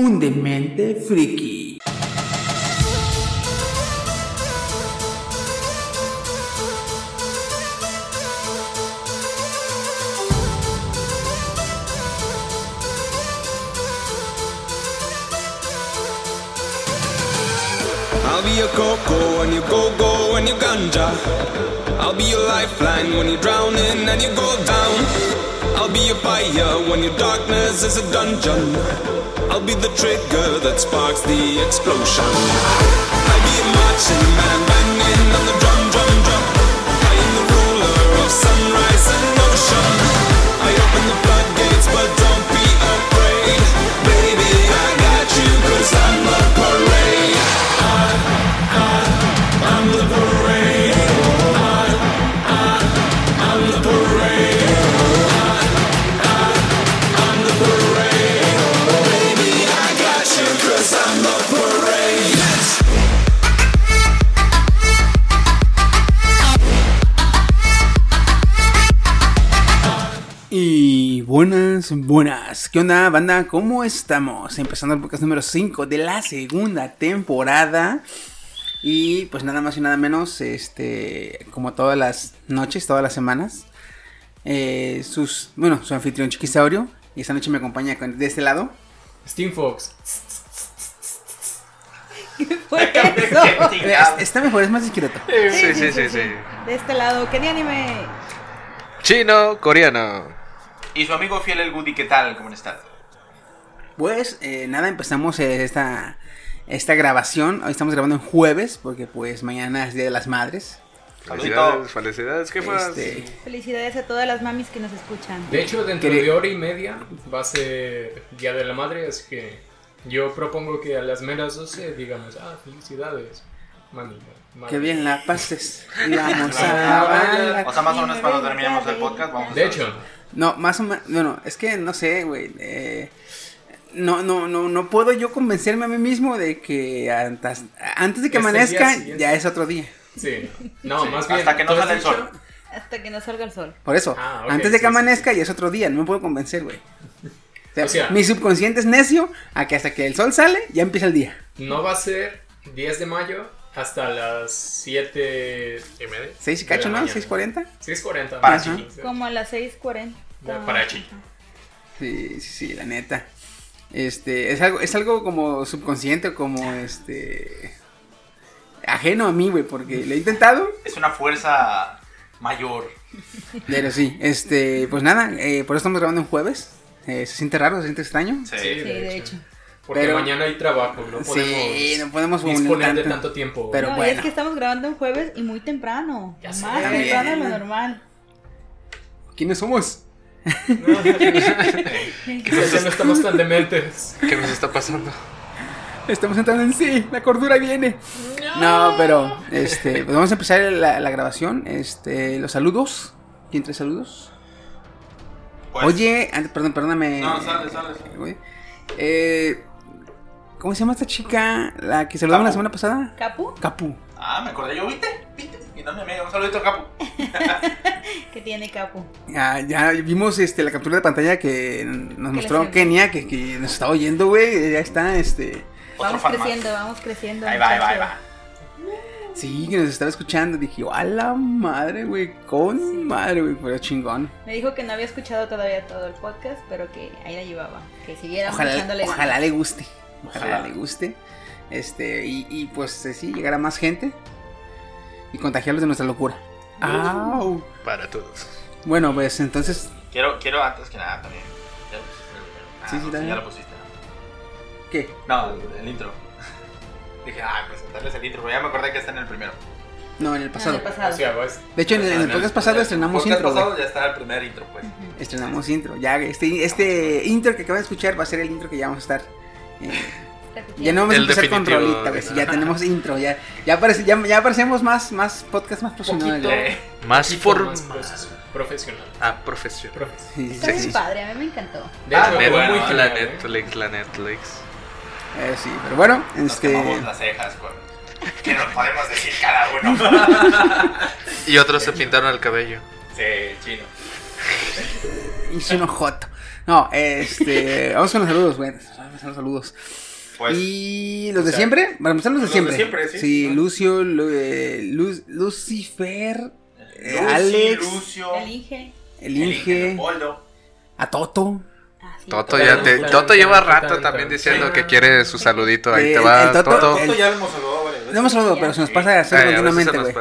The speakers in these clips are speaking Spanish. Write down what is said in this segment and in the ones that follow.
un demente friki. I'll be your cocoa when you go go when you ganja. I'll be your lifeline when you're drowning and you go down. I'll be your fire when your darkness is a dungeon. I'll be the trigger that sparks the explosion. I'll be a marching man banging on the drum, drum, drum. I am the ruler of sunrise and ocean. I open the floodgates, buenas. ¿Qué onda, banda? ¿Cómo estamos? Empezando el podcast número 5 de la segunda temporada. Y pues nada más y nada menos, este, como todas las noches, todas las semanas, eh, sus, bueno, su anfitrión Chiquisaurio. Y esta noche me acompaña con- de este lado. Steam Fox. Fue eso. Eh, Está mejor, es más discreto. Sí, sí, sí, sí. De este lado, ¿qué de anime? Chino, coreano. Y su amigo fiel el Goody, ¿qué tal? ¿Cómo estás? Pues eh, nada, empezamos eh, esta, esta grabación. Hoy estamos grabando en jueves, porque pues mañana es Día de las Madres. Felicidades, felicidades. ¿Qué más? Este, Felicidades a todas las mamis que nos escuchan. De hecho, dentro Quería- de hora y media va a ser Día de la Madre, así que yo propongo que a las meras 12 digamos, ah, felicidades, mami. madre". que bien la pases. Y vamos a. O sea, más o menos cuando terminemos el podcast vamos a De hecho, No, más o menos. Bueno, es que no sé, güey. eh, no, no, no, no puedo yo convencerme a mí mismo de que antes, antes de que Es amanezca ya es otro día. sí. No, más bien. hasta que no ¿tú has sale el sol. Hasta que no salga el sol. Por eso, Ah, antes de sí, que sí, amanezca ya es otro día. No me puedo convencer, güey. O sea, O sea- mi subconsciente es necio a que hasta que el sol sale ya empieza el día. No va a ser 10 de mayo hasta las 7 y media. 6 y cacho, ¿no? mañana. 6.40. 6.40. Para. Como a las 6.40. Ya, para Chi. Sí, sí, sí, la neta. Este, es algo, es algo como subconsciente, como este. ajeno a mí, güey, porque lo he intentado. Es una fuerza mayor. Pero sí, este, pues nada, eh, por eso estamos grabando en jueves. Eh, se siente raro, se siente extraño. Sí. Sí, de hecho. Porque Pero- mañana hay trabajo, no podemos, Sí, no podemos disponer de tanto. tanto tiempo. Pero no, bueno. es que estamos grabando un jueves y muy temprano. Ya. Más temprano de lo normal. ¿Quiénes somos? Quizás ya no estamos tan dementes. ¿Qué nos está pasando? Estamos entrando en sí, la cordura viene. No, pero, este, pues vamos a empezar la, la grabación. Este, los saludos. ¿Quién trae saludos? Pues, Oye, perdón, perdóname. No, sale, sale. güey. Eh, ¿Cómo se llama esta chica? La que saludamos la semana pasada. ¿Capu? Capu. Ah, me acordé yo, ¿viste? ¿Viste? Y no, mi amiga, un saludito al capo. ¿Qué tiene Capu? Ya, ya vimos este, la captura de pantalla que nos mostró Kenia, que, que nos está oyendo, güey. Ya está, este. Otro Vamos fan más. creciendo, vamos creciendo. Ahí va, ahí va, ahí va. Sí, que nos estaba escuchando. Dije, a la madre, güey. Con madre, güey. Pero chingón. Me dijo que no había escuchado todavía todo el podcast, pero que ahí la llevaba. Que siguiera Ojalá, ganas. ojalá le guste. Ojalá, Ojalá. le guste. Este, y, y pues eh, sí, llegar a más gente. Y contagiarlos de nuestra locura. Au. Para todos. Bueno, pues entonces, Quiero, quiero antes que nada también. Ya lo pusiste, ah, Sí, sí, no, también. ya lo pusiste. ¿qué? No, el, el intro. Dije, ah, presentarles el intro, pero ya me acordé que está en el primero. No, en el Ah, pasado. el pues, De hecho, en el, en el podcast pasado estrenamos podcast intro. pasado ya está el primer intro, pues. Estrenamos intro. Ya, este, este intro que acaban de escuchar va a ser el intro que ya vamos a estar eh, rolita que Ya no vamos a empezar con rolita, güey, si ¿no? ya tenemos intro, ya, ya, parece, ya, ya parecemos más, más podcast más profesional. Más formal. más proces- profesional. Ah, profesional. Profes- Sí, Está sí, bien sí. padre, a mí me encantó. De Ah, hecho, net- fue muy Bueno, la genial, ¿eh? Netflix, la Netflix. Eh, sí, pero bueno, Nos este... quemamos las cejas con. ¿Qué nos podemos decir cada uno? Y otros se pintaron el cabello. sí, chino. Hice un joto. No, este... Vamos con los saludos, güey. Vamos a los saludos. Pues. y los de sea, siempre, para empezar los de los de siempre. siempre, sí. Sí. Lucio, Lu- eh, Lu- Lucifer, eh, Lucy, Alex, Lucio, Elige. el el Inge, Leopoldo. a Toto. Ah. Toto ya te, Toto lleva rato también diciendo que quiere su saludito. Ahí Eh, te va, el Toto- Toto. ya lo hemos hablado varias veces. Hemos hablado, pero se nos pasa a hacer continuamente, güey.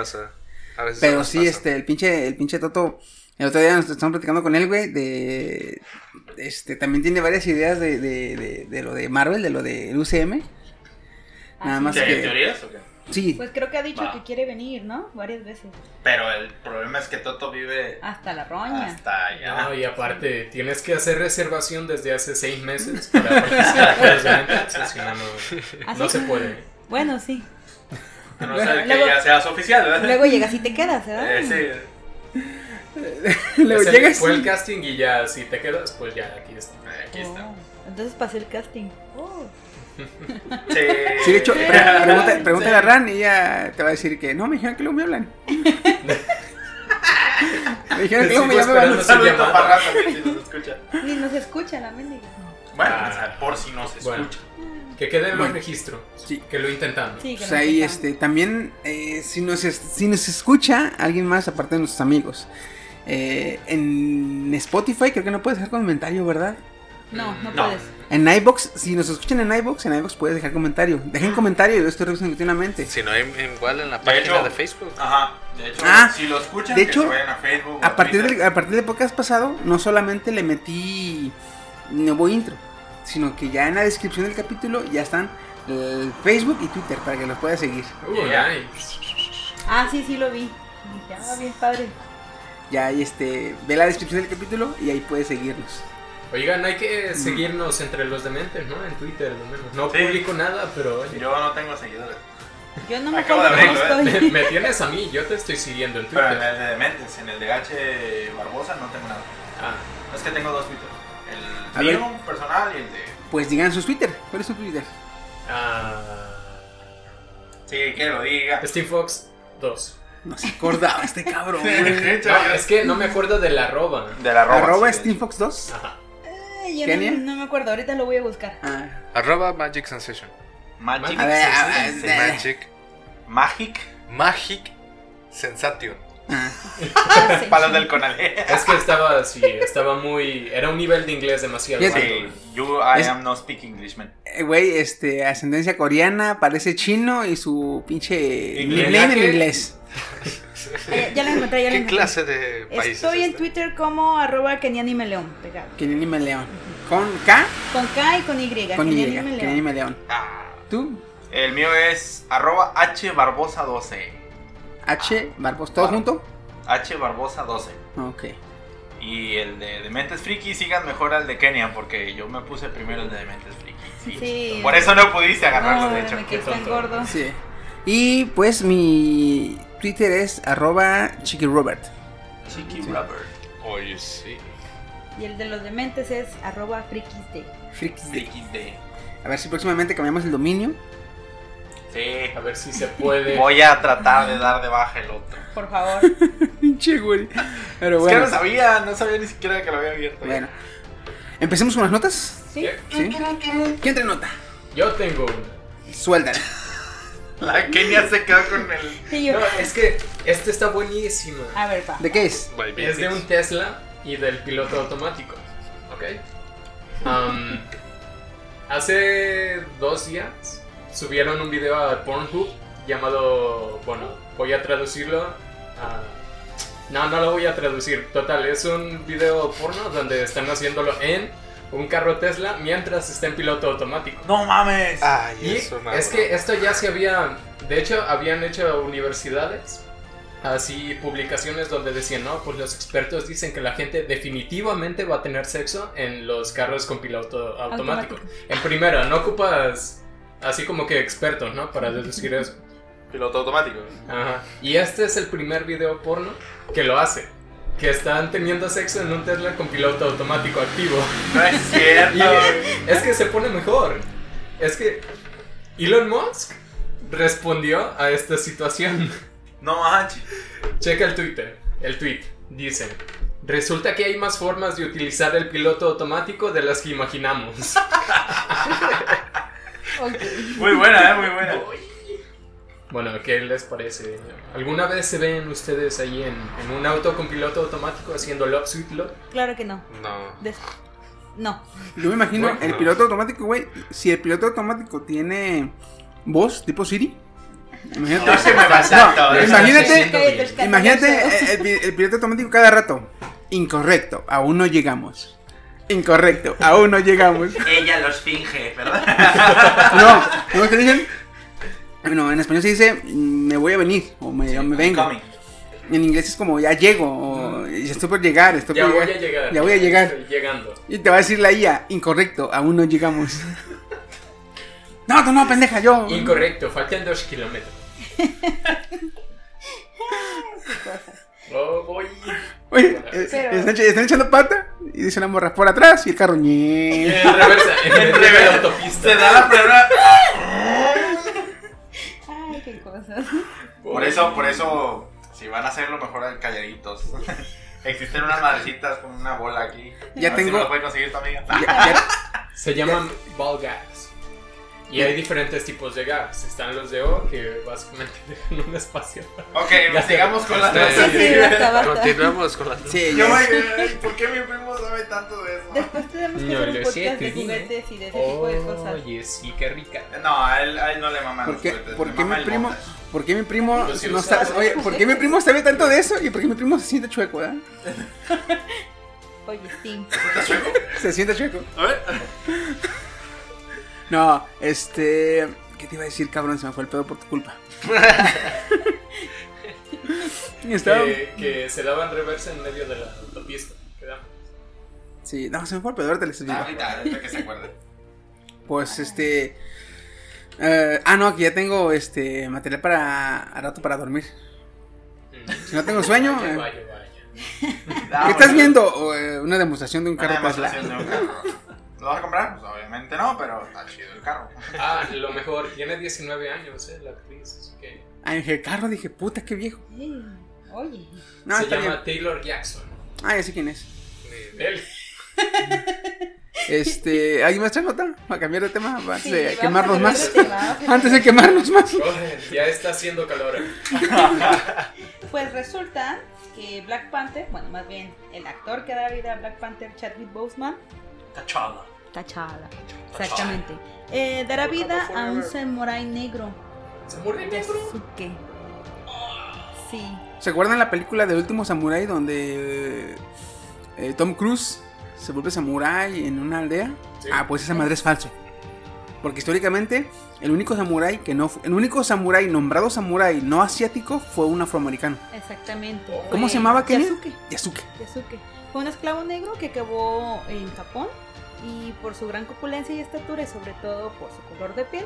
Pero sí, este, el pinche, el pinche Toto, el otro día nos estamos platicando con él, güey, de, este, también tiene varias ideas de, de, de, de lo de Marvel, de lo de UCM. Ah, Nada sí. más ¿Qué, que, teorías o qué? sí, Pues creo que ha dicho Va. que quiere venir, ¿no? Varias veces. Pero el problema es que Toto vive Hasta la roña. hasta allá. No, y aparte, tienes que hacer reservación desde hace seis meses para participar si no, no, Así no se puede. Bueno, sí. A no ser que Luego- ya seas oficial, ¿verdad? Luego llegas y te quedas, ¿verdad? Eh, sí. luego el- llegas. Fue el casting y ya, si te quedas, pues ya aquí está. Aquí está. Oh, Entonces pasé el casting. Oh. Sí, Sí, de hecho, pre- pregunta, pregúntale a Ran y ella te va a decir que no, me dijeron que luego me hablan. me dijeron que luego me llaman. también si nos escucha. Ni nos escucha la mendiga. Bueno, Ah. sea, por si no se Bueno. escucha. Que quede en el Bueno. registro. Sí. Que lo intentamos. Sí, que Pues nos ahí, este, también, eh, si, nos, si nos escucha alguien más aparte de nuestros amigos, eh, en Spotify creo que no puedes dejar comentario, ¿verdad? No, no, No. puedes. En iBox, si nos escuchan en iBox, en iBox puedes dejar comentario. Dejen comentario y lo estoy revisando continuamente. Si no, igual en la De página hecho- de Facebook. Ajá. De hecho, Ah, si lo escuchan, de que hecho, se vayan a Facebook. o A partir, del, a partir del podcast pasado, no solamente le metí nuevo intro, sino que ya en la descripción del capítulo ya están el Facebook y Twitter para que los puedas seguir. Uh, Yeah. nice. Ah, sí, sí lo vi. Y dije, ah, bien padre. Ya ahí este, ve la descripción del capítulo y ahí puedes seguirnos. Oigan, hay que seguirnos entre los dementes, ¿no? En Twitter, al menos. No Sí. publico nada, pero oye. Yo no tengo seguidores. Yo no me Acabo acuerdo de cómo abrirlo, Me, estoy. me tienes a mí, yo te estoy siguiendo en Pero en Twitter. el de Dementes, en el de H. Barbosa no tengo nada. Ah, Es que tengo dos Twitter. A El ver. mío personal y el de. Pues digan sus Twitter. ¿Cuál es su Twitter? ah, Sí, que lo diga. Steve Fox 2. No se acordaba este cabrón. güey. No, es que no me acuerdo del arroba. De la arroba. Arroba sí. SteamFox2. Ajá. Ay, yo ¿Kenia? no, no me acuerdo, ahorita lo voy a buscar. Ah, Arroba Magic Sensation. Magic. A ver, a ver, Sensation. Magic. Magic. Magic Sensation. ah. Ah, sí. Palos del Conalé. Es que estaba así, estaba muy. Era un nivel de inglés demasiado Fíjate. alto. Sí, you, I Es- am no speak English, man. Eh, Güey, este, ascendencia coreana, parece chino y su pinche Inglés. nickname en inglés. Ah, ya, lo encontré, ya lo ¿Qué encontré. clase de país Estoy es en este? Twitter como arroba Kenianime León, pegado. ¿Con K? Con K y con Y. Con Y. Kenianime León. Ah, ¿Tú? el mío es arroba H Barbosa 12. H, Barbos, ¿todo Ah. junto? H Barbosa 12. Ok. Y el de Dementes Friki, sigan mejor al de Kenia, porque yo me puse primero el de Dementes Friki. Sí. Sí. Por eso no pudiste agarrarlo, No, de hecho. me quedé tan gordo. Sí. Y pues mi Twitter es arroba chiquirobert. Chiqui Rubber. Oye, sí. Y el de los dementes es arroba frikisde. Frikis de- Friki de. A ver si próximamente cambiamos el dominio. Sí. A ver si se puede. Voy a tratar de dar de baja el otro. Por favor. Pinche güey. Pero Es bueno. que no sabía, no sabía ni siquiera que lo había abierto. Bueno. ¿Empecemos con las notas? ¿Sí? ¿Sí? ¿Quién trae nota? Yo tengo una. Suéltala. La Kenia se quedó con el. No, es que esta está buenísima. a ver, pa. ¿De qué es? Es de un Tesla y del piloto automático. ¿Ok? Um, hace dos días subieron un video a Pornhub llamado. Bueno, voy a traducirlo. a- no, no lo voy a traducir. Total, es un video porno donde están haciéndolo en un carro Tesla mientras está en piloto automático. No mames. Ay, Y eso no. es que esto ya se había, de hecho, habían hecho universidades, así publicaciones donde decían, no, pues los expertos dicen que la gente definitivamente va a tener sexo en los carros con piloto automático. Automático. En primera, no ocupas así como que expertos, ¿no? Para deducir eso. Piloto automático. Ajá. Y este es el primer video porno que lo hace. Que están teniendo sexo en un Tesla con piloto automático activo. No es cierto. Y es que se pone mejor. Es que Elon Musk respondió a esta situación. No manches. Checa el Twitter. El tweet. Dice. Resulta que hay más formas de utilizar el piloto automático de las que imaginamos. Muy buena, eh, muy buena. Bueno, ¿qué les parece? ¿Alguna vez se ven ustedes ahí en, en un auto con piloto automático haciendo Love Sweet Love? Claro que no. No. Des- No. Yo me imagino Bueno. el piloto automático, güey. Si el piloto automático tiene voz tipo Siri. Imagínate. No se mueva tanto, No, eso imagínate, eh, el, pi- el piloto automático cada rato. Incorrecto, aún no llegamos. Incorrecto, aún no llegamos. Ella los finge, ¿verdad? No, ¿no que dicen? No, en español se dice mm, me voy a venir o me, o me vengo. Coming. En inglés es como ya llego o ya estoy por llegar, estoy Ya por voy a llegar. Ya voy a llegar. Estoy llegando. Y te va a decir la IA, incorrecto, aún no llegamos. No, tú no, pendeja, yo. Incorrecto, faltan dos kilómetros. Oh, voy. Oye, eh, Pero- están, echa- están echando pata y dice una morra por atrás y el carro ñe. En reversa, en la reversa. autopista. Se da la prueba. Cosas. Por eso, por eso, si van a hacerlo, mejor calladitos. Existen unas madrecitas con una bola aquí. Ya A si tengo- me lo puede conseguir tu amiga. Ya- ya- Se llaman ball gags. Y hay diferentes tipos de gags. Están los de O, que básicamente dejan un espacio. Ok, investigamos con las Sí, notas. Sí. Continuamos con las sí, Yo, ya- ay, ¿por qué mi primo sabe tanto de eso? Después tenemos que No hacer un podcast de dime. juguetes y de ese tipo de cosas. Oye, sí, qué rica. No, a él, a él no le maman ¿Por los qué, juguetes, por qué mama mi primo, por qué mi primo Pues no sabe. oye, por qué mi primo sabe tanto de eso y por qué mi primo se siente chueco, eh? Oye, sí. ¿Estás chueco? Se siente chueco. A ver. No, este, ¿qué te iba a decir, cabrón? Se me fue el pedo por tu culpa. Que, que se daban reversa en medio de la autopista. Quedamos. Sí, no, se me fue el pedo, ahorita le estoy Ah, viendo. Ahorita, ahorita que se acuerde. Pues este. eh, ah, no, aquí ya tengo este material para. a rato para dormir. Si no tengo sueño. Vaya, eh, vaya, vaya. ¿Qué estás viendo? Eh, una demostración de un carro Tesla. ¿Lo vas a comprar? Pues obviamente no, pero está chido el carro. Ah, lo mejor, tiene 19 años, eh, la actriz. así que Ah, dije, el carro, dije, puta, qué viejo. Sí. Oye. No, se llama bien. Taylor Jackson. Ah, ya sé quién es. Él. Este, ¿alguien más trae nota? Para cambiar de tema, antes Sí, de quemarnos a más. tema, Antes de quemarnos más. Joder, ya está haciendo calor. Pues resulta que Black Panther, bueno, más bien el actor que da vida a Black Panther, Chadwick Boseman, Tachala. T'Challa, exactamente, eh, dará vida a un samurái negro, Se murió Yasuke. Sí, ¿Se acuerdan la película de Último Samurai donde eh, Tom Cruise se vuelve samurái en una aldea? Sí. Ah, pues esa madre es falso. Porque históricamente el único samurái que no el único samurái nombrado samurái no asiático fue un afroamericano. exactamente. ¿Cómo Fue se llamaba Kenny? Yasuke. Yasuke. Yasuke. Fue un esclavo negro que acabó en Japón y por su gran corpulencia y estatura y sobre todo por su color de piel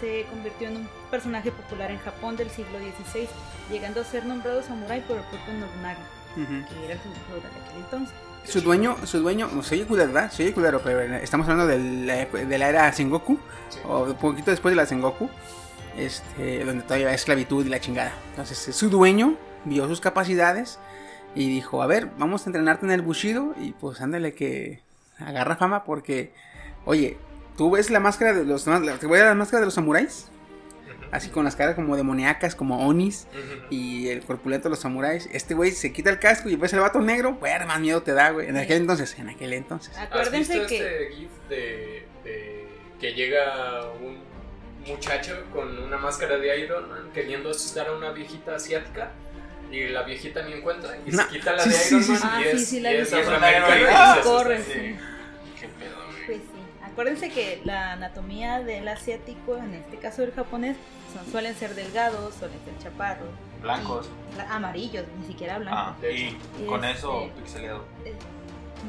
se convirtió en un personaje popular en Japón del siglo XVI, llegando a ser nombrado samurái por el propio Nobunaga, Ujú. que era el feudal de aquel entonces. Su dueño, su dueño, no soy culero, ¿verdad? Soy culero, pero estamos hablando de la, de la era Sengoku, Sí. o un poquito después de la Sengoku, este, donde todavía hay esclavitud y la chingada. Entonces, eh, su dueño vio sus capacidades y dijo, a ver, vamos a entrenarte en el Bushido y pues ándale que agarra fama porque, oye, ¿tú ves la máscara de los, te voy a dar la máscara de los samuráis? Así con las caras como demoníacas, como onis Ujú. y el corpulento de los samuráis. Este güey se quita el casco y ves el vato negro, pues más miedo te da, güey. En aquel entonces, en aquel entonces. ¿Has Acuérdense visto que este gif de, de que llega un muchacho con una máscara de Iron Man queriendo asustar a una viejita asiática? Y la viejita ni encuentra y No, se quita la sí, de sí, Iron sí, Man sí. y Ah, es, sí, la y es Y afroamericana Corre, sí. Qué pedo, güey. Pues sí, acuérdense que la anatomía del asiático, en este caso del japonés, son, suelen ser delgados, suelen ser chaparros. Blancos. y- la- amarillos, ni siquiera blancos. Ah, y con Este- eso pixeleado. Eh,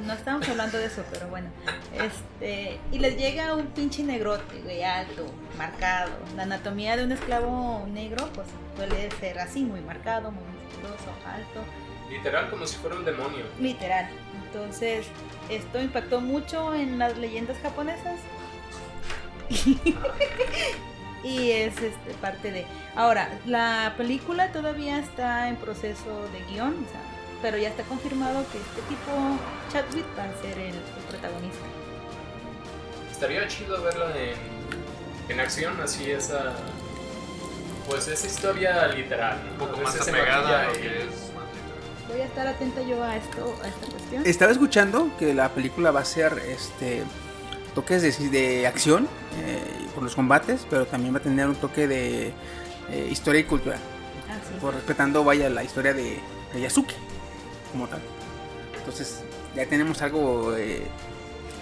no estábamos hablando de eso, pero bueno. Este, y les llega un pinche negrote, güey, alto, marcado. La anatomía de un esclavo negro, pues suele ser así, muy marcado, muy musculoso, alto. Literal como si fuera un demonio. Literal. Entonces, esto impactó mucho en las leyendas japonesas. y es este, parte de... Ahora, la película todavía está en proceso de guion, o sea, pero ya está confirmado que este tipo, Chadwick, va a ser el, el protagonista. Estaría chido verlo en, en acción, así esa... Pues esa historia literal. Un poco Ese más apegada a lo que y- es más literal. Voy a estar atenta yo a esto, a esta cuestión. Estaba escuchando que la película va a ser este toques de, de acción eh, por los combates, pero también va a tener un toque de eh, historia y cultura, Ah, sí. por respetando vaya la historia de, de Yasuke como tal. Entonces ya tenemos algo eh,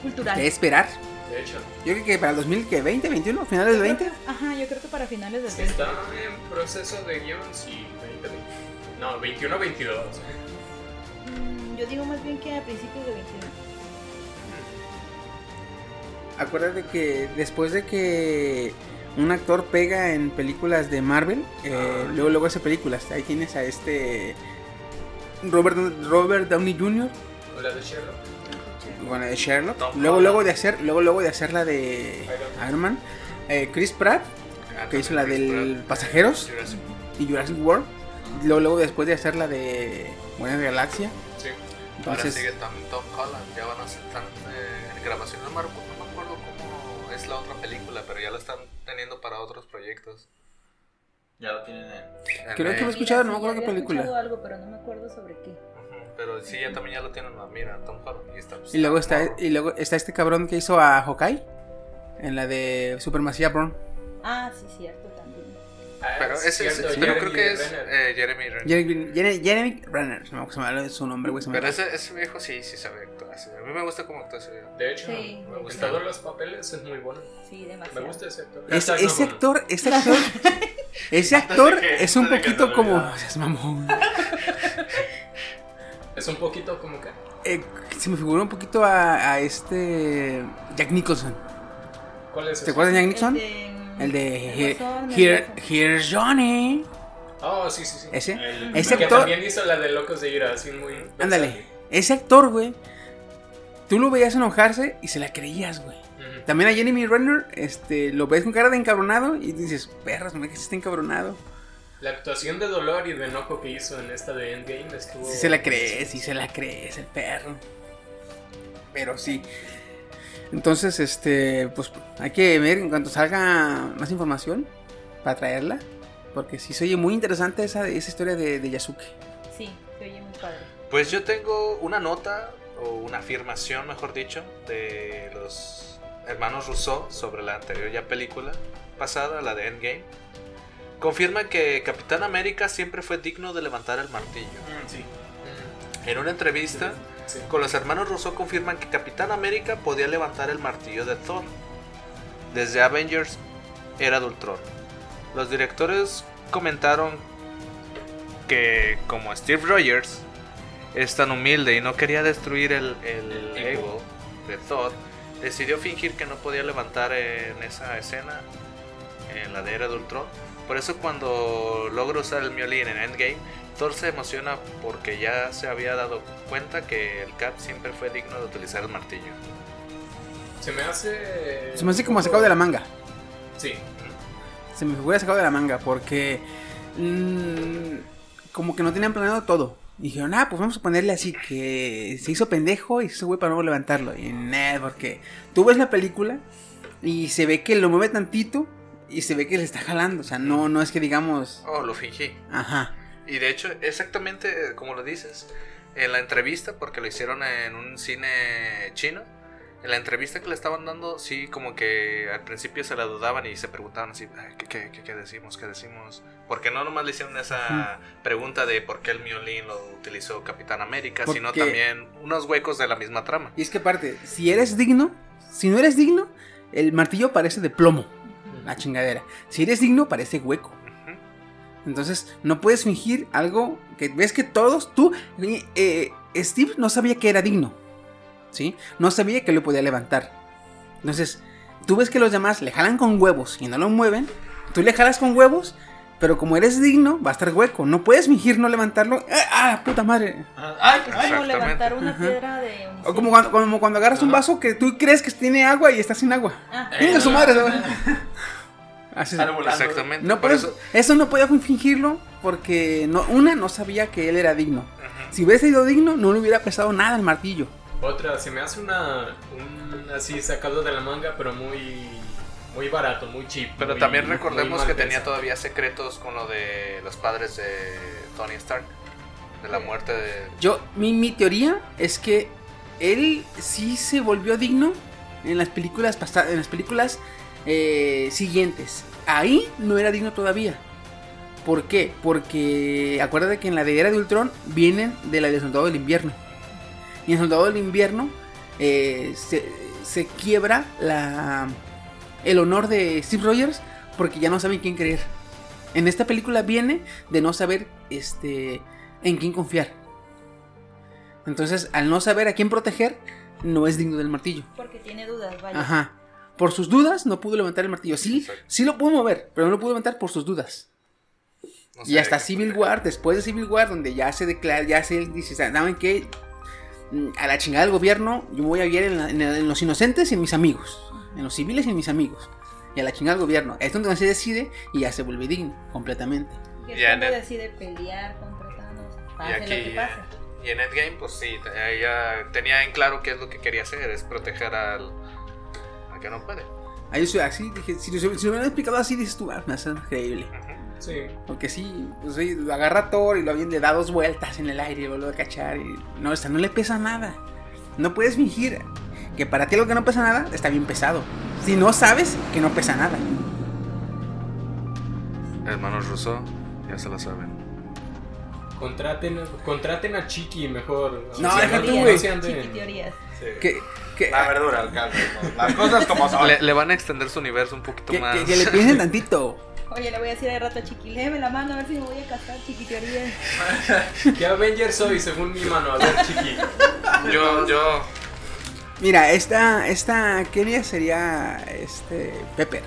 Cultural. que esperar. De hecho, Yo creo que para el 2020, 21, finales del Yo creo 20. que- Ajá, yo creo que para finales del si 20. está en proceso de guion, sí, 20, 20. No, 21, 22. Mm, yo digo más bien que a principios de 21. Acuérdate que después de que un actor pega en películas de Marvel, eh, Ah. luego luego hace películas. Ahí tienes a este Robert Robert Downey Jr. O la de Sherlock. Bueno, de Sherlock. Tom luego Holland. luego de hacer luego luego de hacer la de Iron Man. Eh, Chris Pratt que hizo la del Pasajeros. Y Jurassic World. Luego luego después de hacer la de Buena Galaxia. Sí. Ahora Entonces sigue también Tom Holland, ya van a hacer tan, eh, en grabación, no me, recu- no me acuerdo cómo es la otra película, pero ya la están teniendo para otros proyectos. Ya lo tienen en... en Creo que mente. lo he escuchado, no me acuerdo qué película. escuchado algo, pero no me acuerdo sobre qué. Pero sí, ya también ya lo tienen en la mira, Tom Holland. Y, está, pues, Y luego está y luego está este cabrón que hizo a Hawkeye en la de Supermasia Brown. Ah, sí, cierto, también. Ah, Pero es ese es, cierto, pero Jeremy creo que es Renner. eh, Jeremy Renner. Jeremy, Jeremy, Jeremy Renner, no se me habla de su nombre, güey. me Pero ese, ese viejo sí, sí sabe actuar. A mí me gusta cómo actúa ese viejo. De hecho, Sí, en gusta. todos los papeles es muy bueno. Sí, Me demasiado. gusta ese actor. Es- ese actor, ese actor, ese actor es un poquito como, olvidara. o sea, es mamón. Es un poquito como que. Eh, se me figuró un poquito a, a este Jack Nicholson. ¿Cuál es ¿Te acuerdas de Jack Nicholson? El de el Here. Here's Johnny. Oh, sí, sí, sí. Ese, El- ese que actor, también hizo la de Locos de Ira, así muy. ándale, ese actor, güey. Tú lo veías enojarse y se la creías, güey. También a Jeremy Renner, este, lo ves con cara de encabronado y dices, perras, no me que está encabronado. La actuación de dolor y de enojo que hizo en esta de Endgame estuvo. Si se la crees, si se la crees, el perro. Pero sí. Entonces, este, pues hay que ver en cuanto salga más información para traerla. Porque sí se oye muy interesante esa, esa historia de, de Yasuke. Sí, se oye muy padre. Pues yo tengo una nota, o una afirmación, mejor dicho, de los hermanos Rousseau sobre la anterior ya película pasada, la de Endgame. Confirma que Capitán América siempre fue digno de levantar el martillo. Mm, sí. En una entrevista Sí. con los hermanos Rousseau confirman que Capitán América podía levantar el martillo de Thor. Desde Avengers era de Ultron. Los directores comentaron que como Steve Rogers es tan humilde y no quería destruir el, el ego de Thor, decidió fingir que no podía levantar en esa escena, en la de Era de Ultron. Por eso cuando logra usar el violín en Endgame, Thor se emociona porque ya se había dado cuenta que el Cap siempre fue digno de utilizar el martillo. Se me hace. Se me hace como sacado de la manga. Sí. Se me figura sacado de la manga porque mm, como que no tenían planeado todo. Y dijeron, ah, pues vamos a ponerle así que se hizo pendejo y se hizo güey para no levantarlo. Y nada, porque tú ves la película y se ve que lo mueve tantito y se ve que le está jalando. O sea, no, no es que digamos, Oh, lo fingí. ajá. Y de hecho, exactamente como lo dices, en la entrevista, porque lo hicieron en un cine chino, en la entrevista que le estaban dando, sí, como que al principio se la dudaban y se preguntaban así, "Ay, ¿qué, qué, qué- qué decimos? ¿Qué decimos? Porque no nomás le hicieron esa pregunta de por qué el violín lo utilizó Capitán América, sino Porque- también unos huecos de la misma trama. Y es que aparte, si eres digno, si no eres digno, el martillo parece de plomo. La chingadera. Si eres digno, parece hueco. Entonces, no puedes fingir algo que ves que todos, tú, eh, Steve no sabía que era digno. ¿sí? No sabía que lo podía levantar. Entonces, tú ves que los demás le jalan con huevos y no lo mueven. Tú le jalas con huevos, pero como eres digno, va a estar hueco. No puedes fingir no levantarlo. ¡Ah, ah, puta madre! Ay, Es ay. como levantar una Ajá. piedra de un O como cuando, como cuando agarras un vaso que tú crees que tiene agua y está sin agua. Ah. Venga su madre. Así es. Sale volando. Exactamente. No, por eso. eso, no podía fingirlo porque no, una no sabía que él era digno. Si hubiese sido digno, no le hubiera pesado nada el martillo. Otra, se me hace una. Un así sacado de la manga, pero muy. Muy barato, muy cheap. Pero muy- también recordemos que tenía todavía secretos con lo de los padres de Tony Stark. De la muerte de... Yo, mi, mi teoría es que él sí se volvió digno en las películas pasadas, en las películas eh, siguientes. Ahí no era digno todavía. ¿Por qué? Porque acuérdate que en la de Era de Ultron vienen de la de Soldado del Invierno. Y en Soldado del Invierno eh, se, se quiebra la, el honor de Steve Rogers porque ya no saben quién creer. En esta película viene de no saber este, en quién confiar. Entonces, al no saber a quién proteger, no es digno del martillo. Porque tiene dudas, vaya. Ajá. Por sus dudas, no pudo levantar el martillo. Sí, sí lo pudo mover, pero no lo pudo levantar por sus dudas. no Y hasta Civil War, después de Civil War, donde ya se declara, ya se dice, ¿saben qué? Mm, A la chingada del gobierno, yo me voy a guiar en, la- en la- en los inocentes y en mis amigos. En los civiles y en mis amigos. Y a la chingada del gobierno. Es donde se decide y ya se vuelve digno, completamente. Que es cuando decide pelear contra Thanos. Y Pase lo que pase. y en Endgame, pues sí, ella tenía en claro qué es lo que quería hacer, es proteger al que no puede. Ahí yo soy así, dije, si, lo- si lo hubieran explicado así, dices tú, ah, me hace increíble. Sí. Porque sí, pues sí, lo agarra a Thor y lo avienta, le da dos vueltas en el aire y lo vuelve a cachar. Y, no, o sea, no le pesa nada. No puedes fingir que para ti algo que no pesa nada está bien pesado. Si no sabes que no pesa nada. Hermanos Russo, ya se lo saben. Contraten, contraten a Chiqui mejor. No, no güey. Chiqui teorías. Que, que, La verdura, el caldo. ¿no? Las cosas como son. Le, le van a extender su universo un poquito que, más. que- que le piensen tantito. Oye, le voy a decir de rato a Chiqui, léeme la mano a ver si me voy a casar, Chiqui teorías. ¿Qué Avenger soy según mi mano? A ver, Chiqui. Yo, yo. Mira, esta, esta Kenia sería este Pepper.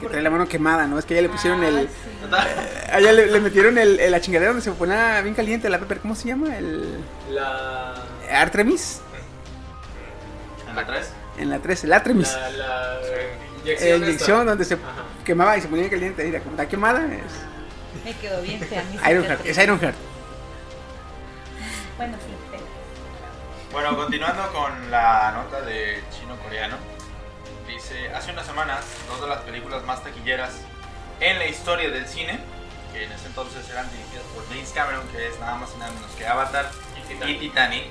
Que trae la mano quemada, ¿no? Es que a ella le pusieron Ah, el. sí. A ella le, le metieron el, el- la chingadera donde se ponía bien caliente la Pepper. ¿Cómo se llama? El. La. Artemis. ¿En la 3? En la 13, el Artemis. La, la Eh, inyección. inyección esta. donde se Ajá. quemaba y se ponía caliente. Mira, como está quemada es Me quedó bien fea Ironheart. Es Ironheart. Bueno, sí. Bueno, continuando con la nota de chino-coreano. Dice, hace unas semanas, dos de las películas más taquilleras en la historia del cine, que en ese entonces eran dirigidas por James Cameron, que es nada más y nada menos que Avatar y Titanic.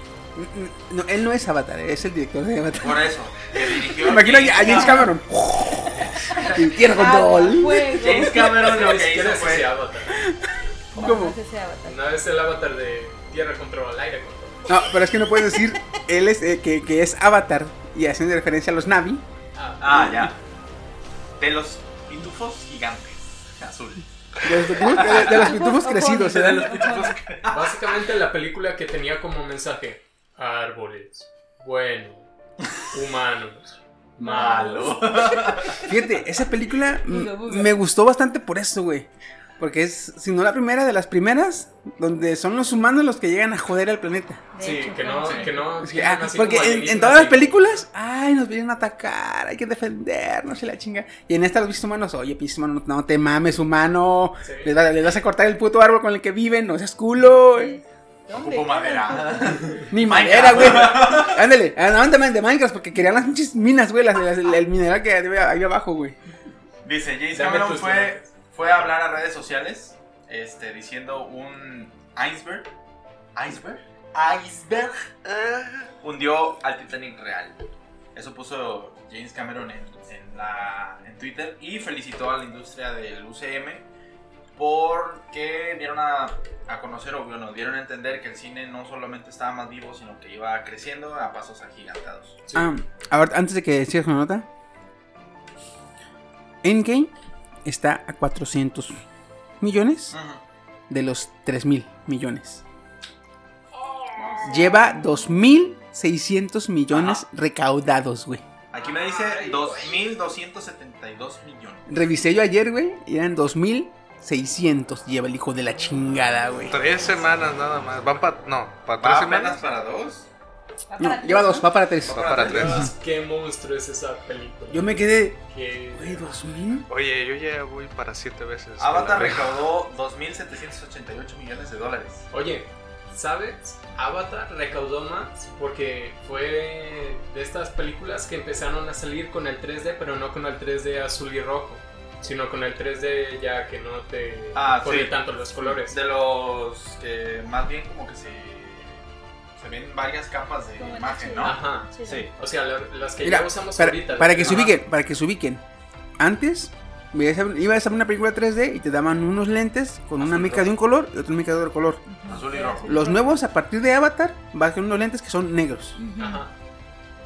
No, él no es Avatar, es el director de Avatar. Por eso, que dirigió... Me imagino a James Cameron. Y Tierra control. James Cameron lo que hizo es fue... ese avatar. ¿Cómo? No es el avatar de tierra control, aire control. No, pero es que no puedes decir él es eh, que, que es Avatar y haciendo referencia a los Navi. Ah, ya. De los pitufos gigantes. Azul. De los pitufos, de- de los pitufos crecidos. ¿eh? De los pitufos Básicamente la película que tenía como mensaje árboles, bueno, humanos, malos. Fíjate, esa película Buga, buga. me gustó bastante por eso, güey. Porque es, si no la primera de las primeras, donde son los humanos los que llegan a joder al planeta. Sí, hecho, que no, que no. Es que, tienen ah, así porque en, en todas las ahí. películas, ay, nos vienen a atacar, hay que defendernos y la chinga. Y en esta los vistos humanos, oye, pinches humanos, no te mames, humano. Sí. Les, va- les vas a cortar el puto árbol con el que viven, no seas culo. Sí. Ocupo madera. Ni madera, güey. Ándale, ándale de Minecraft, porque querían las pinches minas, güey, las- las- el, el mineral que había ahí abajo, güey. Dice, James Cameron fue, fue a hablar a redes sociales este, diciendo un iceberg. ¿Iceberg? Iceberg. Hundió al Titanic real. Eso puso James Cameron en, en la, en Twitter y felicitó a la industria del UCM porque dieron a, a conocer o bueno, dieron a entender que el cine no solamente estaba más vivo, sino que iba creciendo a pasos agigantados. Sí. Ah, a ver, antes de que sigas con la nota. Endgame está a 400 millones de los 3 mil millones. Lleva 2 mil 2.600 millones recaudados, güey. Aquí me dice 2.272 millones. Revisé yo ayer, güey, y eran 2.600. Lleva el hijo de la chingada, güey. Tres semanas nada más. Van para. No, para ¿Va tres semanas. para dos? No, lleva dos, va para tres. Va para tres. Qué monstruo es esa película. Yo me quedé, Que- güey, 2.000. Oye, yo ya voy para siete veces. Avatar Con la- recaudó 2.788 millones de dólares. Oye, ¿sabes? Avatar recaudó más porque fue de estas películas que empezaron a salir con el 3D, pero no con el 3D azul y rojo, sino con el 3D ya que no te Ah, pone sí. tanto los colores. De los que más bien como que se, se ven varias capas de Como imagen. ¿no? Ajá. Sí, Sí. O sea, la- las que Mira, ya usamos para, ahorita. para que se Ajá. ubiquen, para que se ubiquen. Antes, a- ibas a ver una película 3D y te daban unos lentes con una Azul y mica rojo. de un color y otra mica de otro color. Azul y rojo. Los nuevos, a partir de Avatar, vas con unos lentes que son negros. Ajá.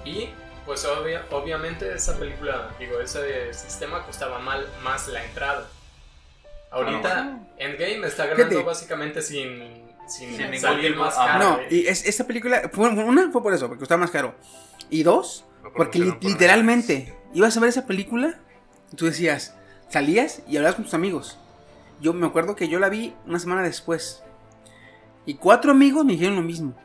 Y pues obvia- obviamente esa película, digo, ese sistema costaba mal, más la entrada. Ahorita Endgame está ganando básicamente sin, sin, salir más caro. No, güey. y es, esa película, fue, una fue por eso, porque costaba más caro. Y dos, porque li- promocionan por literalmente ibas a ver esa película, y tú decías, salías y hablabas con tus amigos. Yo me acuerdo que yo la vi una semana después. Y cuatro amigos me dijeron lo mismo.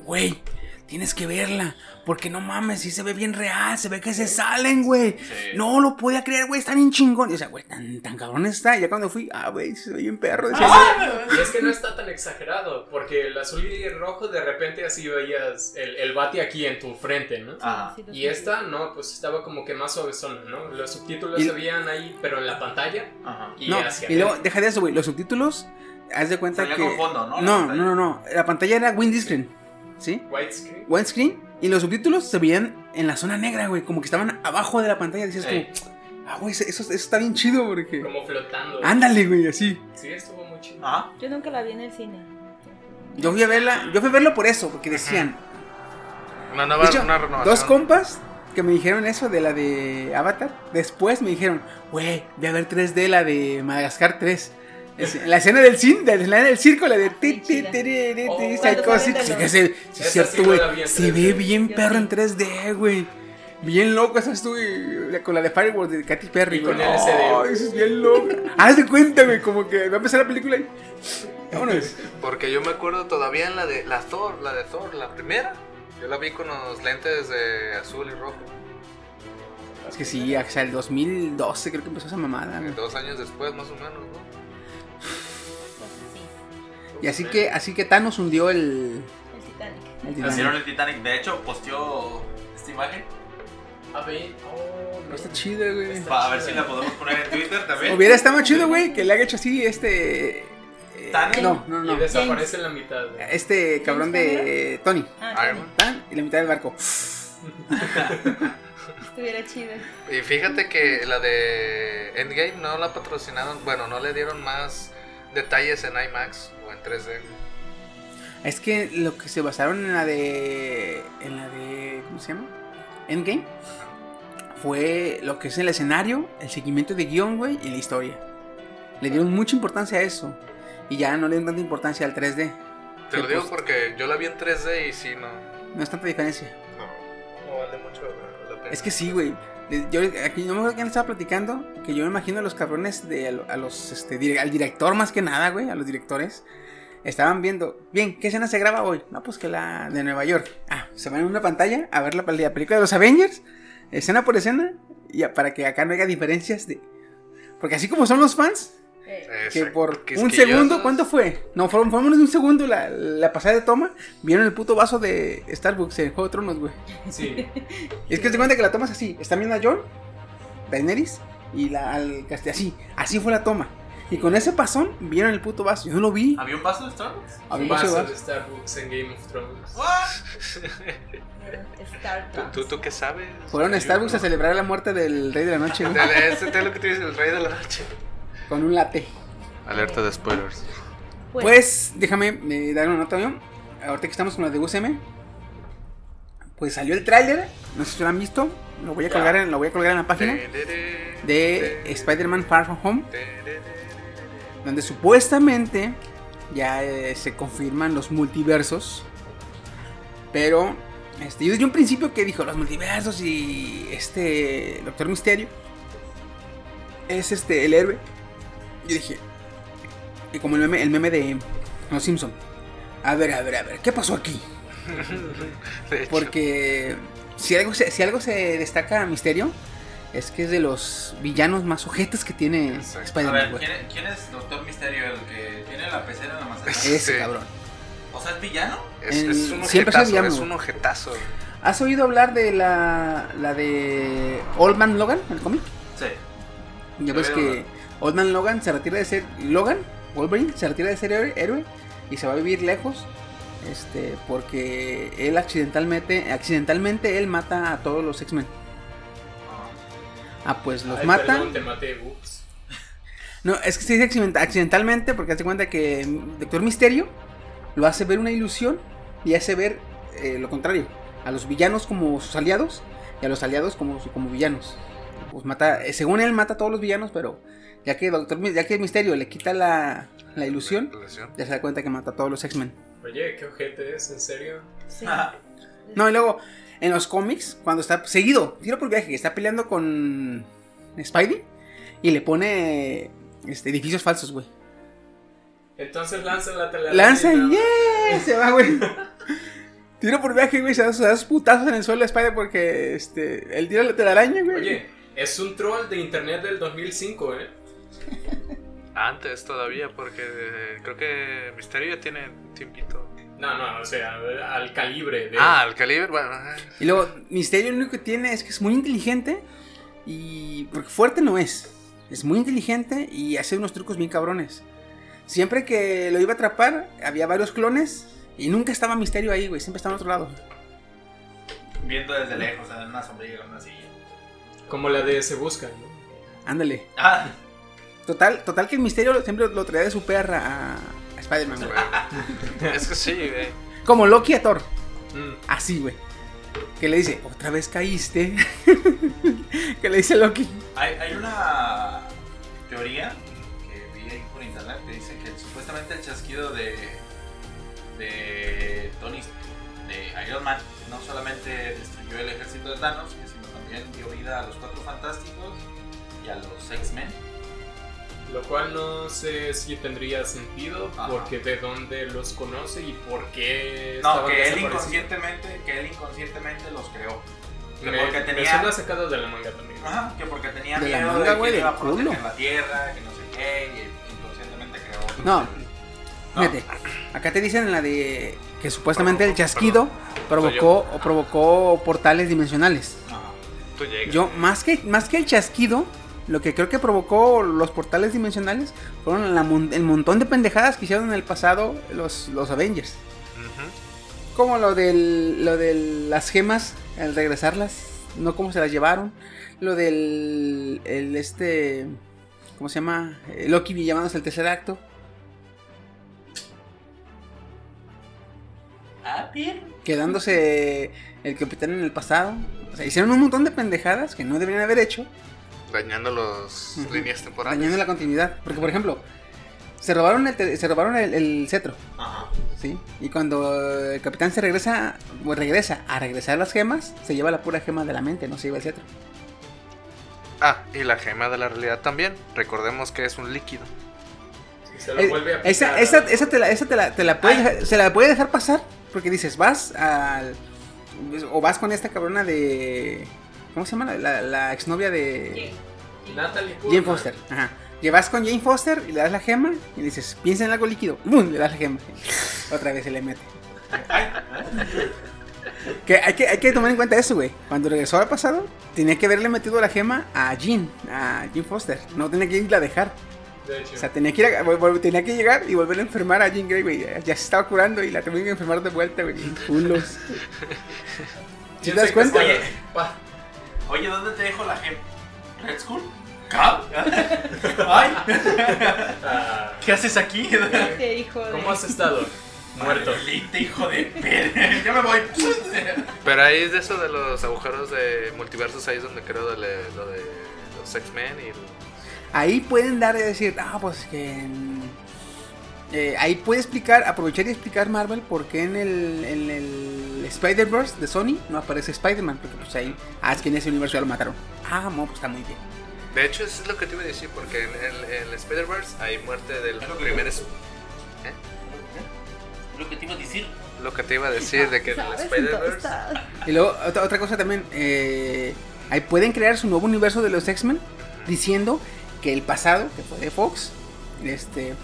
Güey, tienes que verla. Porque no mames, sí se ve bien real, se ve que se salen, güey. Sí. No lo podía creer, güey, está bien chingón. Y o sea, güey, tan, tan cabrón está. Y ya cuando fui, ah, güey, se ve bien perro. Decía, Y es que no está tan exagerado, porque el azul y el rojo de repente así veías el, el bati aquí en tu frente, ¿no? Ah. Y esta, no, pues estaba como que más suavezona, ¿no? Los subtítulos Y- se veían ahí, pero en la pantalla Ajá. y no, hacia y luego, deja de eso, güey. Los subtítulos, haz de cuenta Salía que. con fondo, ¿no? No, no, no, no. La pantalla era widescreen. ¿Sí? Widescreen. Widescreen. Y los subtítulos se veían en la zona negra, güey. Como que estaban abajo de la pantalla. Decías como, ah, güey, eso, eso está bien chido porque. Como flotando. Ándale, güey, así. Sí, estuvo muy chido. Ajá. Yo nunca la vi en el cine. Yo fui a verla, yo fui a verlo por eso, porque decían. Una nueva De hecho, una renovación. dos compas que me dijeron eso de la de Avatar. Después me dijeron, güey, voy a ver 3D la de Madagascar 3. La escena del cine, de la escena del circo, la de ti, ti, se- sí Esa es cierto, sí güey. no la vi en Se 3D. ve bien perro en 3D, güey. Bien loco, esa estuve con la de Fireworks de Katy Perry, Y con Ay, güey. eso es bien loco. Haz de cuenta, güey, como que va a empezar la película y. Vámonos. Porque yo me acuerdo todavía en la de la Thor, la de Thor, la primera. Yo la vi con los lentes de azul y rojo. Es que sí, o sea, el 2012 creo que empezó esa mamada, güey. Dos años después, más o menos, ¿no? Y así que, así que Thanos hundió el. El Titanic. el Hicieron el Titanic. De hecho, posteó esta imagen. A ver, oh, no. Está chido, güey. A ver si la podemos poner en Twitter también. Hubiera estado más chido, güey, que le haga hecho así este. eh, ¿Thanos? No, no, Y no. desaparece en la mitad. güey. Este cabrón de Tony. Ah, Iron Tony. Tan, y la mitad del barco. Estuviera chido. Y fíjate que la de Endgame no la patrocinaron, bueno, no le dieron más detalles en IMAX o en 3D. Es que lo que se basaron en la de. En la de. ¿Cómo se llama? Endgame. Fue lo que es el escenario, el seguimiento de guion, güey, y la historia. Le dieron mucha importancia a eso. Y ya no le dieron tanta importancia al 3D. Te lo digo pues, porque yo la vi en 3D y sí, no, No es tanta diferencia. Es que sí, güey. Yo aquí no me acuerdo quién estaba platicando. Que yo me imagino a los cabrones de a, lo- a los este, al director más que nada, güey, a los directores. Estaban viendo, bien, ¿qué escena se graba hoy? No, pues que la de Nueva York. Ah, se van en una pantalla a ver la, pel- la película de los Avengers, escena por escena, y para que acá no haya diferencias de. Porque así como son los fans, que por un segundo, ¿cuánto fue? No, fueron, fue menos de un segundo la, la pasada de toma, vieron el puto vaso de Starbucks en Juego de Tronos, güey. Sí. Es que te cuenta que la tomas así. Están viendo a John, Daenerys y la al casti- así. Así fue la toma. Y con ese pasón vieron el puto vaso. Yo no lo vi. ¿Había un vaso de Starbucks? Había Un vaso de vaso vaso. de Starbucks en Game of Thrones. Star ¿Tú, tú, tú qué sabes? Fueron a Starbucks a celebrar la muerte del rey de la noche, Ese es lo que te dice el rey de la noche. Con un latte. Alerta de spoilers. Pues, déjame eh, dar una nota, ¿no? Ahorita que estamos con la de UCM. Pues salió el tráiler. No sé si lo han visto. Lo voy a colgar en, lo voy a colgar en la página. De Spider-Man Far From Home. Donde supuestamente ya eh, se confirman los multiversos. Pero Este, yo desde un principio que dijo los multiversos y este Doctor Misterio es este el héroe. Yo dije, y como el meme, el meme de Los Simpson. A ver, a ver, a ver, ¿qué pasó aquí? Porque si algo, se, si algo se destaca a Misterio, es que es de los villanos más ojetes que tiene A Spider-Man. ¿quién, quién es Doctor Misterio? ¿El que tiene la pecera en la maceta? Ese Sí. cabrón. O sea, es villano. Es, En- es un ojetazo, villano, es un ojetazo. ¿Has oído hablar de la, la de Old Man Logan, el cómic? Sí. Ya ves que Old Man Logan se retira de ser Logan, Wolverine, se retira de ser héroe, y se va a vivir lejos. Este, porque él accidentalmente, accidentalmente él mata a todos los X-Men. Ah, pues los Ay, mata. Perdón, te maté, ups. No, es que se dice accident- accidentalmente porque hace cuenta que Doctor Misterio lo hace ver una ilusión y hace ver eh, lo contrario. A los villanos como sus aliados y a los aliados como, como villanos. Pues mata, eh, según él mata a todos los villanos, pero ya que Doctor ya que Misterio le quita la, la ilusión, ya se da cuenta que mata a todos los X-Men. Oye, qué ojete es, ¿en serio? Sí. No, y luego en los cómics, cuando está seguido, tiro por viaje, está peleando con Spidey y le pone este, edificios falsos, güey. Entonces lanza la telaraña. Lanza y no. ¡yeah! Se va, güey. Tiro por viaje, güey. Se da, se da sus putazos en el suelo a Spider porque este, él tira la telaraña, güey. Oye, es un troll de internet del 2005, ¿eh? Antes todavía, porque eh, creo que Misterio ya tiene tiempito. No, no, o sea, al calibre de... Ah, el calibre, bueno. eh, Y luego, Misterio lo único que tiene es que es muy inteligente. Y. Porque fuerte no es. Es muy inteligente y hace unos trucos bien cabrones. Siempre que lo iba a atrapar, había varios clones. Y nunca estaba Misterio ahí, güey. Siempre estaba en otro lado. Viendo desde lejos, en una sombrilla, en una silla. Como la de Se Busca, ¿no? Ándale. Ah, Total, total que el Misterio siempre lo traía de su perra a, a Spider-Man, güey. Es que sí, güey. Como Loki a Thor. Mm. Así, güey. Que le dice, otra vez caíste. que le dice Loki. hay, hay una teoría que vi ahí por internet que dice que supuestamente el chasquido de, de Tony, de Iron Man, no solamente destruyó el ejército de Thanos, sino también dio vida a los Cuatro Fantásticos y a los X-Men. Lo cual no sé si tendría sentido, Ajá. porque de dónde los conoce y por qué No, que él inconscientemente, que él inconscientemente los creó. Que Me, porque me tenía, suena sacado de la manga también. Ajá, que porque tenía De la miedo manga, de güey, que iba a proteger culo. la tierra, que no sé qué, y inconscientemente creó. No, No. fíjate. Acá te dicen en la de que supuestamente el chasquido provocó o provocó portales dimensionales. Ajá. Tú llegas. Yo, más que, más que el chasquido, lo que creo que provocó los portales dimensionales fueron la mon- el montón de pendejadas que hicieron en el pasado los, los Avengers. Como lo del lo de las gemas, al regresarlas, no cómo se las llevaron. Lo del el este ¿cómo se llama? Eh, Loki llamándose el tercer acto. Ah, bien. Quedándose el capitán en el pasado. O sea, hicieron un montón de pendejadas que no deberían haber hecho, Dañando las Ujú. líneas temporales. dañando la continuidad. Porque, por ejemplo, se robaron el, se robaron el, el cetro, Ajá. ¿sí? Y cuando el capitán se regresa, pues regresa a regresar las gemas, se lleva la pura gema de la mente, no se lleva el cetro. Ah, y la gema de la realidad también. Recordemos que es un líquido. Si se lo Eh, vuelve a esa, esa, esa te la, esa te la, te la puede dejar- se la puede dejar pasar porque dices, vas al. O vas con esta cabrona de. ¿Cómo se llama? La, la, la exnovia de. Natalie Jane. Foster. Ajá. Llevas con Jane Foster y le das la gema y dices, piensa en algo líquido. ¡Bum! Le das la gema. Otra vez se le mete. Que hay, que hay que tomar en cuenta eso, güey. Cuando regresó al pasado, tenía que haberle metido la gema a Jean, a Jane Foster. No tenía que irla a dejar. De hecho. O sea, tenía que, ir a- tenía que llegar y volver a enfermar a Jean Grey, güey. Ya, se estaba curando y la tenía que enfermar de vuelta, güey. Culos. ¿Sí te ¿Quién das cuenta? Oye. Pa. Oye, ¿dónde te dejo la gem? ¿Red School? ¿Cab? ¡Ay! Ah, ¿Qué haces aquí? Este hijo de... ¿Cómo has estado? Muerto. Maldito hijo de perra. Ya me voy. Pero ahí es de eso de los agujeros de multiversos. Ahí es donde creo de le- lo de los X-Men y. el- Ahí pueden dar y decir, ah, pues que. en- eh, ahí puede explicar, aprovechar y explicar Marvel por qué en el, en el Spider-Verse de Sony no aparece Spider-Man. Porque pues ahí, ah, es que en ese universo ya lo mataron. Ah, no, pues está muy bien. De hecho, eso es lo que te iba a decir, porque en el, en el Spider-Verse hay muerte del primer... es- ¿Eh? Lo que te iba a decir. Lo que te iba a decir de que en el. Spider-Verse... Y luego, otra, otra cosa también, eh, ahí pueden crear su nuevo universo de los X-Men diciendo que el pasado, que fue de Fox, este,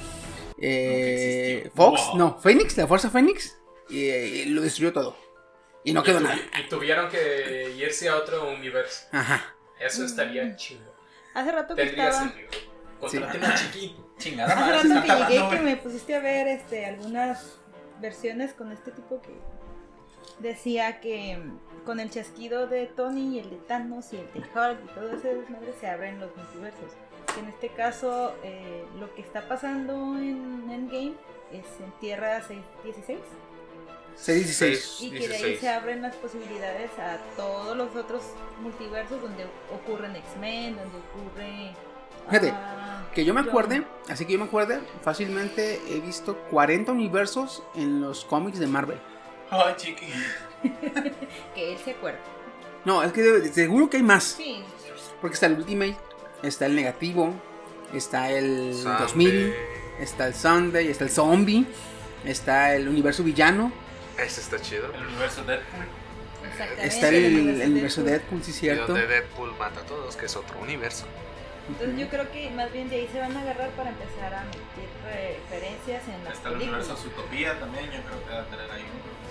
eh. Fox, Wow. no, Phoenix, la fuerza Phoenix, eh, lo destruyó todo. Y no quedó y, tu- nada. y tuvieron que irse a otro universo. Ajá. Eso estaría chingo. Hace rato que Tendría estaba. sentido. Contraten a Chiquito. Chingada Hace rato que llegué que me pusiste a ver este algunas versiones con este tipo que decía que mm, con el chasquido de Tony y el de Thanos y el de Hulk y todo ese desmadre se abren los multiversos. Que en este caso eh, lo que está pasando en Endgame es en Tierra 616 616. y que de ahí se abren las posibilidades a todos los otros multiversos donde ocurren X-Men, donde ocurre... Fíjate, ah, Que yo me John- acuerde, así que yo me acuerde, fácilmente he visto 40 universos en los cómics de Marvel. Ay, chiqui. Que él se acuerda. No, es que seguro que hay más. Sí, Porque está el Ultimate, está el negativo, está el Zombie. 2000, está el Sunday, está el Zombie, está el universo villano, Ese está chido. El universo Deadpool. exactamente. está el, el universo, universo de Deadpool. Deadpool, sí, cierto. donde Deadpool mata a todos, que es otro universo. Entonces yo creo que más bien de ahí se van a agarrar para empezar a meter referencias en las Está el películas. universo Zootopia también, yo creo que va a tener ahí un.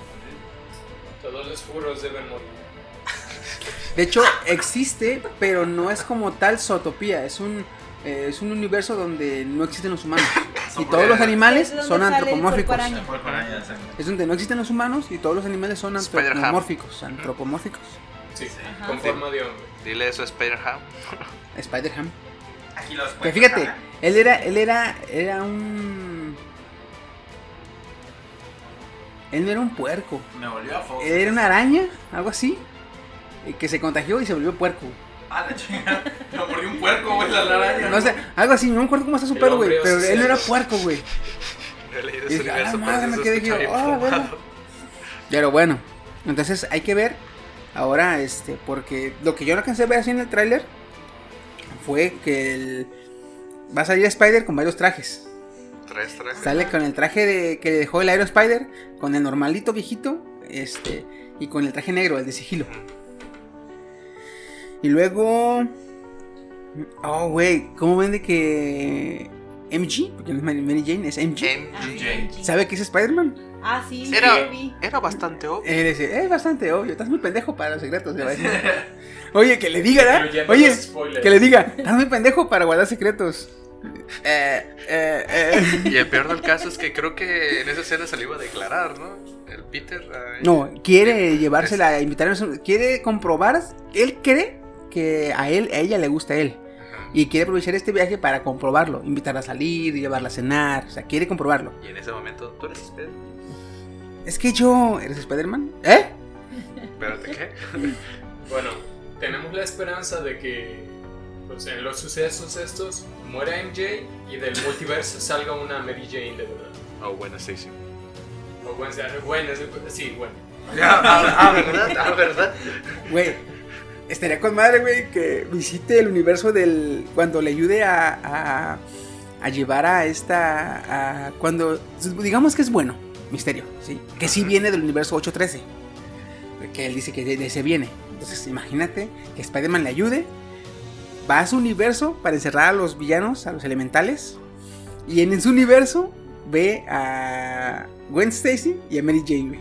Todos los furros deben morir. De hecho, existe, pero no es como tal Zootopia, es un, eh, es un universo donde no existen los humanos. Y todos los animales Es donde son sale el antropomórficos. Es donde no existen los humanos y todos los animales son Spider-Ham. antropomórficos. Antropomórficos. Sí, Ajá. con forma de hombre. Dile eso a Spider-Ham. Spider-Ham. Aquí los Que fíjate, él era, él era, era un... Él no era un puerco. Me volvió a Fox. Él era una araña, algo así. Y Que se contagió y se volvió puerco. Ah, la chingada. Me mordió un puerco, güey, la araña. No sé, algo así, no me acuerdo cómo está su El pedo, güey. Pero él no era puerco, güey. He leído Y ese dije, "A la universo, madre, me quedé "Ah, bueno". Pero bueno, entonces hay que ver ahora, este, porque lo que yo no alcancé a ver así en el tráiler fue que el... va a salir Spider con varios trajes. Tres trajes. Sale con el traje de, que le dejó el Aero Spider, con el normalito viejito, este, y con el traje negro, el de sigilo. Y luego... Oh, güey, ¿cómo ven de que... MG, porque no es Mary Jane, es MG. MJ. ¿Sabe que es Spider-Man? Ah, sí, Era, era bastante obvio. Él dice, es bastante obvio, estás muy pendejo para los secretos. decir. Oye, que le diga, ¿verdad? Incluyendo Oye, que le diga, estás muy pendejo para guardar secretos. Eh, eh, eh. Y el peor del caso es que creo que en esa escena se le iba a declarar, ¿no? El Peter. ay, No, quiere llevársela a invitar a su- Quiere comprobar, él cree que a él, a ella le gusta a él. Y quiere aprovechar este viaje para comprobarlo, invitarla a salir, llevarla a cenar, o sea, quiere comprobarlo. Y en ese momento, ¿tú eres Spider? Es que yo, ¿eres Spider-Man? ¿Eh? Espérate, ¿qué? Bueno, tenemos la esperanza de que pues, en los sucesos estos muera MJ y del multiverso salga una Mary Jane de verdad. Oh, bueno, sí, sí. O bueno, sea, bueno, sí, bueno. Ah, ¿verdad? Ah, ¿verdad? Güey, estaría con madre, güey, que visite el universo del. Cuando le ayude a. a, a llevar a esta. A, cuando. Digamos que es bueno, misterio, ¿sí? Que sí viene del universo 813. Que él dice que de, de ese viene. Entonces, imagínate que Spider-Man le ayude. Va a su universo para encerrar a los villanos, a los elementales. Y en, su universo ve a Gwen Stacy y a Mary Jane, güey.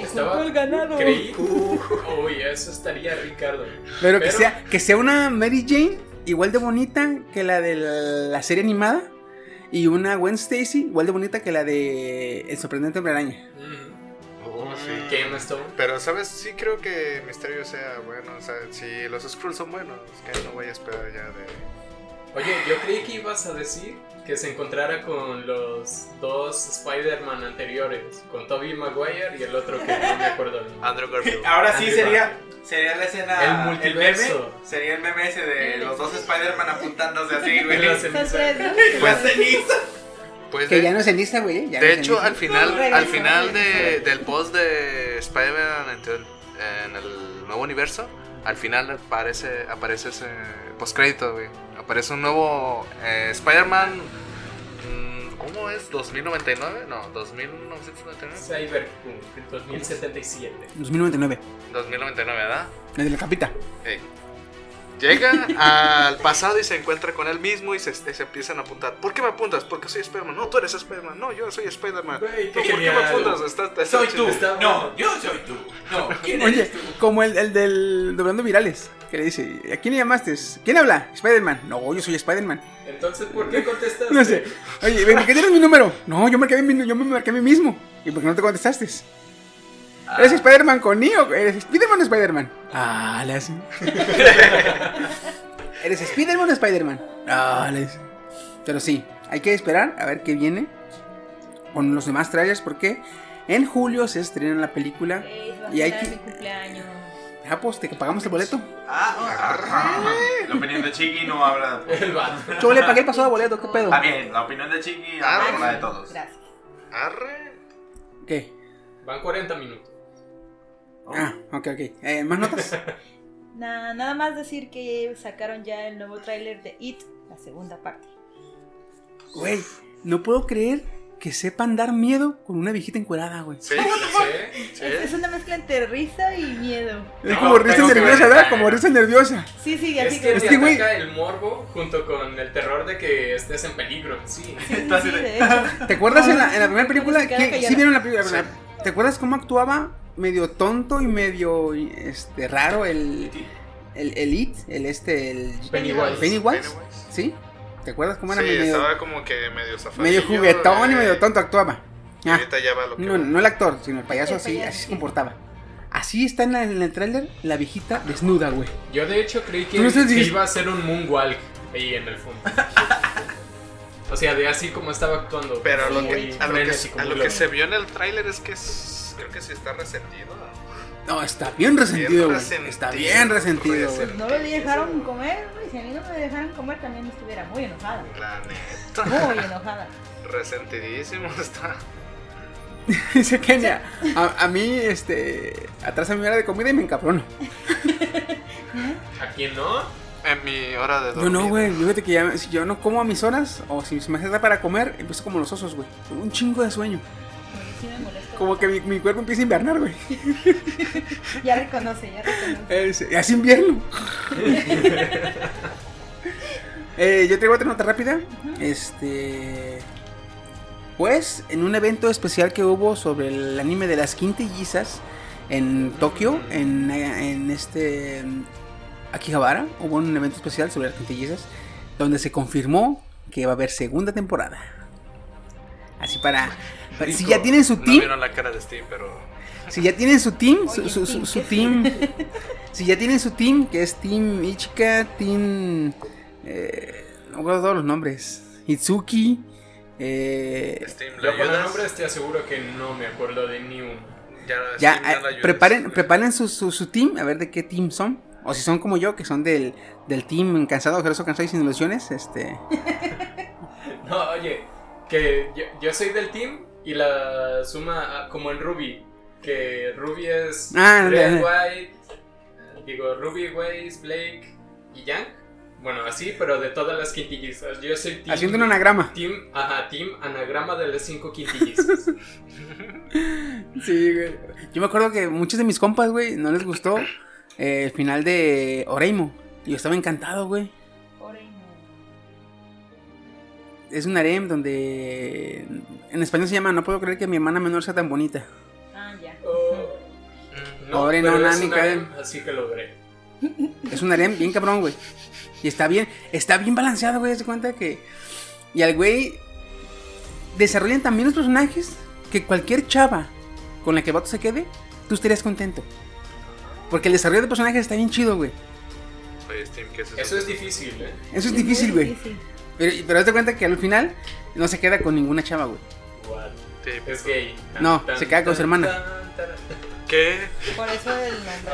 Estaba- el ganado. Creí. Uy, eso estaría Ricardo. Pero, que, sea, que sea una Mary Jane igual de bonita que la de la, la serie animada. Y una Gwen Stacy igual de bonita que la de El sorprendente hombre araña. Mm, Oh, sí. Game Stone. Pero, ¿sabes? Sí creo que Misterio sea bueno. O sea, si los Skrulls son buenos, que no voy a esperar ya de... Oye, yo creí que ibas a decir que se encontrara con los dos Spider-Man anteriores, con Tobey Maguire y el otro que no me acuerdo el nombre. Andrew Garfield. Ahora sí Andrew sería, sería la escena. El multiverso. meme, sería el meme ese de los dos Spider-Man apuntándose así, güey. En la ceniza. La ceniza. Pues que de- ya no es en lista, güey. De hecho, al final, al final de- del post de Spider-Man en, el- en el nuevo universo, al final aparece, aparece ese postcrédito, güey. Aparece un nuevo eh, Spider-Man. mm, ¿Cómo es? ¿2099? No, 2999. Cyberpunk 2077. 2099. 2099, ¿verdad? El de la capita. Llega al pasado y se encuentra con él mismo y se, se empiezan a apuntar. ¿Por qué me apuntas? Porque soy Spider-Man. No, tú eres Spider-Man. No, yo soy Spider-Man. ¿Por qué me apuntas? Está- está Soy tú. Está- No, yo soy tú. No, ¿quién Oye, eres tú? como el, el del doblando virales, que le dice, ¿a quién le llamaste? ¿Quién habla? Spider-Man. No, yo soy Spider-Man. Entonces, ¿por qué contestaste? No sé. Oye, ¿por qué tienes mi número? No, yo, marqué mi- yo me marqué a mí mismo. ¿Y por qué no te contestaste? ¿Eres Spider-Man con I o eres Spider-Man o Spider-Man? Ah, le hace. ¿Eres Spider-Man o Spider-Man? Ah, le hace. Pero sí, hay que esperar a ver qué viene con los demás trailers porque en julio se estrena la película va a y hay que... mi cumpleaños. Ah, pues, ¿te pagamos el boleto? Ah, ah, la opinión de Chiqui no habla. El vato. Yo le pagué el pasado boleto, ¿qué pedo? Está bien, la opinión de Chiqui habla por la de todos. Gracias. Arre. ¿Qué? Van 40 minutos. Ah, ok, ok. Eh, ¿Más notas? Na- nada más decir que sacaron ya el nuevo tráiler de It, la segunda parte. Güey, no puedo creer que sepan dar miedo con una viejita encuerada, güey. Sí, sí, sí. Es, es una mezcla entre risa y miedo. Es No, como risa que nerviosa, ver. ¿verdad? Como risa nerviosa. Sí, sí, Es así que Es que, güey- el morbo junto con el terror de que estés en peligro. Sí. Sí, sí, Está así sí, de- de hecho. ¿Te acuerdas en la, en la primera película? Se queda ¿Qué- callada. ¿Sí vieron la película? ¿Te acuerdas cómo actuaba medio tonto y medio este, raro el, el, el It? El este, el... Pennywise. Pennywise. Pennywise. ¿Sí? ¿Te acuerdas cómo era Sí, medio, estaba como que medio zafadillo. medio juguetón y medio tonto actuaba? Ah, ahorita ya va lo que no, va. no el actor, sino el payaso El así, payaso, así se comportaba. Así está en, la- en el tráiler la viejita desnuda, güey. Yo de hecho creí que, no que dic- iba a ser un moonwalk ahí en el fondo. o sea, de así como estaba actuando. Pero a lo que, a lo que, a lo que se vio en el tráiler es que es- creo que sí está resentido. No, está bien resentido, güey. Está bien resentido, güey. No lo dejaron comer, güey. Si a mí no me dejaran comer, también estuviera muy enojada. La neta. Muy enojada. Resentidísimo está. Dice Kenia, a, a mí, este, atrás a mi hora de comida y me encabrono. ¿A quién no? En mi hora de Yo dormir. no, güey, fíjate que ya, si yo no como a mis horas, o si se me hace para comer, empiezo como los osos, güey, un chingo de sueño. Sí me molesta. Como que mi, mi cuerpo empieza a invernar, güey. Ya reconoce, ya reconoce. Es, hace invierno. Eh, yo traigo otra nota rápida. Este. Pues, en un evento especial que hubo sobre el anime de las quintillizas en Tokio, en, en este. en Akihabara, hubo un evento especial sobre las quintillizas, donde se confirmó que va a haber segunda temporada. Para. para- si ya tienen su No team, vieron la cara de Steve, pero. si ya tienen su team, su, Oye, su- su- su ¿qué team, si ya tienen su team, que es Team Ichika, Team, eh, no me acuerdo todos los nombres, Itsuki, eh, ¿le Yo con el ayudas? nombre te aseguro que no me acuerdo de ni uno. Ya, ya, eh, no ayudes. preparen, preparen su, su, su team, a ver de qué team son, o si son como yo, que son del, del team cansado, ojeroso, cansado y sin ilusiones, este, No, oye, que yo, yo soy del team y la suma ah, como en Ruby, que Ruby es Ah, Red. White, digo Ruby, Waze, Blake y Yang. Bueno, así, pero de todas las quintillizas. Yo soy team. haciendo un anagrama. Team, ajá, team anagrama de las cinco quintillizas. Sí, güey. Yo me acuerdo que muchos de mis compas, güey, no les gustó eh, el final de Oreimo. Y yo estaba encantado, güey. Es un harem donde en español se llama No puedo creer que mi hermana menor sea tan bonita. Ah, ya. Oh, no, Ore, no, pero es Nani, una- cae. así que lo veré. Es un harem bien cabrón, güey. Y está bien, está bien balanceado, güey. Se cuenta que. Y al güey. Desarrollan también los personajes que cualquier chava con la que el vato se quede, tú estarías contento. Porque el desarrollo de personajes está bien chido, güey. Oye, Steve, ¿qué es eso? Eso es difícil, ¿eh? Eso es difícil, güey. Pero, pero hazte cuenta que al final no se queda con ninguna chava, güey. What? Sí, Es gay. No, se queda con su hermana. tan, tan. ¿Qué? Por eso el nombre.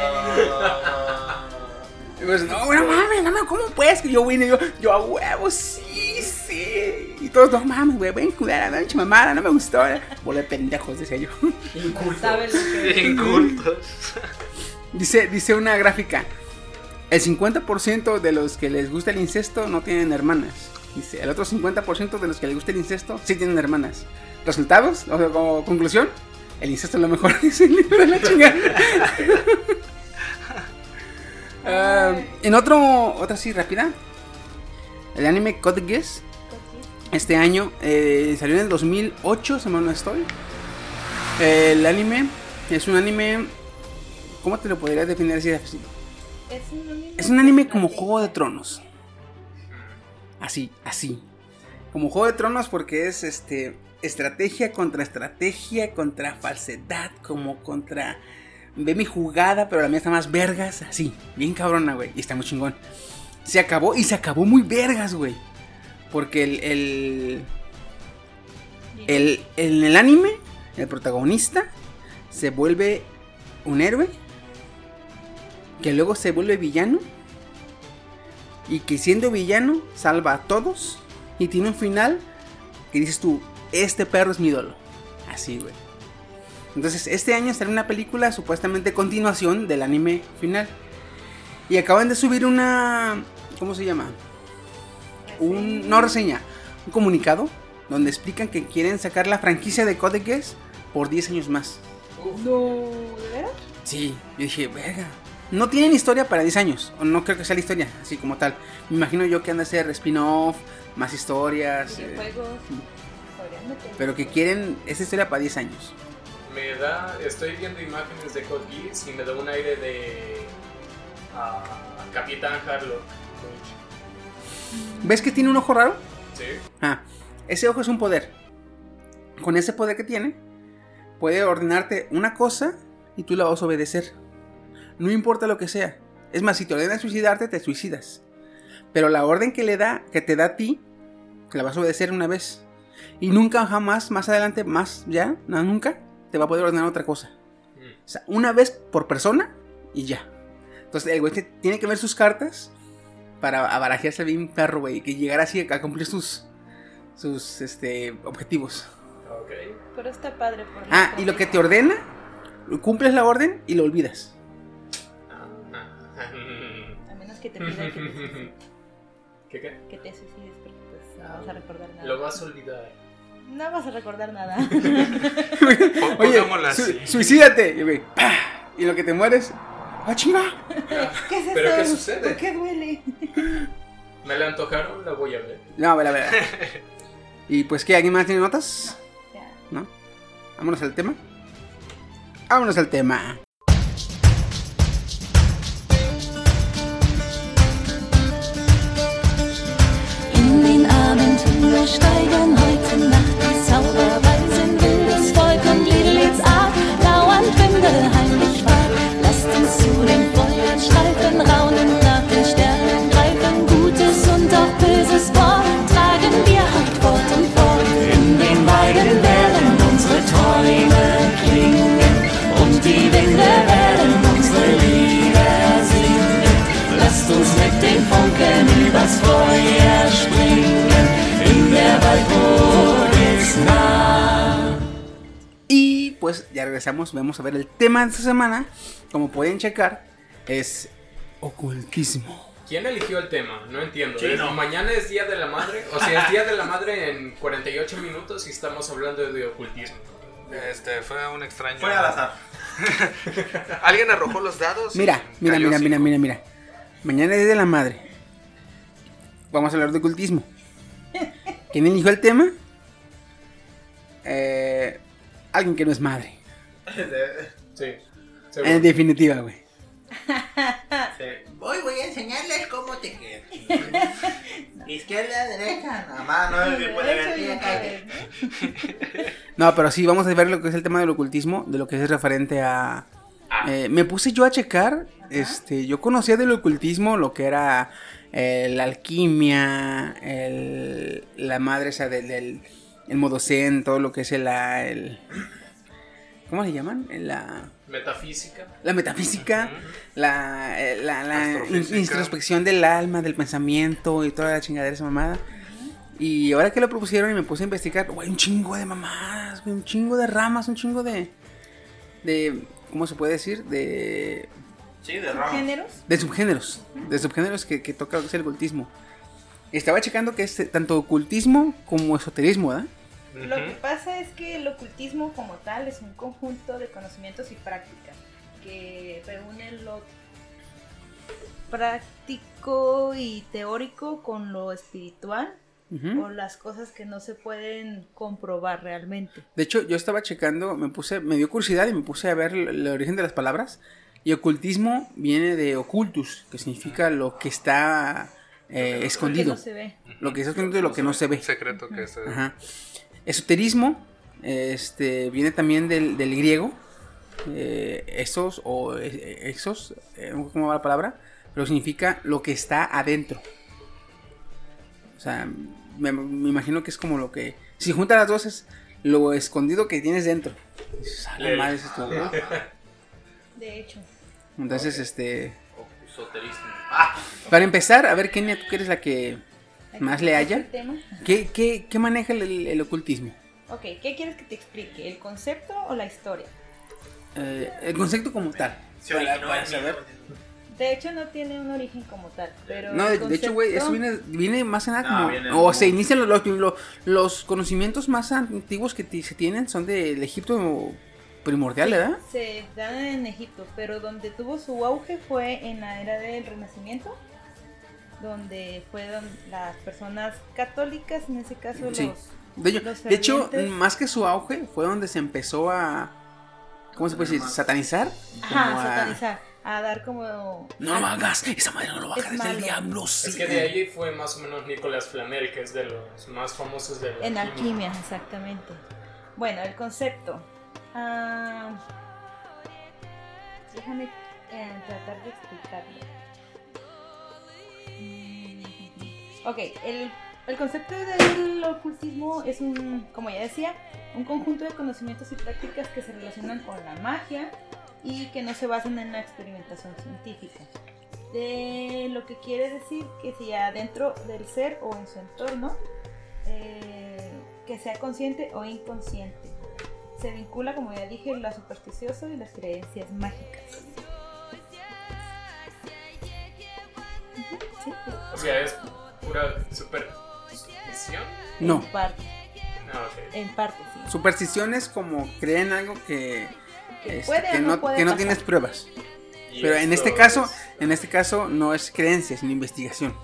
Y pues, no, güey, no mames, no mames, ¿cómo puedes? Que yo, güey, yo, yo a huevo, sí, sí. Y todos, no mames, güey, ven culera, no, pinche mamada, no me gustó. Bola de pendejos, decía yo. ¿Sabe lo que Incultos. Dice, dice una gráfica. El 50% de los que les gusta el incesto no tienen hermanas. Dice, el otro 50% de los que les gusta el incesto sí tienen hermanas. ¿Resultados? O sea, como conclusión, el incesto es lo mejor. Dice el libro de la chingada. Ah, en otro, otra así rápida. El anime Code Geass. Este año eh, salió en el 2008, si mal no estoy. El anime es un anime. ¿Cómo te lo podría definir así? Es un anime. Es un anime como Juego de Tronos. Así, así. Como Juego de Tronos porque es este estrategia contra estrategia, contra falsedad, como contra ve mi jugada, pero la mía está más vergas, así, bien cabrona, güey, y está muy chingón. Se acabó y se acabó muy vergas, güey. Porque el el el en el anime el protagonista se vuelve un héroe que luego se vuelve villano y que siendo villano salva a todos y tiene un final que dices tú, este perro es mi ídolo. Así, güey. Entonces, este año sale una película supuestamente continuación del anime final. Y acaban de subir una ¿cómo se llama? Un no reseña, un comunicado donde explican que quieren sacar la franquicia de Code Geass por 10 años más. No, ¿de veras? Sí, yo dije, verga. No tienen historia para 10 años. O no creo que sea la historia, así como tal. Me imagino yo que han de hacer spin-off, más historias. eh, meter. pero que quieren esa historia para 10 años. Me da. Estoy viendo imágenes de Code Geass y me da un aire de. ah, Capitán Harlock. ¿Ves que tiene un ojo raro? Sí. Ah, ese ojo es un poder. Con ese poder que tiene, puede ordenarte una cosa y tú la vas a obedecer. No importa lo que sea. Es más, si te ordena suicidarte, te suicidas. Pero la orden que le da, que te da a ti, la vas a obedecer una vez. Y nunca jamás, más adelante, más ya, no, nunca, te va a poder ordenar otra cosa. O sea, una vez por persona y ya. Entonces el güey te- tiene que ver sus cartas para abarajearse bien perro, güey. Que llegara así a cumplir sus, sus este, objetivos. Ok. Pero está padre por Ah, y lo que te ordena, cumples la orden y lo olvidas. Que te pida que te, ¿Qué qué? que te suicides porque pues no vas a recordar nada. Lo vas a olvidar. No vas a recordar nada. Oye, su- suicídate. Y, güey, y lo que te mueres, ¡ah, chinga! ¿Qué es ¿Pero esto? qué sucede? ¿Por qué duele? Me la antojaron, la voy a ver. No, a ver, a ver. Y pues, ¿qué? ¿Alguien más tiene notas? Ya. ¿No? Vámonos al tema. Vámonos al tema. steigen pues ya regresamos, vamos a ver el tema de esta semana. Como pueden checar, es ocultismo. ¿Quién eligió el tema? No entiendo. Sí, ¿Es- no. Mañana es Día de la Madre. O sea, es Día de la Madre en 48 minutos y estamos hablando de ocultismo. Este, fue un extraño. Fue al azar. Alguien arrojó los dados. Mira, mira, mira, mira, mira, mira. Mañana es de la madre. Vamos a hablar de ocultismo. ¿Quién eligió el tema? Eh, alguien que no es madre. Sí. En definitiva, güey. Hoy voy a enseñarles cómo te quedas. Izquierda, derecha, nada más, no se puede ver. No, pero sí, vamos a ver lo que es el tema del ocultismo, de lo que es referente a... eh, me puse yo a checar, este, yo conocía del ocultismo lo que era eh, la alquimia, el, la madre esa del, del el modo zen, todo lo que es el, la- el ¿cómo le llaman? La, Metafísica. la metafísica, la, eh, la, la Astrofísica. introspección del alma, del pensamiento y toda la chingadera esa mamada. Y ahora que lo propusieron y me puse a investigar, güey, un chingo de mamadas, güey, un chingo de ramas, un chingo de. de. ¿Cómo se puede decir? De. Sí, de ramas. ¿Géneros? de subgéneros. De subgéneros que, que toca lo que es el ocultismo. Estaba checando que es tanto ocultismo como esoterismo, ¿verdad? Lo que pasa es que el ocultismo como tal es un conjunto de conocimientos y prácticas que reúnen lo práctico y teórico con lo espiritual Ujú. o las cosas que no se pueden comprobar realmente. De hecho, yo estaba checando, me puse, me dio curiosidad y me puse a ver el, el origen de las palabras. Y ocultismo viene de ocultus, que significa lo que está eh, escondido. no se ve. Lo que está escondido y lo que no se ve. Secreto que se Ajá. Esoterismo este, viene también del, del griego. eh, esos o eh, exos, eh, ¿cómo va la palabra? Pero significa lo que está adentro. O sea, me, me imagino que es como lo que. Si juntas las dos es lo escondido que tienes dentro. Dices, "A la Lel. madre, eso es todo". De hecho. Entonces, este. Esoterismo. Para empezar, a ver, Kenia, tú que eres la que más le haya. ¿Qué, qué, qué maneja el, el- el ocultismo? Ok, ¿qué quieres que te explique? ¿El concepto o la historia? Eh, el concepto como tal. Originó para en saber. De hecho, no tiene un origen como tal, pero... No, de, de hecho, güey, eso concepto- viene, viene más que nada No, como... viene o se inician los, los, los- los conocimientos más antiguos que se tienen son del Egipto primordial, ¿verdad? Se dan en Egipto, pero donde tuvo su auge fue en la era del Renacimiento, donde fueron las personas católicas, en ese caso Sí. los... De hecho, los de hecho, fervientes- más que su auge, fue donde se empezó a... ¿Cómo se puede decir? ¿Satanizar? Ajá, a- satanizar, a dar como... No lo hagas, esa madre no lo es del malo. diablo, sí. Es que de ahí fue más o menos Nicolás Flamel, que es de los más famosos de la En alquimia, exactamente. Bueno, el concepto. Ah, déjame eh, tratar de explicarlo. Ok, el, el concepto del ocultismo es un, como ya decía, un conjunto de conocimientos y prácticas que se relacionan con la magia y que no se basan en la experimentación científica. De lo que quiere decir que sea dentro del ser o en su entorno, eh, que sea consciente o inconsciente. Se vincula, como ya dije, lo supersticioso y las creencias mágicas. Sí. O sea, es pura superstición. No. En parte, No, ok. en parte, sí. Supersticiones como creen algo que, Que este, puede que no no, puede que no tienes pruebas. Pero en este caso, es en este caso no es creencia, sino investigación.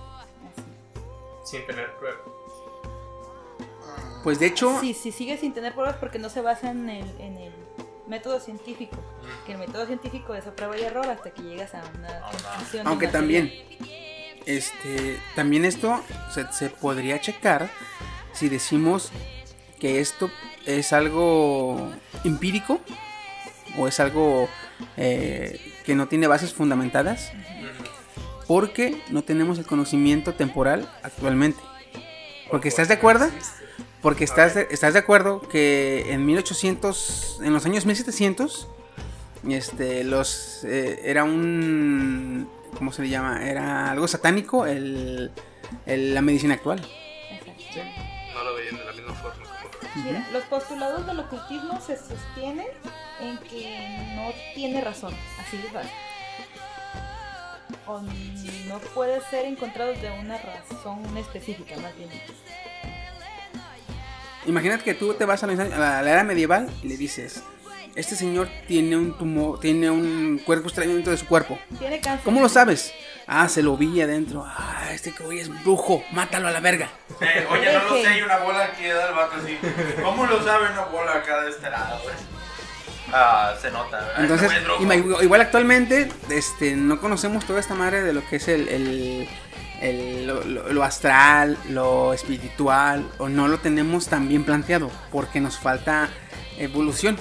Sin tener pruebas. Pues de hecho, Sí, sí, sigue sin tener pruebas porque no se basa en el, en el método científico. Que el método científico es a prueba y error hasta que llegas a una conclusión. aunque una también, teoría. Este, también esto se, se podría checar si decimos que esto es algo empírico o es algo eh, que no tiene bases fundamentadas porque no tenemos el conocimiento temporal actualmente. Porque estás de acuerdo, porque estás de, estás de acuerdo que en 1800, en los años 1700, este, los eh, era un, ¿cómo se le llama? Era algo satánico el, el- la medicina actual. No lo veían de la misma forma. como- Mira, los postulados del ocultismo se sostienen en que no tiene razón, así de fácil. O no puede ser encontrado de una razón específica, más bien. Imagínate que tú te vas a la, a la era medieval y le dices, este señor tiene un tumor, tiene un cuerpo extraño dentro de su cuerpo. Tiene cáncer. ¿Cómo lo sabes? Ah, se lo vi adentro. Ah, este que hoy es brujo, mátalo a la verga. Eh, oye, no lo sé, hay una bola aquí da el vato así. ¿Cómo lo sabe una bola acá de este lado, güey? Ah, se nota, ¿verdad? Entonces, Este igual actualmente, este, no conocemos toda esta madre de lo que es el, el- el- lo, lo- lo astral, lo espiritual, o no lo tenemos tan bien planteado, porque nos falta evolución.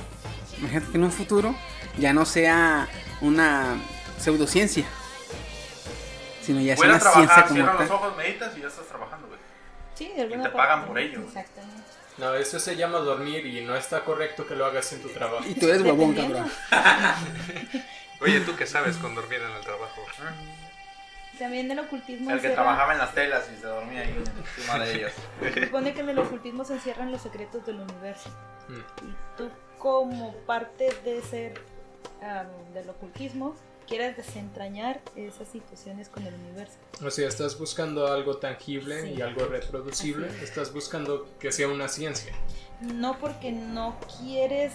Imagínate que en un futuro ya no sea una pseudociencia, sino ya sea una ciencia trabajar, como cierra tal. los ojos, meditas y ya estás trabajando, güey. Sí, de alguna te parte. pagan por ello. Exactamente. No, eso se llama dormir y no está correcto que lo hagas en tu trabajo. Y tú eres huevón, Dependiendo. cabrón. Oye, ¿tú qué sabes con dormir en el trabajo? También el ocultismo El que encierra- trabajaba en las telas y se dormía ahí. Uno de ellos. Se supone que en el ocultismo se encierran los secretos del universo. Mm. Y tú, como parte de ser am, del ocultismo, quieres desentrañar esas situaciones con el universo. O sea, estás buscando algo tangible Sí. y algo reproducible. Es. Estás buscando que sea una ciencia. No porque no quieres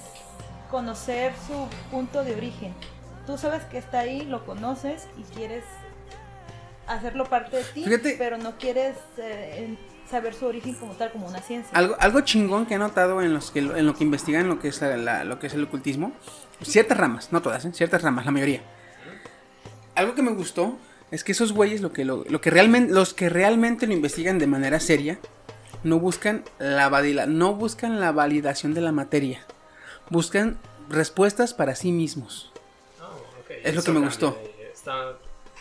conocer su punto de origen. Tú sabes que está ahí, lo conoces y quieres hacerlo parte de ti, Fíjate. pero no quieres eh, saber su origen como tal, como una ciencia. Algo, algo chingón que he notado en, los que, en lo que investigan lo que es, la- la- lo que es el ocultismo, ciertas ramas, no todas, ¿eh? ciertas ramas, la mayoría. Algo que me gustó es que esos güeyes, lo que, lo, lo que realmente, los que realmente lo investigan de manera seria, no buscan la, valida- no buscan la validación de la materia, buscan respuestas para sí mismos. Oh, ok, Es lo eso que me gustó. Está...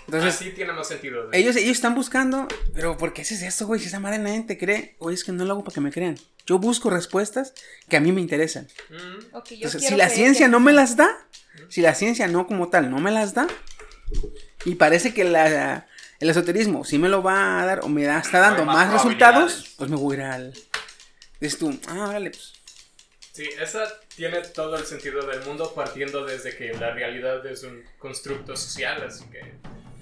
Entonces- Así tiene más sentido. Ellos, ellos están buscando, pero ¿por qué haces eso, güey? Si esa madre nadie te cree, oye, es que no lo hago para que me crean. Yo busco respuestas que a mí me interesan. Mm, yo Entonces, si la ciencia que- no me las da, si la ciencia no como tal no me las da, y parece que la- el esoterismo sí me lo va a dar o me da, está dando más más resultados, pues me voy a ir al... Dices tú, ah, órale, pues. Sí, esa tiene todo el sentido del mundo partiendo desde que la realidad es un constructo social, así que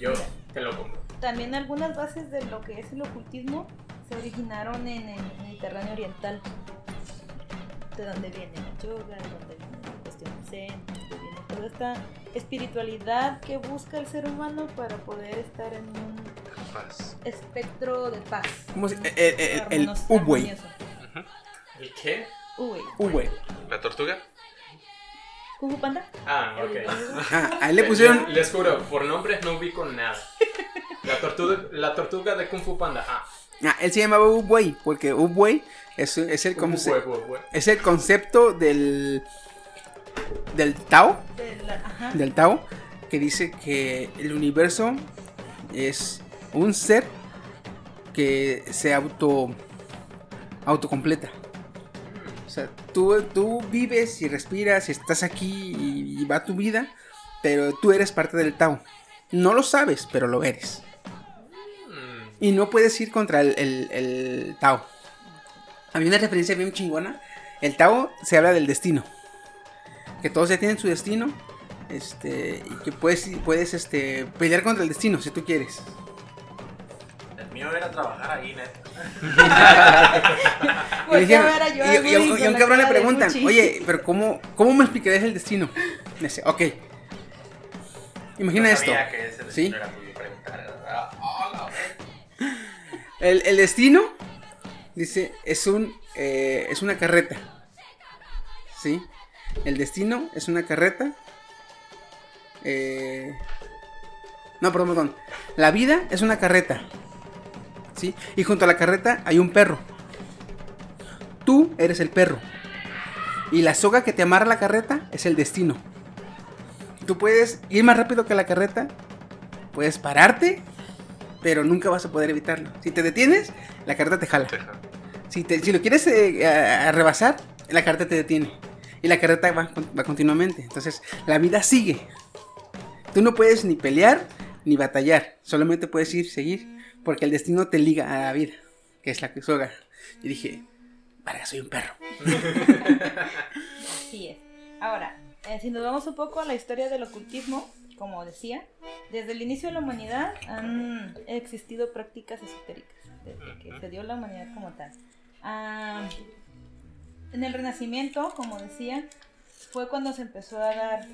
yo te lo compro. También algunas bases de lo que es el ocultismo se originaron en el Mediterráneo Oriental. De donde viene el yoga, de donde viene la cuestión zen, de donde viene toda esta espiritualidad que busca el ser humano para poder estar en un Paz. espectro de paz. ¿Cómo se- eh, eh, eh, el Uwey. ¿El qué? Uwey. Uwe. ¿La tortuga? Kung Fu Panda. Ah, ok. Ah, a él le pusieron... Les, les juro, por nombres no ubico nada. La tortuga, la tortuga de Kung Fu Panda. Ah, Ah, él se llamaba Ubwey, porque Ubwey es, es, el uwey. es el concepto del... del Tao. De la- ajá. del Tao que dice que el universo es un ser que se auto autocompleta. O sea, tú, tú vives y respiras y estás aquí y, y va tu vida, pero tú eres parte del Tao. No lo sabes, pero lo eres. Mm, Y no puedes ir contra el, el, el Tao. Había una referencia bien chingona. El Tao se habla del destino. Que todos ya tienen su destino. Este. Y que puedes, puedes este, pelear contra el destino si tú quieres. Mío era trabajar ahí, neta. Y, a y- y- y- a un cabrón le preguntan, oye, pero ¿cómo, cómo me explicarías el destino? Dice, ok. Imagina No esto. que ese ¿Sí? era muy preguntar. Ah, verga. El, el destino, dice, es un eh, es una carreta. ¿Sí? El destino es una carreta. Eh, no, perdón, perdón. La vida es una carreta. ¿Sí? Y junto a la carreta hay un perro. Tú eres el perro. Y la soga que te amarra la carreta es el destino. Tú puedes ir más rápido que la carreta. Puedes pararte. Pero nunca vas a poder evitarlo. Si te detienes, la carreta te jala. Si, te- si lo quieres eh, a- a rebasar, la carreta te detiene. Y la carreta va, va continuamente. Entonces, la vida sigue. Tú no puedes ni pelear ni batallar. Solamente puedes ir, seguir. Porque el destino te liga a la vida. Que es la que soga. Y dije, verga, soy un perro. Así es. Ahora, eh, si nos vamos un poco a la historia del ocultismo, como decía, desde el inicio de la humanidad han existido prácticas esotéricas, desde que se dio la humanidad como tal. Ah, en el Renacimiento, como decía, fue cuando se empezó a dar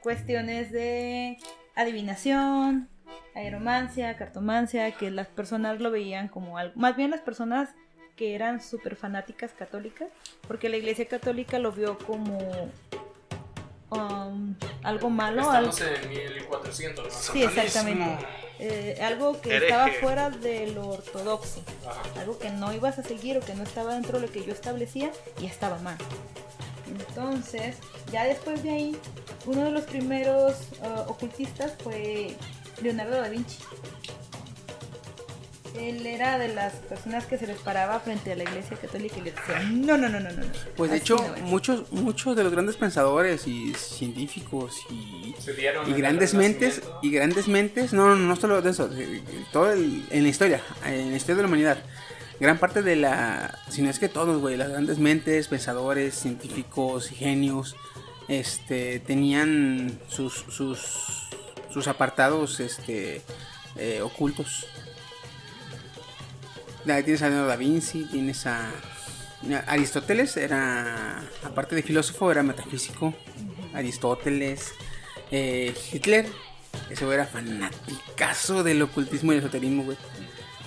cuestiones de adivinación, aeromancia, cartomancia, que las personas lo veían como algo, más bien las personas que eran súper fanáticas católicas, porque la iglesia católica lo vio como um, algo malo. algo- Estamos en 1400, ¿no? Sí, exactamente. Eh, algo que Hereje. estaba fuera de lo ortodoxo. Ajá. Algo que no ibas a seguir o que no estaba dentro de lo que yo establecía y estaba mal. Entonces, ya después de ahí, uno de los primeros uh, ocultistas fue Leonardo da Vinci. Él era de las personas que se les paraba frente a la iglesia católica y le decía, no, no, no, no, no. no. Pues de Así hecho, no es". muchos, muchos de los grandes pensadores y científicos y, Se dieron y grandes mentes, y grandes mentes, no, no, no solo de eso, todo el- en la historia, en la historia de la humanidad, gran parte de la, si no es que todos, güey, las grandes mentes, pensadores, científicos, genios, este, tenían sus, sus, sus apartados, este, eh, ocultos. Ahí tienes a Leonardo da Vinci, tienes a Aristóteles, era, aparte de filósofo, era metafísico. Aristóteles, eh, Hitler, ese güey era fanaticazo del ocultismo y el esoterismo, güey.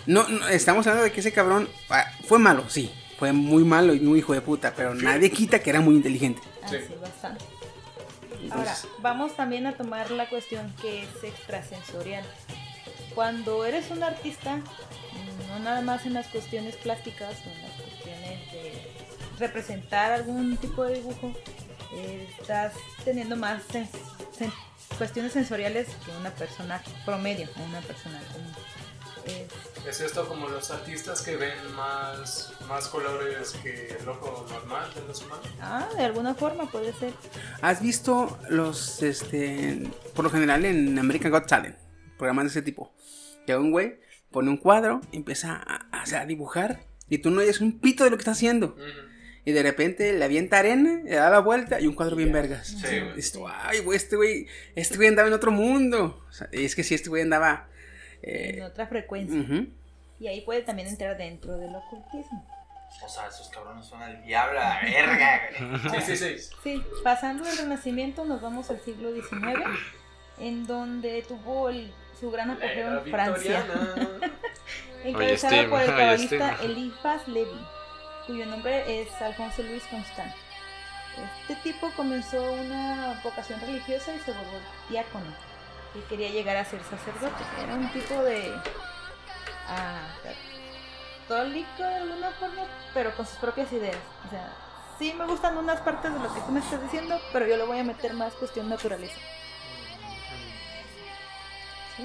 No, no, estamos hablando de que ese cabrón ah, fue malo, sí, fue muy malo y muy hijo de puta, pero nadie quita que era muy inteligente. Ah, sí, bastante. Ahora, vamos también a tomar la cuestión que es extrasensorial. Cuando eres un artista, no nada más en las cuestiones plásticas en las cuestiones de representar algún tipo de dibujo, eh, estás teniendo más cuestiones sensoriales que una persona promedio una persona común. Es- Es esto como los artistas que ven más, más colores que el ojo normal de los humanos. ah, de alguna forma puede ser. ¿Has visto los, este, por lo general en American Got Talent, programas de ese tipo? Que un güey pone un cuadro, empieza a, a- a dibujar y tú no oyes un pito de lo que está haciendo. Y de repente le avienta arena, le da la vuelta y un cuadro bien vergas. Sí, tú, ay, güey, este güey, este güey andaba en otro mundo. O sea, y es que si este güey andaba... eh, en otra frecuencia. Y ahí puede también entrar dentro del ocultismo. O sea, esos cabrones son al diablo, a la verga. Sí, sí, sí. Sí, pasando del Renacimiento nos vamos al siglo XIX, en donde tuvo el- su gran apogeo en Francia. Encabezado por el cabalista. Eliphas Levi, cuyo nombre es Alfonso Luis Constant. Este tipo comenzó una vocación religiosa y se volvió diácono. Y quería llegar a ser sacerdote. Era un tipo de. ah, católico de alguna forma, pero con sus propias ideas. O sea, sí me gustan unas partes de lo que tú me estás diciendo, pero yo le voy a meter más cuestión naturaleza.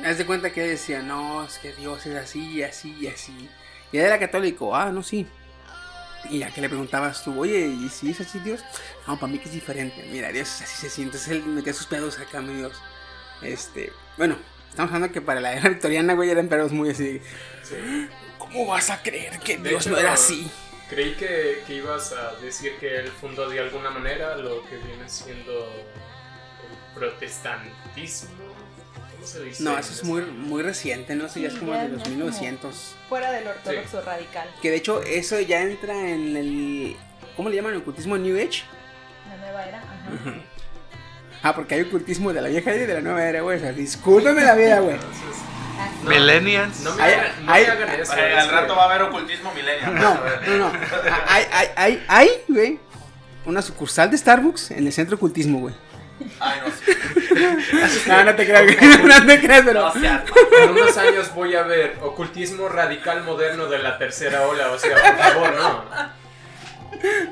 Haz de cuenta que decía, no, es que Dios es así, así, así. Y él era católico, ah, no, sí. Y ya que le preguntabas tú, oye, ¿y si es así Dios? No, para mí que es diferente. Mira, Dios es así se siente. Entonces él metía sus pedos acá, mi Dios. Este, bueno, estamos hablando que para la era victoriana, güey, eran pedos muy así. ¿Cómo vas a creer que De Dios hecho, no era así? Creí que, que ibas a decir que él fundó de alguna manera lo que viene siendo el protestantismo. ¿Cómo se dice? No, eso es muy, muy reciente, ¿no? Eso ya es Sí, como ya de los es como- 1900. Fuera del ortodoxo radical. Que de hecho eso ya entra en el... ¿Cómo le llaman? ¿El ocultismo New Age? La nueva era. Ajá. Ah, porque hay ocultismo de la vieja era y de la nueva era, güey. O sea, discúlpeme la vida, güey. Millennials. No me, Hay- no hay- me hagan eso. Es al rato que- va a haber ocultismo millennial. No, no, no. Hay, hay, hay, hay, güey, una sucursal de Starbucks en el centro ocultismo, güey. Ay, no sé. No, no te creas, güey. No te creas, pero... No seas En unos años voy a ver ocultismo radical moderno de la tercera ola. O sea, por favor, no.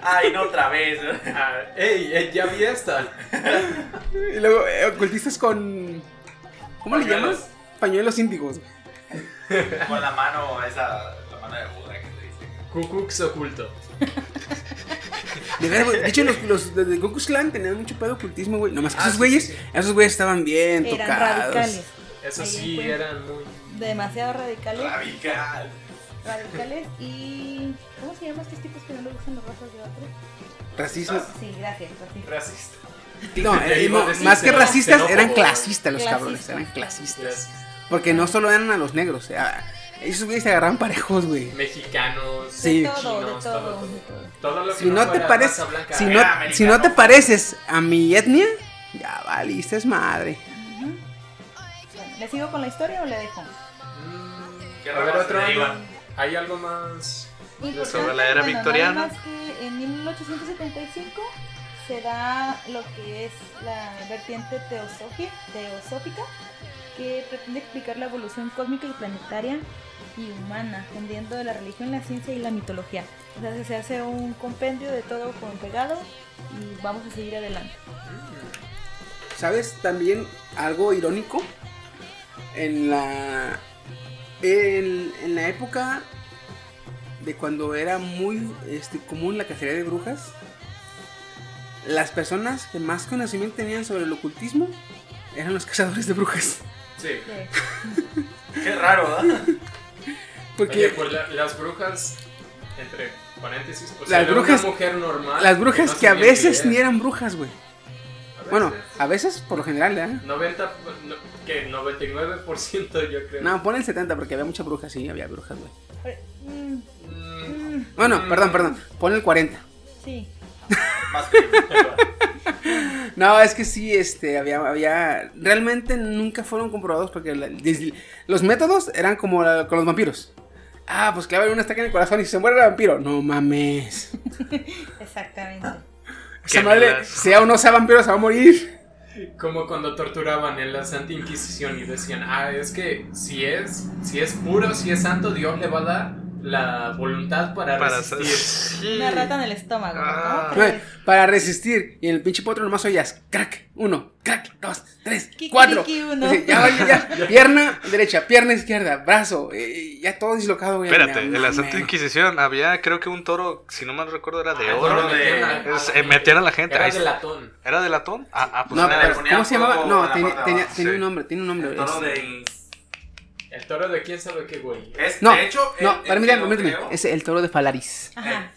Ay, no otra vez. Ah, ey, ey, ya vi esta. Y luego, eh, ocultistas con... ¿Cómo le Pañuelos. llamas? Pañuelos índigos. Con la mano, esa, la mano de Buda que te dice. Cucux oculto. De verdad, güey. De hecho, los, los de, de Ku Klux Klan tenían mucho pedo ocultismo, güey. Nomás que Ah, esos sí, güeyes, sí, sí. esos güeyes estaban bien Eran tocados. radicales. Eso Ahí sí, eran muy. Demasiado radicales. Radical. Radicales y. ¿Cómo se llaman estos tipos que no les gustan las razas de otros? Racismo. Sí, gracias, racista. Racista. No, eh, a no, más que racistas, xenófobo. eran clasistas los cabrones. Eran clasistas. Clasista. Porque no solo eran a los negros. o sea, esos güeyes se agarraban parejos, güey. Mexicanos, Sí. De todo, de chinos, todo, todo. todo. Todo lo que Si no te pareces, si no, americano. si no te pareces a mi etnia, ya valiste es madre. Bueno, ¿Le sigo con la historia o le dejo? ¿Qué A ver, otro? ¿Hay algo más? Sobre la era bueno, victoriana. Nada más que en 1875 se da lo que es la vertiente teosófica que pretende explicar la evolución cósmica y planetaria y humana, fundiendo de la religión, la ciencia y la mitología. O sea, se hace un compendio de todo con pegado y vamos a seguir adelante. ¿Sabes también algo irónico? En la el- en la época de cuando era muy este, común la cacería de brujas, las personas que más conocimiento tenían sobre el ocultismo eran los cazadores de brujas. Sí. Qué raro, ¿verdad? Porque Oye, pues la- las brujas, entre paréntesis, pues las brujas, una mujer normal. las brujas no que a veces ni ni era. eran brujas, güey. Bueno, a veces por lo general, ¿eh? 90, no, ¿qué? 99% yo creo. No, pon el 70 porque había muchas brujas, sí, había brujas, güey. Mm, mm, Bueno, perdón, perdón, pon el 40. sí. Más que. No, es que sí, este, había, había, realmente nunca fueron comprobados porque la- los métodos eran como la- con los vampiros. Ah, pues clavan una estaca en el corazón y se muere el vampiro. No mames. Exactamente. Esa Qué madre, malas. sea o no sea vampiro, se va a morir. Como cuando torturaban en la Santa Inquisición y decían, ah, es que si es, si es puro, si es santo, Dios le va a dar la voluntad para, Para resistir. Una rata en el estómago. Ah. Para resistir. Y en el pinche potro nomás oías, crack, uno, crack, dos, tres, Kiki, cuatro. kiki, uno. Así, ya, vale, ya. Pierna derecha, pierna izquierda, brazo, eh, ya todo dislocado, güey. Espérate, en la Santa. Inquisición había, creo que un toro, si no mal recuerdo, era de Ah, oro. de- Metían a- Es- a la eh, metían a la gente. Era ahí de latón. ¿Era de latón? Ah, ah, pues No, pero, ¿cómo se llamaba? fuego No, tenía, tenía, abajo, tenía sí. un nombre, tiene un nombre. El toro de. El toro de quién sabe qué, güey. Es, No, de hecho, no, el Es el toro de Falaris. Ajá.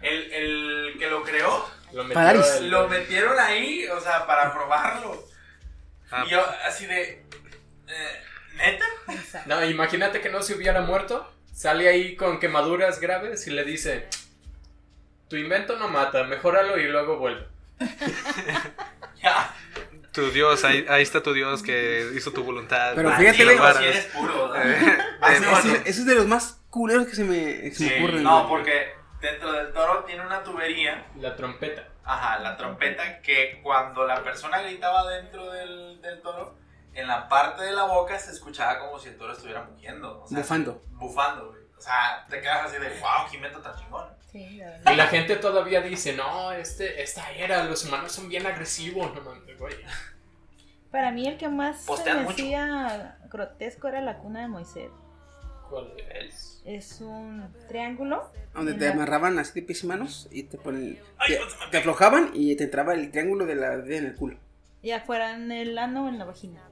El, el que lo creó, Lo el- lo metieron ahí, o sea, para probarlo. Ah. Y yo, así de. eh, ¿Neta? No, imagínate que no se hubiera muerto. Sale ahí con quemaduras graves y le dice: Tu invento no mata, mejóralo y luego vuelve. Ya. Tu Dios, ahí, ahí está tu Dios que hizo tu voluntad. Pero Ah, fíjate, güey. lo si guardas. eres puro. ¿verdad? Eh, eh, es de los más culeros que se me, Sí, ocurren. no, porque dentro del toro tiene una tubería, La trompeta. ajá, la trompeta, que cuando la persona gritaba dentro del, del toro, en la parte de la boca se escuchaba como si el toro estuviera mugiendo. o sea, Bufando. Bufando, güey. O sea, te quedas así de, wow, qué invento tan chingón. Sí, la verdad. Y la gente todavía dice: No, este, esta era, los humanos son bien agresivos. No mames, güey. Para mí el que más se Postean me mucho. hacía grotesco era la cuna de Moisés. ¿Cuál es? Es un triángulo. Donde te la- amarraban así de pies y manos y te ponen. Ay, Te, se me te aflojaban y te entraba el triángulo de la en el culo. Ya fuera en el ano o en la vagina.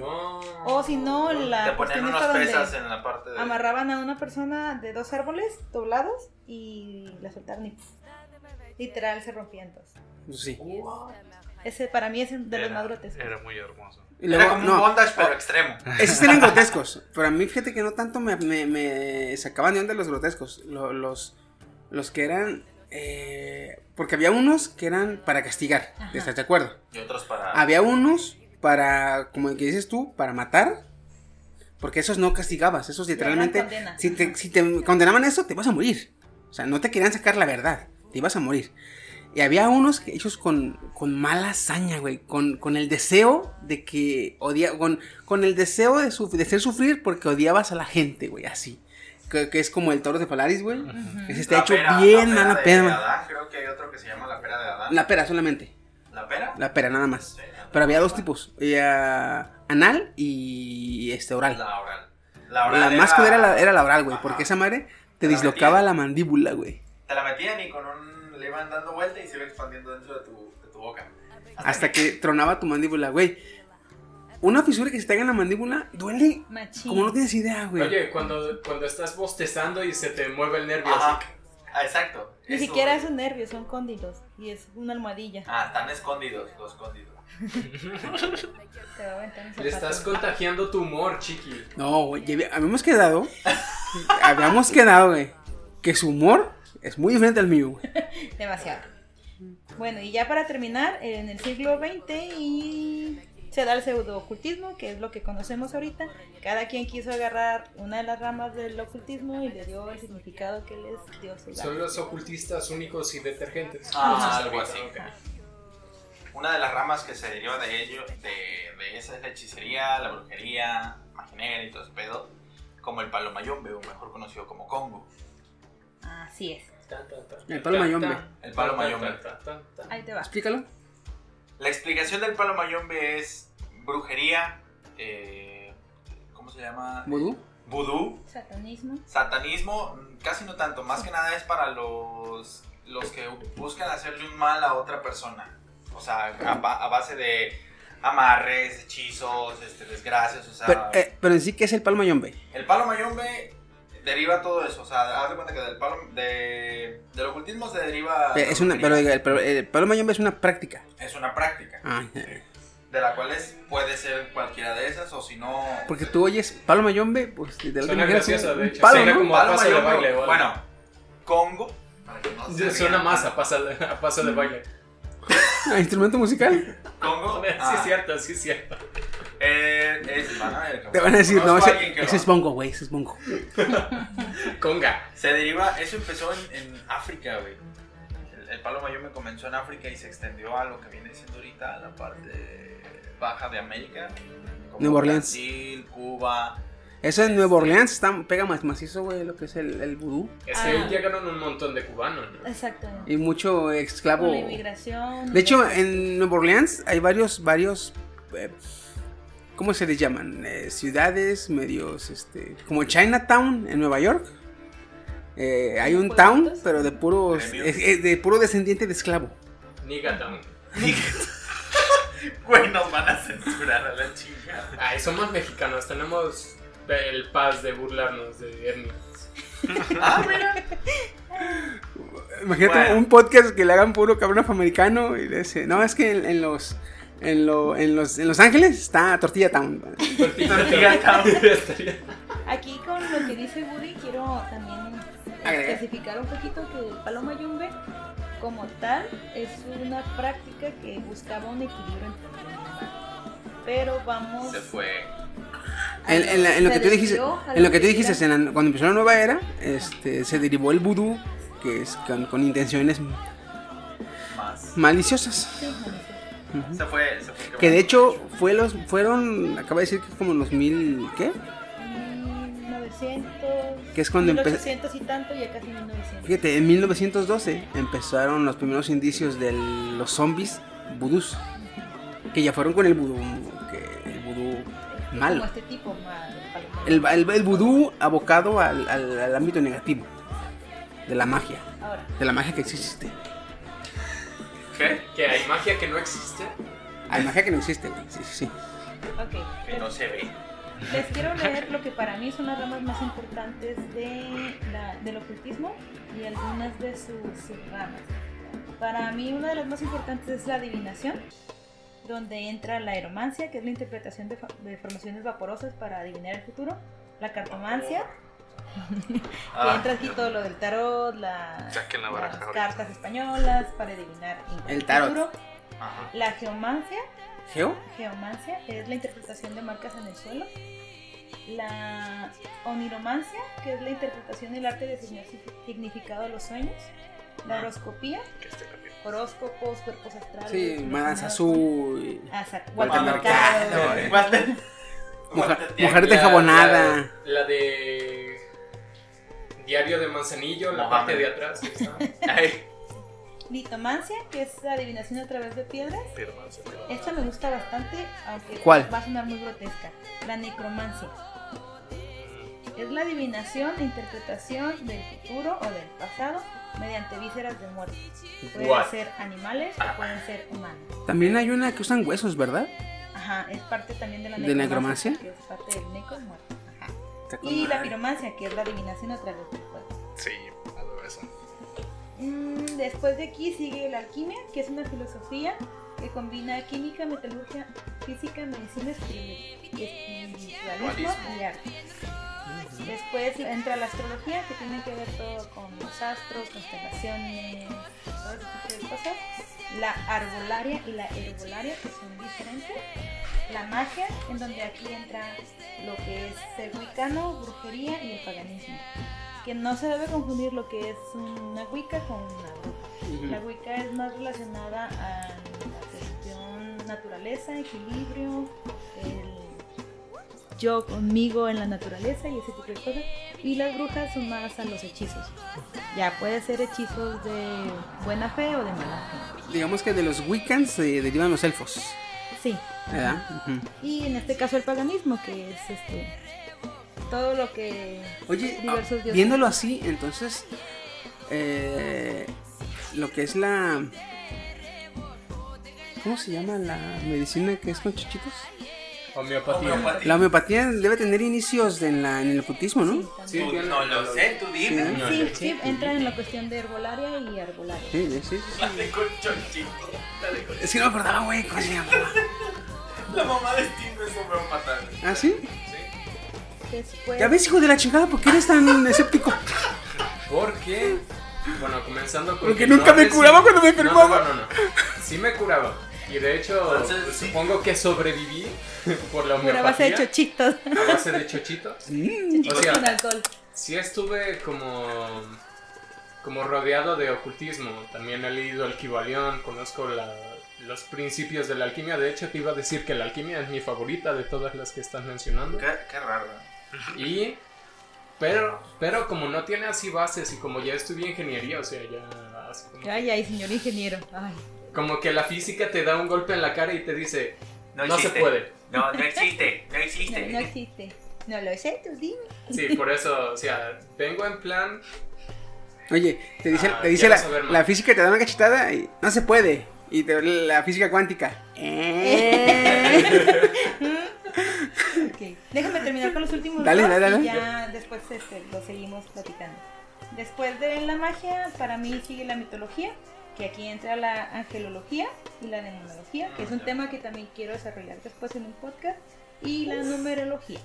Oh. O si no, la Te ponían cuestión unas esta donde pesas en la parte de... amarraban a una persona de dos árboles doblados y la soltaban y literal se rompían dos. Pues sí. Ese para mí es de los era, más grotescos. era muy hermoso. Y Era luego, como no, un bondage, pero extremo. Esos eran grotescos. Pero a mí, fíjate que no tanto me, me, me sacaban de onda los grotescos. Lo- los, los que eran. eh, porque había unos que eran para castigar. ¿Estás de acuerdo? Y otros para... Había unos para, como el que dices tú, para matar. Porque esos no castigabas. Esos literalmente. Si te, si te condenaban eso, te ibas a morir. O sea, no te querían sacar la verdad. Te ibas a morir. Y había unos que hechos con, con mala hazaña, güey. Con, con el deseo de que odia, con, con el deseo de, suf- de hacer sufrir porque odiabas a la gente, güey. Así. Que, que es como el toro de Polaris, güey. Que se está La hecho pera, bien la mala de pera. Adán, creo que hay otro que se llama la pera de Adán. La pera solamente. ¿La pera? La pera, nada más. Sí, Pero había dos tipos. Había anal y este oral. La oral. La, oral más que era la, era la oral, güey. Ajá. Porque esa madre te Te la dislocaba metían. la mandíbula, güey. Te la metían y con un... Le iban dando vuelta y se iba expandiendo dentro de tu, de tu boca. Hasta que tronaba tu mandíbula, güey. Una fisura que se te haga en la mandíbula duele Machín. como no tienes idea, güey. Oye, cuando, cuando estás bostezando y se te mueve el nervio Ajá. así. Ah, exacto. Ni Eso- siquiera es un nervio, son cóndilos. Y es una almohadilla. Ah, están escondidos, los escondidos. Le estás contagiando tu humor, chiqui. No, güey. Habíamos quedado. habíamos quedado, güey. Que su humor es muy diferente al mío, güey. Demasiado. Bueno, y ya para terminar, en el siglo XX y se da el pseudo-ocultismo, que es lo que conocemos ahorita. Cada quien quiso agarrar una de las ramas del ocultismo y le dio el significado que les dio su Son los ocultistas únicos y detergentes. Ah, algo así. Una de las ramas que se deriva de ello, de, de esa es la hechicería, la brujería, maginería y todo ese pedo, como el palo mayombe, o mejor conocido como Congo. Así es. El palo mayombe. El palo mayombe. Ahí te va. Explícalo. La explicación del palo mayombe es brujería, eh, ¿cómo se llama? ¿Vudú? vudú, Satanismo. satanismo, mm, casi no tanto, más que nada es para los, los que buscan hacerle un mal a otra persona. O sea, a, ba- a base de amarres, hechizos, este, desgracias, o sea... Pero, eh, pero en sí, ¿qué es el palo mayombe? El palo mayombe deriva todo eso, o sea, haz de cuenta que del palo, de, del ocultismo se deriva... Eh, Es una, pero el, pero el palo mayombe es una práctica. Es una práctica, Ah, de la cual es, puede ser cualquiera de esas, o si no... porque tú oyes palo mayombe, pues de Suena gracioso, de hecho. Palo, Suena ¿no? como a paso de mayombe, baile. Bueno, Congo, para que no se Suena más a paso de, a paso de baile. Ah, ¿Instrumento musical? Congo, Sí, ah, es cierto, sí, es cierto. eh, es, van a ver, Te van a decir, no, ese, ese es bongo, güey, ese es bongo. Conga. Se deriva, eso empezó en, en África, güey. El, el palo mayombe comenzó en África y se extendió a lo que viene siendo ahorita la parte baja de América. como Nueva Orleans. Brasil, Cuba. Eso en Nueva Orleans está, pega más macizo, güey, lo que es el, el vudú. Es Ah. que ahí llegaron un montón de cubanos, ¿no? Exacto. Y mucho esclavo. Con la inmigración. De hecho, en Nueva Orleans hay varios, varios, eh, ¿cómo se les llaman? Eh, ciudades medios, este, como Chinatown en Nueva York. Eh, hay un town, pero de puros, de puro descendiente de esclavo. Nigga Town. Güey, nos van a censurar a la chingada. Ay, somos mexicanos, tenemos el paz de burlarnos de etnias. Ah, mira. Imagínate Bueno. un podcast que le hagan puro cabrón afroamericano y le dice, no, es que en, en los, en, lo- en los, en Los Ángeles está Tortilla Town. Tortilla Town. Aquí con lo que dice Woody quiero también Agregar. especificar un poquito que el palo mayombe como tal es una práctica que buscaba un equilibrio entre Pero vamos Se fue. En, en la- en lo que tú dijiste, en lo lo que tú dijiste, era. en la- cuando empezó la nueva era, este, se derivó el vudú, que es con, con intenciones Más. maliciosas. sí, malicioso. Ujú. Se fue, se fue. Que de hecho fue los, fueron, acaba de decir que es como los mil, ¿qué? 1900 Que es cuando empe- 1800 y tanto ya casi 1900 Fíjate, en 1912 empezaron los primeros indicios de los zombies vudús, que ya fueron con el vudú, que el vudú malo. como este tipo mal, el. El, el, el vudú abocado al, al- al ámbito negativo, de la magia, ahora de la magia que existe. ¿Qué? Que hay magia que no existe. Hay magia que no existe. Sí, sí, sí. ok Que no se ve. Les quiero leer lo que para mí son las ramas más importantes de la- del ocultismo y algunas de sus subramas. Para mí una de las más importantes es la adivinación, donde entra la aeromancia, que es la interpretación de, de formaciones vaporosas para adivinar el futuro, la cartomancia, que Ah, entra aquí todo lo del tarot, la- Saquen la las baraja cartas españolas para adivinar El tarot. futuro, Ajá. la geomancia, ¿Geo? Geomancia es la interpretación de marcas en el suelo. La oniromancia, que es la interpretación del arte de significado a los sueños. La horoscopía, horóscopos, cuerpos astrales. Sí, Azul. Mercado. eh. Mujer, Tiago. enjabonada. La, la de. Diario de Manzanillo, la parte de atrás. Litomancia, que es la adivinación a través de piedras. Esta me gusta bastante, aunque ¿Cuál? va a sonar muy grotesca. La necromancia. Es la adivinación e interpretación del futuro o del pasado mediante vísceras de muerte. Pueden What? ser animales o pueden ser humanos. También hay una que usan huesos, ¿verdad? Ajá, es parte también de la ¿De necromancia? Que es parte del necro muerte. Ajá. Y la piromancia, que es la adivinación a través del fuego. Sí, algo de eso. Mm, después de aquí sigue la alquimia, que es una filosofía que combina química, metalurgia, física, medicina, espiri- espiritualismo y arte. Después entra la astrología, que tiene que ver todo con los astros, constelaciones, todo ese tipo de cosas. La arbolaria y la herbolaria, que son diferentes. La magia, en donde aquí entra lo que es ser wicano, brujería y el paganismo. Que no se debe confundir lo que es una wicca con una bruja. La Wicca es más relacionada a la cuestión naturaleza, equilibrio, el yo conmigo en la naturaleza y ese tipo de cosas. Y las brujas son más a los hechizos. Ya puede ser hechizos de buena fe o de mala fe. Digamos que de los Wiccans se derivan los elfos. Sí. ¿Verdad? Y en este caso el paganismo, que es este todo lo que Oye, diversos ah, dioses. viéndolo así, entonces, eh, lo que es la... ¿Cómo se llama la medicina que es con chichitos? Homeopatía. La homeopatía debe tener inicios en, la, en el ocultismo, ¿no? Sí, Tú bien, no lo sé, tú dime. Sí. Sí, sí, entra en la cuestión de herbolaria y arbolaria. Sí, sí, sí. Dale con chonchito. Dale con Es que no me acordaba, güey, ¿cómo se llama? La mamá de Steam es homeopata. ¿Ah, sí? Después, Ya ves, hijo de la chingada, ¿por qué eres tan escéptico? ¿Por qué? Bueno, comenzando con. Porque que nunca no me curaba cuando me No, enfermaba. No, no, no. Sí me curaba. Y de hecho, Entonces, sí. supongo que sobreviví por la Pura base de homeopatía. chochitos. A base de chochitos. Chochitos O sea, con alcohol. Sí estuve como como rodeado de ocultismo. También he leído el Kybalión, conozco la- los principios de la alquimia. De hecho, te iba a decir que la alquimia es mi favorita de todas las que estás mencionando. Qué, qué raro. Y pero pero como no tiene así bases y como ya estudié ingeniería, o sea, ya así como, Ay, ay, señor ingeniero. Ay. Como que la física te da un golpe en la cara y te dice, No, no, se puede. No, no existe. No No, existe. no existe. No lo sé, tú dime. Sí, por eso, o sea, vengo en plan Oye, te dice, Ah, te dice la, la física te da una cachetada y no se puede. Y te, la física cuántica. Ok, Déjame terminar con los últimos Dale, dos dale, dale. y ya después este, lo seguimos platicando. Después de la magia, para mí sigue la mitología, que aquí entra la angelología y la demonología, que es un tema que también quiero desarrollar después en un podcast, y la numerología.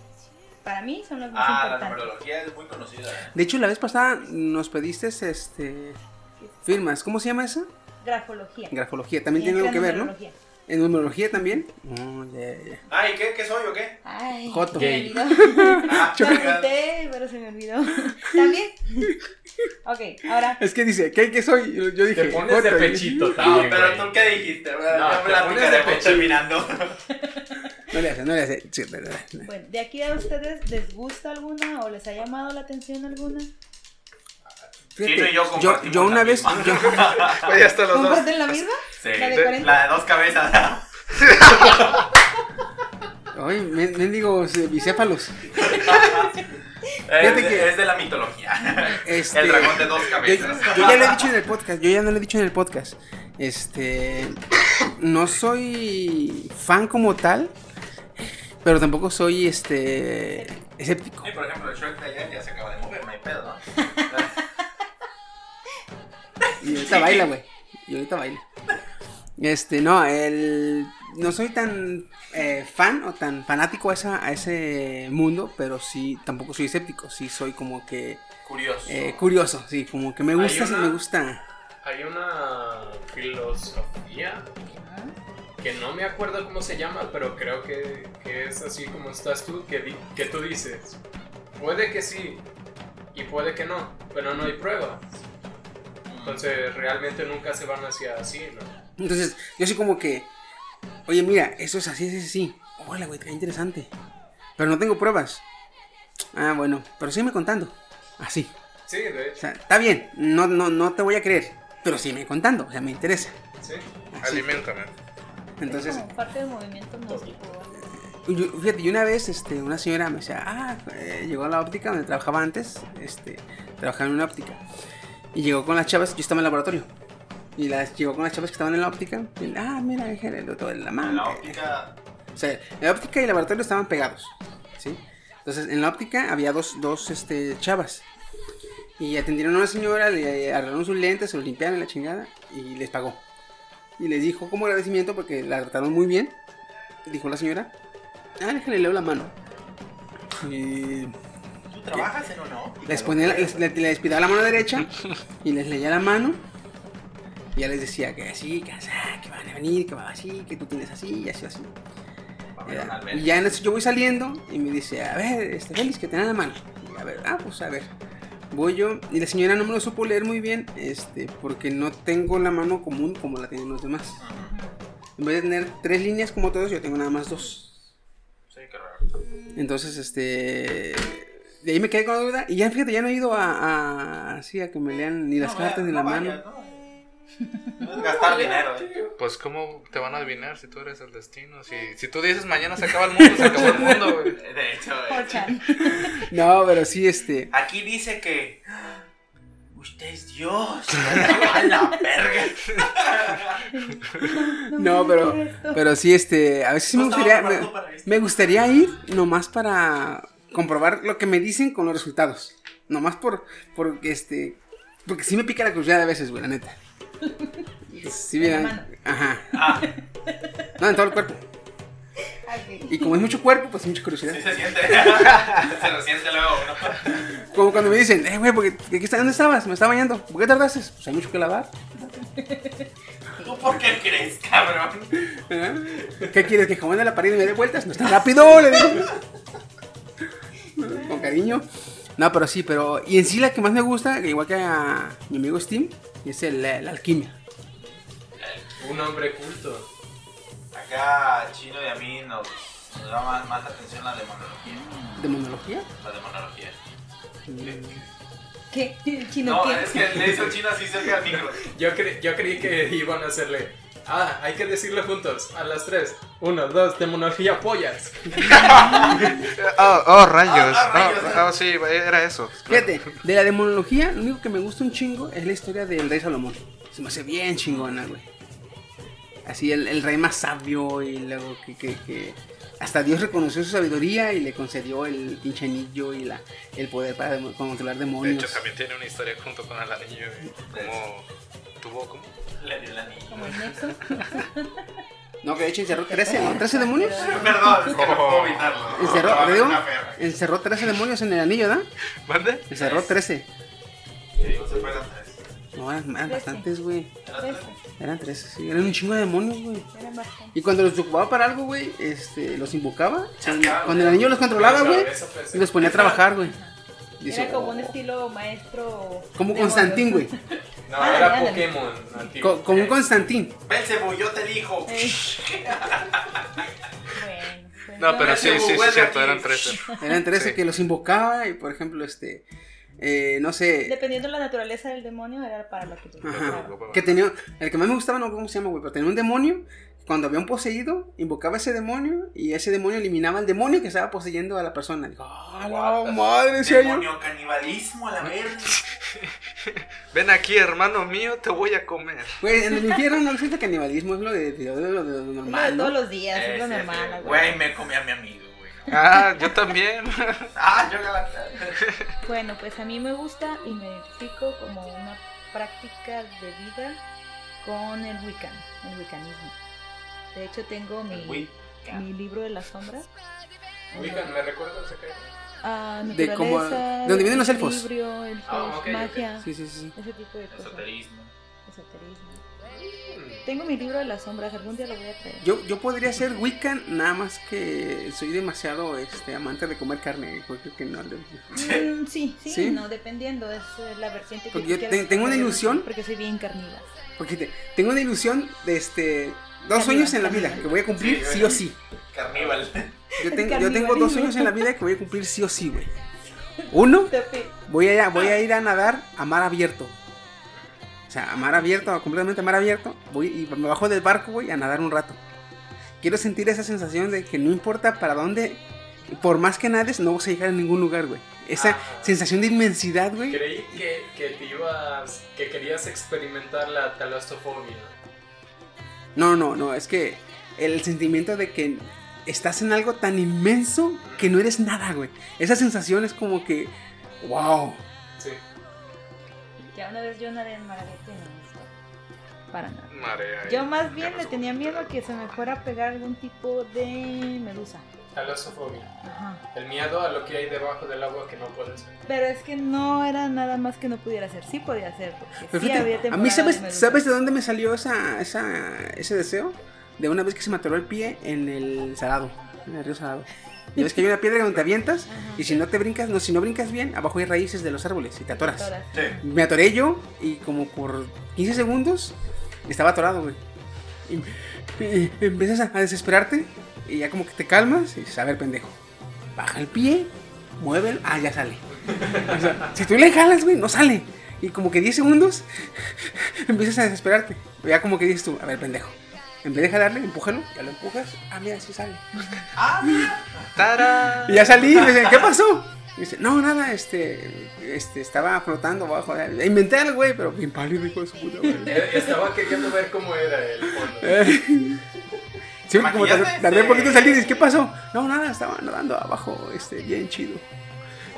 Para mí son las más Ah, la importantes. numerología es muy conocida. ¿eh? De hecho, la vez pasada nos pediste este firmas. ¿Cómo se llama esa? Grafología. Grafología. También Y tiene algo que ver, ¿no? ¿En numerología también? Oh, ya, ya. Ay, ¿qué, ¿qué soy o qué? Ay, Joto. se me Gay. olvidó. Ah, pero se me olvidó. ¿También? Ok, ahora Es que dice, ¿qué, qué soy? Yo, dije, te pones de Joto, y- pechito No, también. pero güey. tú qué dijiste, No, ya te pones de pechito. terminando. No le hace, no le hace. Sí, dale, dale. Bueno, ¿de aquí a ustedes les gusta alguna o les ha llamado la atención alguna? Fíjate, Chino y yo yo, compartimos yo una la vez. misma. yo- ya hasta los dos. ¿Comparten la misma? Sí, ¿La de 40? la de dos cabezas. Ay, men- mendigos eh, bicéfalos. Es, Fíjate de- que- es de la mitología. Este, El dragón de dos Yo, cabezas. yo ya lo he dicho en el podcast, yo ya no lo he dicho en el podcast. Este, no soy fan como tal, pero tampoco soy este escéptico. Sí, por ejemplo, el Shrek de ayer ya se acaba de mover, no hay pedo, ¿no? Y ahorita baila, güey. Y ahorita baila. Este, no, el no soy tan eh, fan o tan fanático a, esa, a ese mundo, pero sí, tampoco soy escéptico, sí soy como que Curioso. eh, curioso, sí, como que me gusta, sí me gusta. Hay una filosofía que no me acuerdo cómo se llama, pero creo que, que es así como estás tú, que, di- que tú dices, puede que sí y puede que no, pero no hay pruebas. Entonces realmente nunca se van hacia así, ¿no? Entonces, yo soy como que, oye, mira, eso es así, es así. Hola, güey, qué interesante. Pero no tengo pruebas. Ah, bueno, pero sígueme contando. Así. Sí, de O hecho. sea, está bien, no, no, no te voy a creer, pero sígueme contando, o sea, me interesa. Sí. Así. Aliméntame. Entonces, Como parte del movimiento gnóstico. yo- fíjate, y una vez, este, una señora me decía, ah, eh, llegó a la óptica donde trabajaba antes, este, trabajaba en una óptica. Y llegó con las chavas, yo estaba en el laboratorio. Y las llegó con las chavas que estaban en la óptica. Y, ah, mira, déjale todo en la mano. En la óptica. O sea, la óptica y el laboratorio estaban pegados, ¿sí? Entonces, en la óptica había dos, dos este, chavas. Y atendieron a una señora, le arreglaron sus lentes, se los limpiaron en la chingada y les pagó. Y les dijo como agradecimiento porque la trataron muy bien. Dijo la señora, ah, déjale leo la mano. Y ¿Tú trabajas en una óptica? les ponía, les, le, le despidaba la mano derecha y les leía la mano. Y ya les decía que así, que así, que van a venir, que va así, que tú tienes así, y así, así. Ya, Y ya en eso yo voy saliendo y me dice, a ver, este Félix, que te la mano. Y a ver, ah, pues a ver. Voy yo, y la señora no me lo supo leer muy bien, este, porque no tengo la mano común como la tienen los demás. En vez de tener tres líneas como todos, yo tengo nada más dos. Sí, qué raro. Entonces, este. De ahí me quedé con la duda. Y ya fíjate, ya no he ido a. a así a que me lean ni las No, cartas vaya- ni no la mano. ¿no? Gastar dinero, eh. Pues, ¿cómo te van a adivinar si tú eres el destino? Si, si tú dices mañana se acaba el mundo, se acabó el mundo, güey. De hecho, güey. No, pero sí, este. Aquí dice que. Usted es Dios. A la verga. No, pero, pero sí, este, a veces sí me gustaría, me, me gustaría ir nomás para comprobar lo que me dicen con los resultados. Nomás por, por este, porque sí me pica la curiosidad a veces, güey, la neta. Sí, mira, ajá. Ah, No, en todo el cuerpo. Y como es mucho cuerpo, pues mucha curiosidad. sí se siente. se lo siente luego, ¿no? Como cuando me dicen, eh, güey, porque, ¿qué está- ¿dónde estabas? Me estaba bañando. ¿Por qué tardaste? Pues hay mucho que lavar. ¿Tú por qué crees, cabrón? ¿Eh? ¿Qué quieres? ¿Que el jamón de la pared y me dé vueltas? No está rápido, le digo. Con cariño. No, pero sí, pero. Y en sí la que más me gusta, que igual que a mi amigo Steam, es el, la alquimia. Un hombre culto. Acá, Chino y a mí nos, nos da más, más atención la demonología. ¿Demonología? La demonología. ¿Qué? ¿Chino No, qué? es que le hizo Chino así cerca al micro. Yo, cre- yo creí que iban a hacerle. Ah, hay que decirle juntos. A las tres. Uno, dos, demonología pollas. Oh, oh, rayos. Ah, ah, rayos, Oh, sí, era eso. Fíjate, de la demonología, lo único que me gusta un chingo es la historia del rey Salomón. Se me hace bien chingona, güey. Así, el, el rey más sabio y luego que, que, que hasta Dios reconoció su sabiduría y le concedió el pinche anillo y la, el poder para controlar De demonios. hecho, también tiene una historia junto con el anillo. güey. Como tuvo como. Le dio el anillo. Como el nexo. No, que de hecho encerró 13, ¿no? 13 demonios. Perdón, es que no puedo evitarlo. Encerró, No, digo, una perra. encerró 13 demonios en el anillo, ¿verdad? ¿Mande? Encerró 13. No se fueron tres. No, eran, bastantes, güey. ¿Eran Trece. tres? Eran 13, sí. Eran un chingo de demonios, güey. Eran bastantes. Y cuando los ocupaba para algo, güey, este, los invocaba. Chasqueaba, Cuando el anillo los controlaba, güey, eso y los ponía a trabajar, güey. Dice, Era como un "Oh". estilo maestro. Como demonio. Constantín, güey. No, Ándale, era ándale. Pokémon. antiguo. Co- como un Constantín. Belcebú, yo te elijo. Eh. Bueno, pues, No, pero sí, sí, sí, es cierto, eran 13. Eran 13 Sí. que los invocaba y, por ejemplo, este, eh, no sé, Dependiendo de la naturaleza del demonio, era para lo que tú Ajá. que tenía, el que más me gustaba, no sé cómo se llama, güey, pero tenía un demonio. Cuando había un poseído, invocaba a ese demonio y ese demonio eliminaba al demonio que estaba poseyendo a la persona. Digo, ¡ah, la madre! yo. Demonio canibalismo a la verga. Ven aquí, hermano mío, te voy a comer. Güey, en el infierno no existe canibalismo, es lo de, de- de lo, de lo Es lo de normal, todos ¿no? los días, es lo Ese, normal. güey. Güey, me comí a mi amigo, güey. Ah, yo también. Ah, yo. Bueno, pues a mí me gusta y me identifico como una práctica de vida con el Wiccan, el Wiccanismo. De hecho, tengo mi, mi libro de las sombras. Wiccan, ¿me recuerdas que Ah, De como- ¿de dónde vienen los elfos? elfos, Ah, ok, ok. magia, Sí, sí, sí. ese tipo de cosas. Esoterismo. Esoterismo. Tengo mi libro de las sombras, algún día lo voy a traer. Yo, yo podría ser Wiccan, nada más que soy demasiado este, amante de comer carne. creo que no. Mm, sí, sí, ¿Sí? no, dependiendo, es eh, la vertiente que yo te- tengo una ilusión. Porque soy bien carnívora. Porque te- tengo una ilusión de este. Dos sueños en la vida que voy a cumplir Sí, o sí. Carníbal. Yo, tengo- yo tengo dos sueños en la vida que voy a cumplir sí o sí, güey. Uno, voy a, voy a ir a nadar a mar abierto. O sea, a mar abierto, completamente a mar abierto. Voy y me bajo del barco, güey, a nadar un rato. Quiero sentir esa sensación de que no importa para dónde, por más que nades, no vas a llegar a ningún lugar, güey. Esa Ah. sensación de inmensidad, güey. Creí que, que te ibas. que querías experimentar la talastofobia. No, no, no, es que el sentimiento de que estás en algo tan inmenso que no eres nada, güey. Esa sensación es como que, wow. Ya una vez yo nadé en y no me gustó. Para nada. Marea. Yo más bien le tenía miedo a que se me fuera a pegar algún tipo de medusa. Talastofobia. Ajá. El miedo a lo que hay debajo del agua que no puedes ver. Pero es que no era nada más que no pudiera hacer. Sí podía hacer. Porque Pero sí fíjate, había a mí, ¿sabes, de. ¿sabes de dónde me salió esa, esa, ese deseo? De una vez que se me atoró el pie en el Salado, en el río Salado. Y ves que hay una piedra donde te avientas Ajá. y si no te brincas, no, si no brincas bien, abajo hay raíces de los árboles y te atoras. Sí. Me atoré yo y como por 15 segundos estaba atorado, güey. Y, y empiezas a, a desesperarte y ya como que te calmas y dices, a ver, pendejo. Baja el pie, mueve el... Ah, ya sale. O sea, si tú le jalas, güey, no sale. Y como que 10 segundos empiezas a desesperarte. Ya como que dices tú, a ver, pendejo. En vez de jalarle, empújalo, ya lo empujas. Ah, mira, sí sale. ¡Tara! Y ya salí, me dicen, ¿qué pasó? Y dice, no, nada, este, este, estaba flotando abajo. Inventé algo, güey, pero bien pálido, hijo de su puta madre. Eh, Estaba queriendo ver cómo era el fondo. Eh. Sí, como tardé, tardé un poquito en salir, y dices, ¿qué pasó? No, nada, estaba nadando abajo, este, bien chido.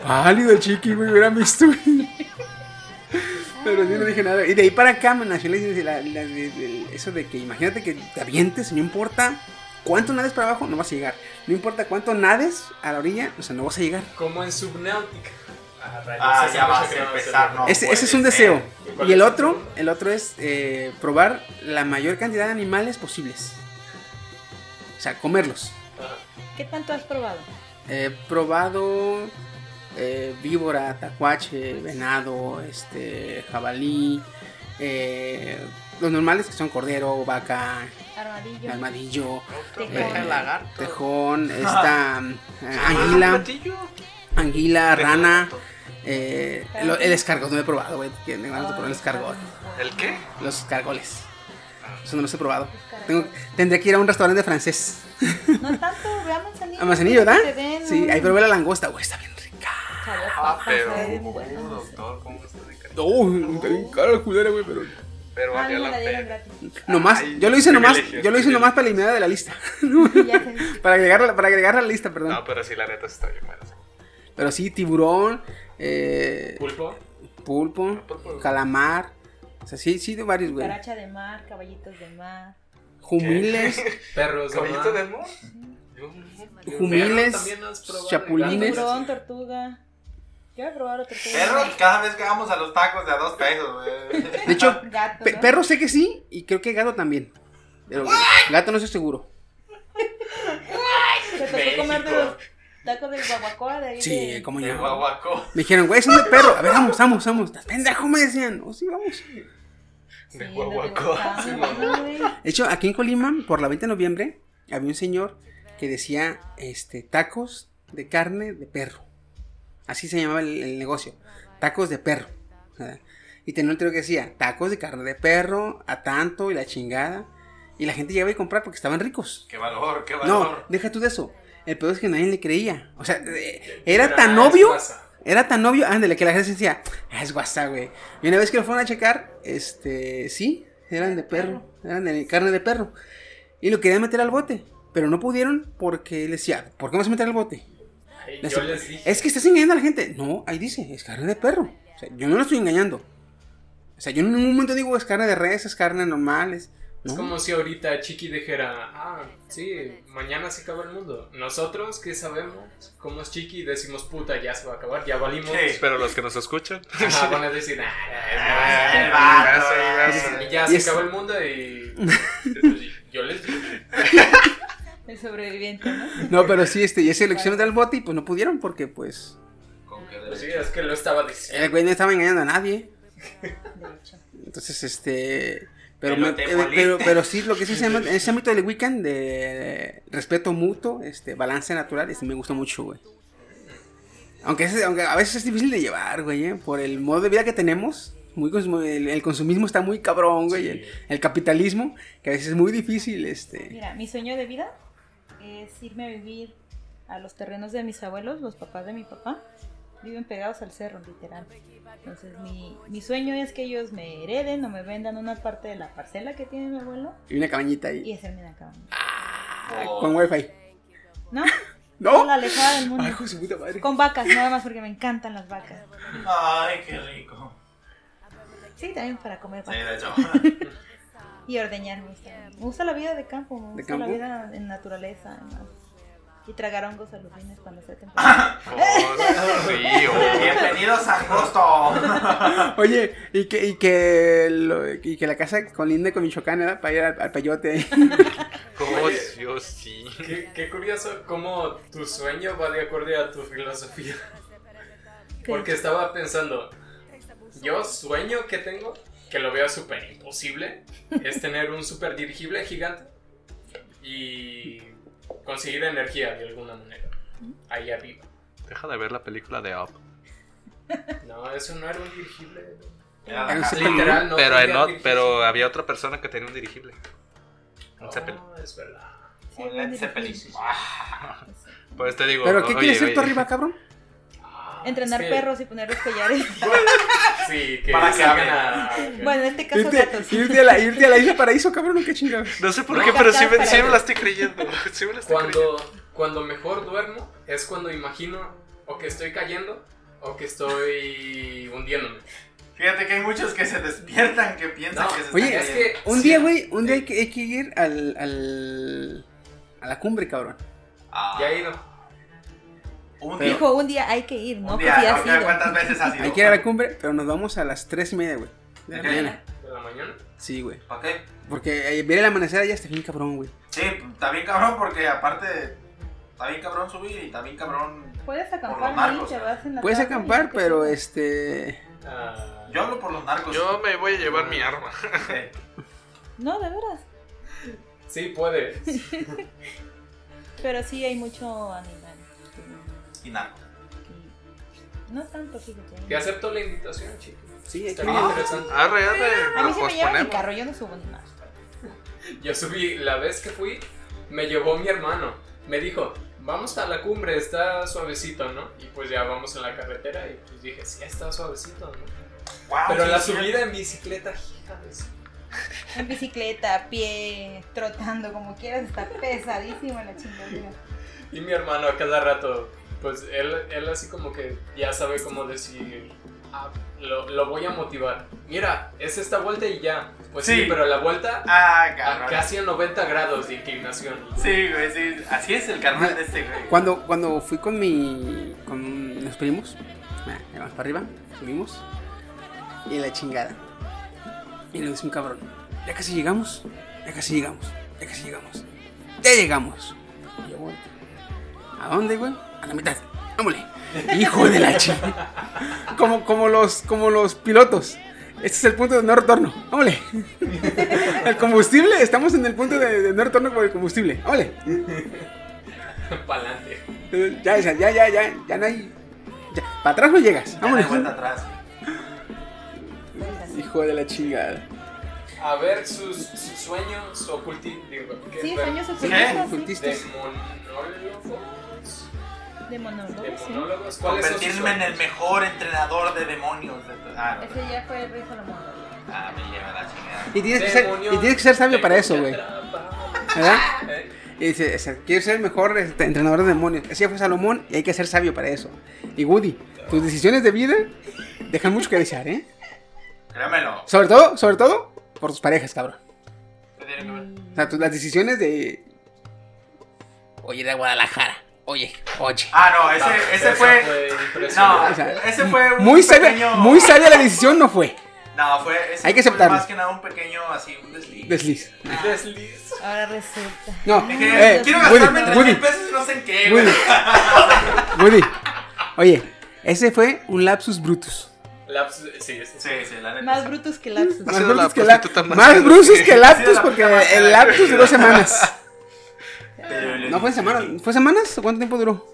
Pálido el chiqui, güey, hubiera visto. Pero yo no dije nada. Y de ahí para acá me nació la, la- la- de- de- eso de que imagínate que te avientes, no importa cuánto nades para abajo, no vas a llegar. No importa cuánto nades a la orilla, o sea, no vas a llegar. Como en Subnautica. Ah, Ah, ya vas a empezar, no. ese, es un deseo. Y el otro, el otro es eh, probar la mayor cantidad de animales posibles. O sea, comerlos. ¿Qué tanto has probado? He probado eh, víbora, tacuache, venado, este, jabalí, eh, los normales que son cordero, vaca, Armadillo. armadillo, Tejón. eh, lagarto. tejón, esta eh, anguila, anguila, rana, eh, el escargot, no he probado, güey, que me van a probar el escargot, ¿El qué? los escargoles. Eso no los he probado. Tengo, tendré que ir a un restaurante francés. No tanto, ve a Manzanillo. A Manzanillo, ¿verdad? Sí, ahí probé la langosta, güey, está bien Ah, pero. no sé. doctor, ¿cómo está de caro? No, está bien cara la culera, güey, pero... Pero Ah, la pena. Nomás, Ay, yo lo hice nomás, yo lo hice nomás para eliminar de la lista. Para agregarla, para agregarla a la lista, perdón. No, pero sí, la neta está bien buena. Pero sí, tiburón, eh, Pulpo. pulpo, calamar. O sea, sí, sí, de varios, güey. Caracha de mar, caballitos de mar. Jumiles, Perros. de ¿Caballito mar. de amor? jumiles, chapulines. Tiburón, tortuga. Quiero probar tortuga. Perro, cada vez que vamos a los tacos de a dos pesos, güey. De hecho, Gato, pe- ¿no? perro sé que sí y creo que gato también. Pero gato no estoy seguro. ¿Te tocó comer de los tacos del guaguacoa de ahí? Sí, de- como De yo. guaguacó. Me dijeron, güey, son de perro. A ver, vamos, vamos, vamos. Estás pendejo, me decían. Oh, sí, vamos. Sí, De guaguacoa. Guaguacoa. De hecho, aquí en Colima, por la 20 de noviembre, había un señor que decía este, tacos de carne de perro. Así se llamaba el, el negocio. Tacos de perro. Y tenía un letrero que decía tacos de carne de perro a tanto y la chingada. Y la gente llegaba a comprar porque estaban ricos. Qué valor, qué No, valor. deja tú de eso. El peor es que nadie le creía. O sea, eh, era Pero, tan obvio. Era tan obvio, ándale, que la gente decía, ah, es guasa, güey. Y una vez que lo fueron a checar, este, sí, eran de perro, eran de carne de perro. Y lo querían meter al bote, pero no pudieron porque le decía, ¿por qué vas a meter al bote? Yo les dije. Es que estás engañando a la gente. No, ahí dice, es carne de perro. O sea, yo no lo estoy engañando. O sea, yo en ningún momento digo es carne de res, es carne normal, es... Es ¿no? como si ahorita Chiqui dijera, ah, sí, mañana se acaba el mundo. Nosotros que sabemos cómo es Chiqui decimos, puta, ya se va a acabar, ya valimos. Sí. Pero los que nos escuchan. Ajá, van a decir, ah, Ah, es el más". vato. Y ya se acaba el mundo y. El sobreviviente, ¿no? No, pero sí, este, se lo quisieron dar al bote y pues no pudieron porque pues Con que Pues sí, es que lo estaba diciendo. el güey no estaba engañando a nadie. De hecho. Entonces, este. Pero, Pero me- eh, pero, pero sí, lo que sí se llama, en ese ámbito del weekend de respeto mutuo, este, balance natural, este, me gustó mucho, güey. Aunque, es- aunque a veces es difícil de llevar, güey, ¿eh? por el modo de vida que tenemos. Muy el, el consumismo está muy cabrón, güey. El, el capitalismo, que a veces es muy difícil, este. Mira, mi sueño de vida es irme a vivir a los terrenos de mis abuelos, los papás de mi papá. Viven pegados al cerro, literal. Entonces, mi, mi sueño es que ellos me hereden o me vendan una parte de la parcela que tiene mi abuelo Y una cabañita y ahí. hacerme una cama. Con wifi. ¿No? ¿No? La alejada del mundo. Ay, hijo de su puta madre. Con vacas, nada más porque me encantan las vacas. Ay, qué rico. Sí, también para comer Sí, vacas. de hecho. Y ordeñar me gusta. Me gusta la vida de campo, me ¿De gusta la campo? vida en naturaleza. además. Y tragar hongos alucines cuando sea temporada. Oh. Bienvenidos a agosto. Oye, y que, y que, lo- y que la casa colinde con Michoacán, ¿verdad? Para ir al, al peyote. Oh, Dios, sí. Qué, qué curioso cómo tu sueño va de acuerdo a tu filosofía. Porque estaba pensando, yo sueño que tengo, que lo veo súper imposible, es tener un super dirigible gigante y conseguir energía de alguna manera. Ahí arriba. Deja de ver la película de Up. No, eso no era un dirigible. Literal, no pero, no, dirigir. pero había otra persona que tenía un dirigible. Un Oh, Zeppelin. es verdad. Sí, Un Zeppelin. Pues te digo. ¿Pero qué oye, quieres ser tú oye, arriba, cabrón? Entrenar Es que- perros y ponerlos collares. Sí, que Para que salgan hablen. a... bueno, en este caso Irte, gatos. irte a la, irte a la isla paraíso, cabrón, ¿o qué chingados? No sé por No, qué, pero sí me, sí la estoy creyendo. Sí me la estoy creyendo. Cuando, cuando mejor duermo es cuando imagino o que estoy cayendo o que estoy hundiéndome. Fíjate que hay muchos que se despiertan que piensan No, que se Oye, están es que- Un Sí. día, güey, un día hay que, hay que ir al, al, a la cumbre, cabrón. Ah, Ya he ido. Un Pero- día. Dijo, un día hay que ir, ¿no? un día, sí ha ok, sido. ¿Cuántas veces has ido? Hay que ir a la cumbre, pero nos vamos a las tres y media, güey. De la mañana. ¿De la mañana? Sí, güey. ¿Para qué? Porque eh, ver el amanecer allá está bien cabrón, güey. Sí, está bien cabrón porque aparte está bien cabrón subir y está bien cabrón. Puedes acampar ahí, vas en la Puedes acampar, pero este... Ah, Yo hablo por los narcos. Yo me voy a llevar mi arma. No, de veras. sí, puedes. Pero sí hay mucho animal. Y narcos. Y No tanto, fíjate. Te acepto la invitación, chicos. Sí, Está bien interesante. Arre, arre. A mí lo se me lleva mi posponemos. carro, yo no subo ni más. Yo subí, la vez que fui, me llevó mi hermano. Me dijo, vamos a la cumbre, está suavecito, ¿no? Y pues ya vamos en la carretera y pues dije, sí, está suavecito, ¿no? Wow, Pero sí, la sí. subida en bicicleta, hija En bicicleta, a pie, trotando, como quieras, está pesadísimo la chingadera. Y mi hermano a cada rato, pues él, él así como que ya sabe cómo decir, "Ah, lo, lo voy a motivar. Mira, es esta vuelta y ya. Pues sí, Sí. pero la vuelta Ah, a casi a 90 grados de inclinación. Sí, güey, sí. Así es el carnal de este, güey. Cuando, cuando fui con mi... con los primos, ah, vamos para arriba, subimos, y la chingada. Y le dice un cabrón, ya casi llegamos, ya casi llegamos, ya casi llegamos, ya llegamos. Y yo ¿a dónde, güey? A la mitad, vámonos. Hijo de la chingada. Como, como, los, como los pilotos. Este es el punto de no retorno. Vámonos. El combustible, estamos en el punto de, de no retorno por el combustible. Vámonos. Pa'lante. Eh, Ya, ya, ya, ya, ya, ya no hay. Ya, para atrás no llegas. Ya no hay Vámonos. vuelta atrás. Hijo de la chingada. A ver sus, sus sueños ocultistas. Sí, sueños ¿Qué? ocultistas, sí. Ocultistas. De. De De monólogos, sí. monólogos. ¿Cuáles son sus Convertirme en el mejor entrenador de demonios. De ah. Ese ya fue el rey Salomón. Ah, me lleva la chingada. Y tienes, que ser, Demonio, y tienes que ser sabio para eso, güey. ¿Verdad? ¿Eh? Y dice, o sea, quiero ser el mejor este, entrenador de demonios. Así fue Salomón y hay que ser sabio para eso. Y Woody, tus decisiones de vida dejan mucho que desear, ¿eh? Créamelo. Sobre todo, sobre todo, por tus parejas, cabrón. ¿Qué tiene que ver? O sea, tus- las decisiones de... Oye, ir a Guadalajara. Oye, oye. Ah, no, ese, ese fue. fue No, impresionante. O sea, ese fue un Muy sabia, pequeño. muy sabia la decisión no fue. No, fue. ese Hay que fue aceptarlo. Más que nada un pequeño, así, un desliz. Desliz. Desliz. Ahora resulta. No, eh, quiero Woody, gastarme 3 Woody, mil pesos y no sé en qué, Woody. güey. Woody. Oye, ese fue un lapsus brutus. Lapsus, sí, sí. Sí, sí, la neta. Más brutos que lapsus. Más la brutus que, la, más brutus que- lapsus porque el lapsus güey. duró semanas. Pero le No fue semanas, ¿fue semanas o cuánto tiempo duró?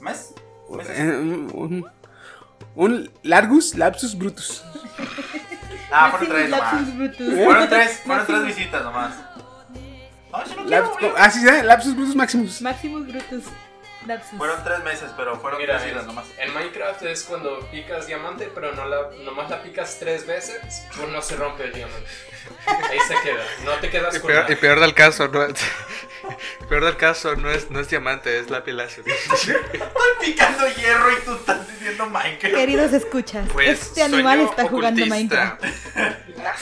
¿Meses? Eh, un, largus lapsus brutus. Ah, fueron tres nomás. lapsus brutus. Fueron tres, fueron tres visitas nomás. No, yo no quiero, Laps- güey. ah, sí, sí, lapsus brutus maximus. Máximos brutus. Lapsus. Fueron tres meses, pero fueron Mira, tres visitas en, nomás. en Minecraft es cuando picas diamante, pero no la, nomás la picas tres veces, pues no se rompe el diamante. Ahí se queda, no te quedas Y con peor, nada. y peor del caso, no peor del caso no es, no es diamante, es lápiz láser. Estoy picando hierro y tú estás diciendo Minecraft. Queridos escuchas, Pues, este animal está jugando. Minecraft.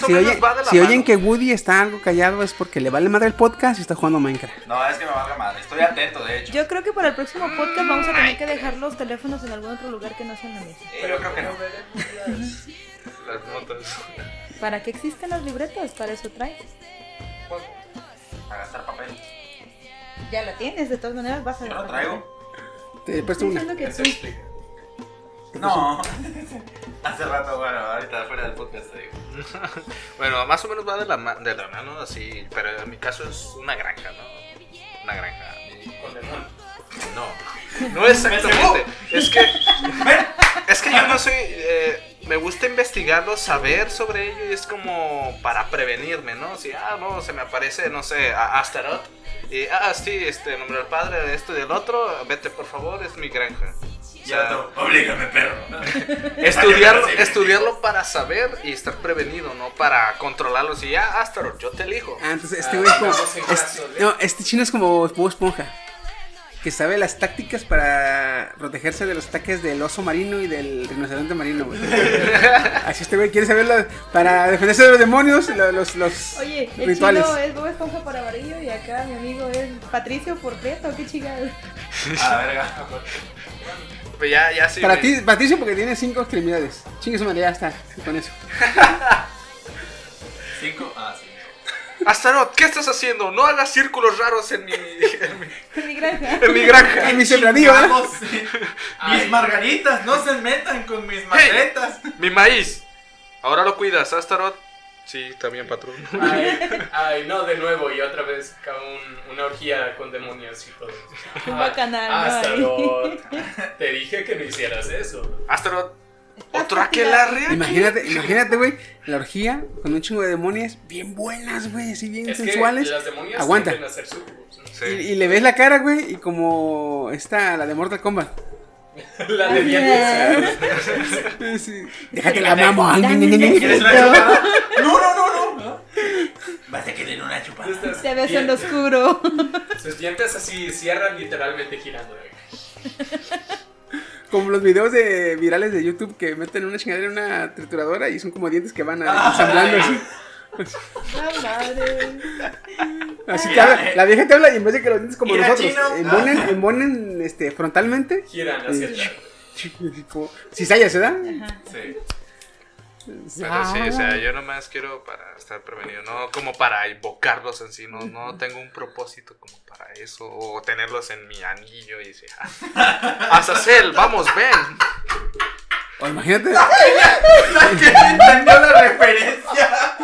Si, oye- oyen que Woody está algo callado es porque le vale madre el podcast y está jugando Minecraft. No, es que me valga madre. Estoy atento, de hecho. Yo creo que para el próximo podcast vamos a tener que dejar los teléfonos en algún otro lugar que no sea en la mesa. Eh, yo creo que no. Las notas. ¿Para qué existen las libretas? Para eso traes. Ya la tienes, de todas maneras vas a Yo dejar. traigo. Te presto Estoy una. diciendo que explica. No. Hace rato, bueno, ahorita fuera del podcast te digo. Bueno, más o menos va de la, ma- de la mano así, pero en mi caso es una granja, ¿no? Una granja. Con demonios. No, no exactamente. Es que, es que yo no soy. eh, me gusta investigarlo, saber sobre ello y es como para prevenirme, ¿no? Si, ah, no, se me aparece, no sé, a Astaroth. Y, ah, sí, este, nombre del padre de esto y del otro, vete por favor, es mi granja. O Y el otro, oblígame, perro. Estudiar, Vaya, estudiarlo para saber y estar prevenido, no para controlarlo. Si ya, Astaroth, yo te elijo. Ah, entonces este güey es como. estamos en este- no, este chino es como Bob Esponja. Que sabe las tácticas para protegerse de los ataques del oso marino y del rinoceronte marino, güey. Así este güey quiere saberlo para defenderse de los demonios, lo- los, los Oye, el rituales. chino es Bob Esponja para Varillo y acá mi amigo es Patricio por Prieto, qué chingado. A la verga. Pues ya, ya sí. Para me- ti, Patricio porque tiene cinco extremidades. Chingue su madre, ya está, con eso. Cinco. Ah, sí. Astaroth, ¿qué estás haciendo? No hagas círculos raros en mi, en mi, En mi granja. en mi granja. En mi sembradío, ¿eh? Mis margaritas, no se metan con mis macretas. Mi maíz. Ahora lo cuidas, Astaroth. Sí, también, patrón. Ay, ay, no, de nuevo, y otra vez un- una orgía con demonios y todo. Un Ah, bacanal, ¿no? Astaroth, te dije que no hicieras eso. Astaroth, otro aquelarre. aquí. Imagínate, imagínate, güey, la orgía con un chingo de demonias bien buenas, güey, así bien Es que sensuales. las demonias Aguanta. Y, y le ves la cara, güey, y como esta, la de Mortal Kombat. La de dientes. Sí. Déjate la mamo. ¿Quieres una chupada? No, no, no, no. Vas a querer una chupada. Te ves en lo oscuro. Sus dientes así cierran literalmente girando. Como los videos de virales de YouTube que meten una chingadera en una trituradora y son como dientes que van a- ensamblando así. La madre. Así te habla- la vieja te habla y en vez de que los dientes como Mira, nosotros chino. embonen, embonen este, frontalmente. Giran hacia atrás. Como cizallas, ¿verdad? Sí. Pero sí, o sea, yo nomás quiero para estar prevenido, no como para invocarlos en sí, no, no tengo un propósito como para eso, o tenerlos en mi anillo y decir, "Ah, Azazel, vamos, ven. O imagínate. La que entendió la referencia.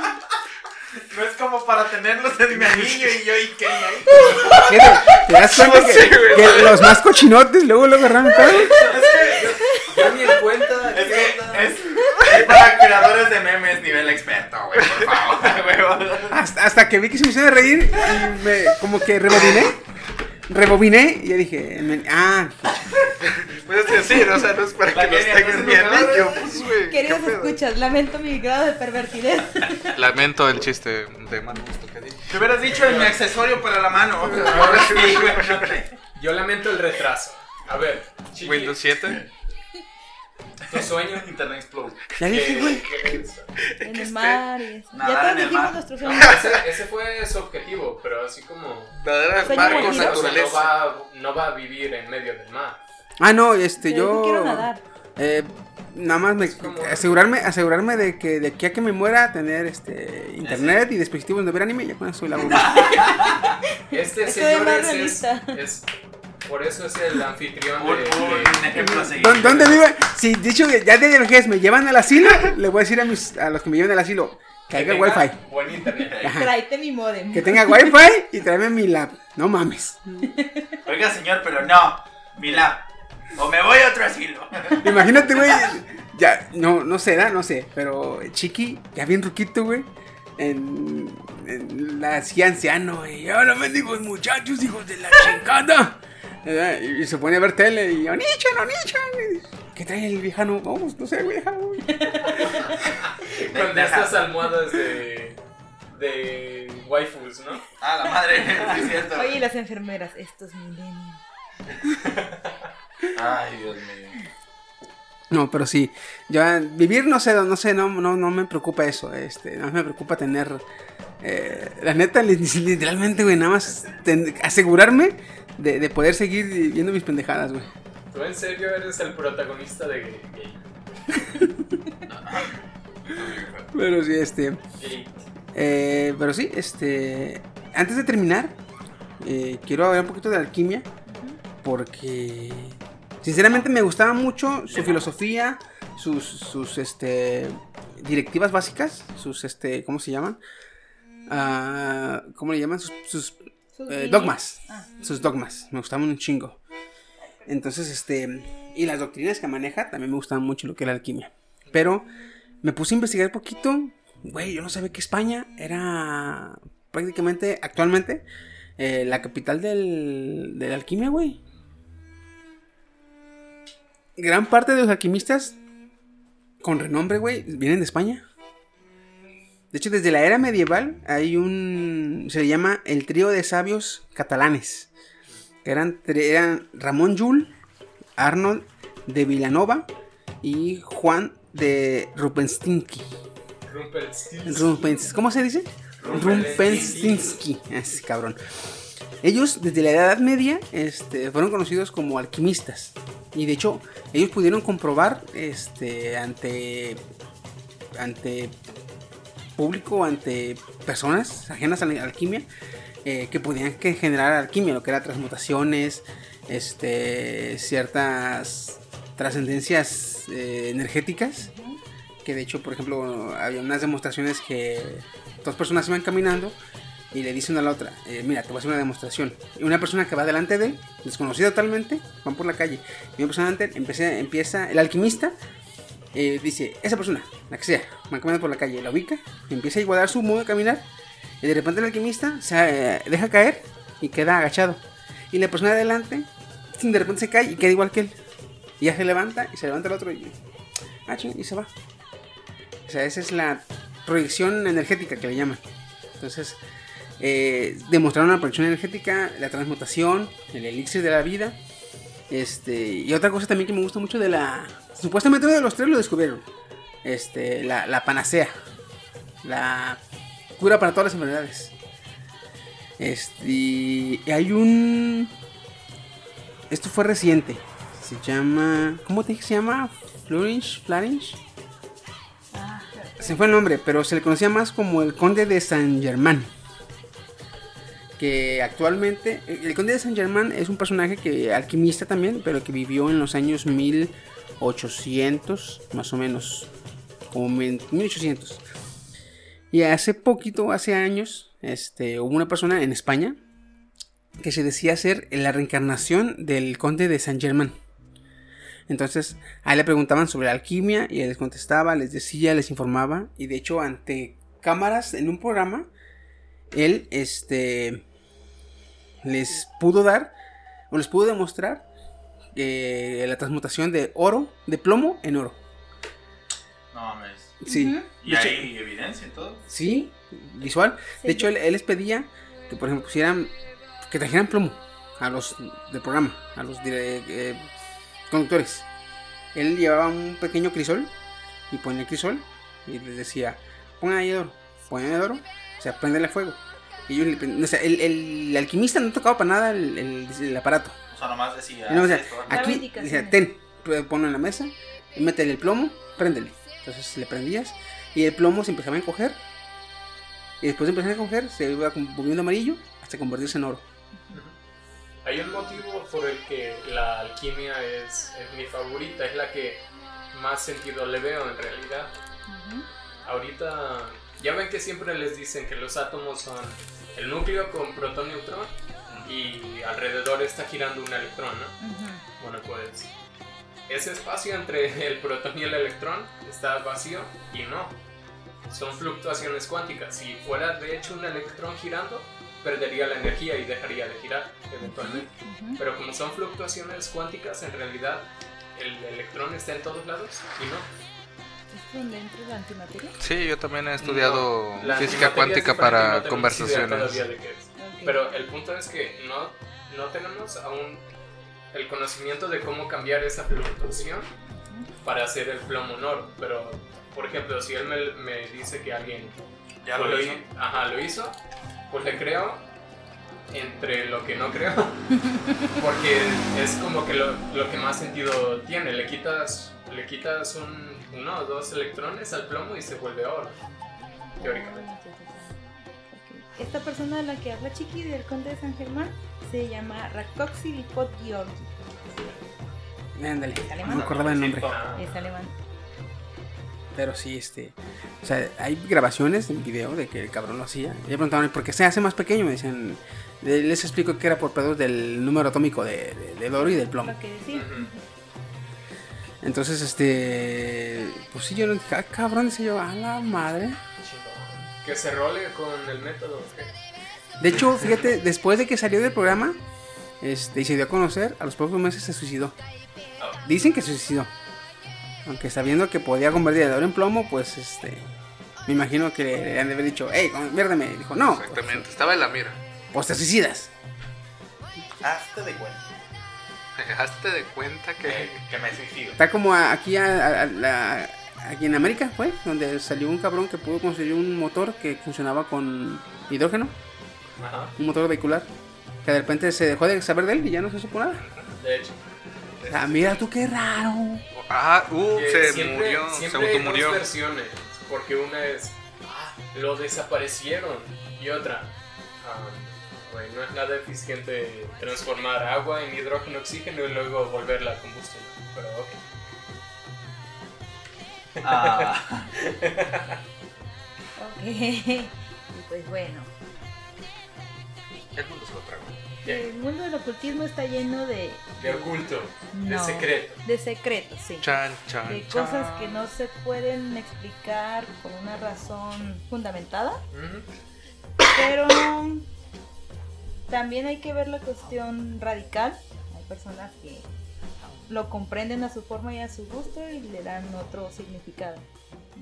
No es como para tenerlos en mi anillo y yo y Kenny ahí. Te das cuenta que, que los más cochinotes luego luego agarran todo. Ya ni en cuenta. Es que es, es para creadores de memes nivel experto, güey, por favor. Hasta, hasta que vi que se me hizo de reír y me como que rebobiné. Rebobiné y ya dije, ah, Es decir, o sea, no es para La que los Kenny, tenga en mi entonces, no, anillo, pues, güey. Queridos escuchas, lamento mi grado de pervertidez. Lamento el chiste de mal gusto que dije. Te hubieras dicho en mi accesorio para la mano. Ahora sí, no Yo lamento el retraso. A ver, Chiqui, Windows 7. tu sueño. Internet explode. ya dije, ¿Qué- güey. qué es? En el mar y eso. Nadar Ya todos en el dijimos mar. nuestro No, sueño. ese, ese fue su objetivo, pero así como. Nadar Sueño mar con sea, no naturaleza. va, no va a vivir en medio del mar. Ah, no, este, yo. quiero nadar. Eh, nada más me, asegurarme, asegurarme de que de aquí a que me muera tener este internet y dispositivos de ver anime, ya con eso soy la boba. Este señor más es, es, Por eso es el anfitrión de. de- ejemplo a seguir. ¿Dó- ¿Dónde vive? Si dicho que ya de vejez me llevan al asilo, le voy a decir a mis a los que me lleven al asilo que haya tenga wifi. Buen internet. Tráete mi modem. Que tenga wifi y tráeme mi lab. No mames. Oiga, señor, pero no. Mi lab. O me voy a otro asilo. Imagínate, güey. Ya, no, no sé, ¿da? no sé. Pero Chiqui, ya bien ruquito, güey. En, en la así anciano, güey. Ahora mendigos muchachos, hijos de la chingada. ¿Verdad? Y, y se pone a ver tele y Onichan, Onichan. ¿Qué trae el viejano? Vamos, no sé, güey. Con de estas almohadas de. de waifus, ¿no? Ah, la madre, sí es cierto. Oye, y las enfermeras, estos milenios. Ay, Dios mío. No, pero sí. Ya, vivir, no sé, no sé, no, no, no me preocupa eso. Este, no me preocupa tener. eh, la neta, li- literalmente, güey, nada más ten- asegurarme de, de poder seguir viendo mis pendejadas, güey. Tú en serio eres el protagonista de Gay. Pero sí, este. Gay. eh, pero sí, este. Antes de terminar, eh, quiero hablar un poquito de alquimia. Porque. Sinceramente me gustaba mucho su filosofía, sus, sus este, directivas básicas, sus, este, ¿cómo se llaman? Ah, ¿Cómo le llaman? Sus, sus, eh, dogmas. Ah. Sus dogmas. Me gustaban un chingo. Entonces, este. Y las doctrinas que maneja también me gustaban mucho lo que era la alquimia. Pero me puse a investigar poquito. Güey, yo no sabía que España era prácticamente, actualmente, eh, la capital del, de la alquimia, güey. Gran parte de los alquimistas con renombre, güey, vienen de España. De hecho, desde la era medieval hay un. Se le llama el trío de sabios catalanes. Que eran, eran Ramón Llull, Arnold de Villanova y Juan de Rupenstinsky. Rumpelstiltskin. Rumpens- ¿Cómo se dice? Rumpelstiltsky. Ese cabrón. Ellos, desde la Edad Media, este, fueron conocidos como alquimistas. Y de hecho, ellos pudieron comprobar este, ante, ante público, ante personas ajenas a la alquimia, eh, que podían generar alquimia, lo que era transmutaciones, este, ciertas trascendencias eh, energéticas. Que de hecho, por ejemplo, había unas demostraciones que dos personas iban caminando y le dicen a la otra, eh, mira, te voy a hacer una demostración. Y una persona que va delante de él, desconocida totalmente, van por la calle. Y una persona delante empieza, empieza el alquimista, eh, dice, esa persona, la que sea, va caminando por la calle, la ubica, empieza a igualar su modo de caminar. Y de repente el alquimista se eh, deja caer y queda agachado. Y la persona de adelante, de repente se cae y queda igual que él. Y ya se levanta y se levanta el otro y, ah, ching, y se va. O sea, esa es la proyección energética que le llaman. Entonces, eh, demostraron la proyección energética, la transmutación, el elixir de la vida. Este, y otra cosa también que me gusta mucho de la. Supuestamente uno de los tres lo descubrieron. Este, la, la panacea. La cura para todas las enfermedades. Este, y hay un. Esto fue reciente. Se llama. ¿Cómo te dije que se llama? Flourish, Flourish. Se fue el nombre, pero se le conocía más como el Conde de Saint Germain. Que actualmente. El Conde de Saint Germain es un personaje que alquimista también, pero que vivió en los años 1800, más o menos. Como mil- 1800. Y hace poquito, hace años, este, hubo una persona en España que se decía ser la reencarnación del Conde de Saint Germain. Entonces, a él le preguntaban sobre la alquimia y él les contestaba, les decía, les informaba. Y de hecho, ante cámaras en un programa, él este, les pudo dar o les pudo demostrar eh, la transmutación de oro, de plomo en oro. No mames. Sí. ¿Y hecho- hay evidencia y todo? Sí, visual. Sí. De hecho, él, él les pedía que, por ejemplo, pusieran, que trajeran plomo a los del programa, a los dire- eh, conductores. Él llevaba un pequeño crisol y ponía el crisol y les decía, pongan ahí el oro, pongan el oro, o sea, prendele fuego. Y ellos le o sea, el, el alquimista no tocaba para nada el, el- el aparato. O sea, nomás decía. No, o sea, "Haz esto, haz aquí esto". decía, ten, ponlo en la mesa, métele el plomo, préndele. Entonces le prendías y el plomo se empezaba a encoger. Y después de empezar a encoger, se iba volviendo amarillo hasta convertirse en oro. Hay un motivo por el que la alquimia es, es mi favorita, es la que más sentido le veo en realidad. Ahorita, ya ven que siempre les dicen que los átomos son el núcleo con protón neutrón y alrededor está girando un electrón, ¿no? Bueno, pues ese espacio entre el protón y el electrón está vacío y no. Son fluctuaciones cuánticas. Si fuera de hecho un electrón girando, perdería la energía y dejaría de girar eventualmente. Pero como son fluctuaciones cuánticas, en realidad el electrón está en todos lados y no. ¿Es donde entra la antimateria? Sí, yo también he estudiado No, física cuántica para conversaciones. todavía de qué es. Ok. Pero el punto es que no, no tenemos aún el conocimiento de cómo cambiar esa fluctuación para hacer el plomo oro. Pero, por ejemplo, si él me, me dice que alguien Ya pues, lo hi- hizo. Ajá, lo hizo, pues le creo entre lo que no creo. Porque es como que lo, lo que más sentido tiene. Le quitas, le quitas un, uno o dos electrones al plomo y se vuelve oro. Teóricamente. Esta persona de la que habla Chiqui del Conde de San Germán se llama Rakoxi Lipot Georgi. Ándale, no me acordaba el nombre. Es alemán. Pero sí, este. O sea, hay grabaciones en video de que el cabrón lo hacía. Y le preguntaban, ¿por qué se hace más pequeño? Me decían. Les explico que era por pedos del número atómico de, de- del oro y del plomo. Lo que decía. Entonces, este. Pues sí, yo no dije, ah, cabrón, dice yo, a la madre. Que se role con el método. De hecho, fíjate, después de que salió del programa este, y se dio a conocer, a los pocos meses se suicidó. Dicen que se suicidó. Aunque sabiendo que podía convertir el oro en plomo, pues este. Me imagino que le han de haber dicho, hey, conviérteme. Dijo, no, Exactamente, estaba en la mira. pues te suicidas. Hazte de cuenta Hazte de cuenta que. que me suicido. Está como aquí, a- a- a la- aquí en América, fue, donde salió un cabrón que pudo construir un motor que funcionaba con hidrógeno, Ajá. un motor vehicular. Que de repente se dejó de saber de él y ya no se supo nada. De hecho. Ah, mira tú qué raro. Ah, uh, se siempre- murió, se siempre hay automurió. dos versiones. Porque una es, ah, lo desaparecieron. Y otra, ah, güey, no es nada eficiente transformar agua en hidrógeno, oxígeno y luego volverla a combustión. Pero ok. Ah. Ok. Y pues bueno. El mundo se lo tragó. El mundo del ocultismo está lleno de. De oculto, de No, secreto. De secretos, sí. Chan, chan, de chan. cosas que no se pueden explicar por una razón fundamentada. Pero también hay que ver la cuestión radical. Hay personas que lo comprenden a su forma y a su gusto y le dan otro significado.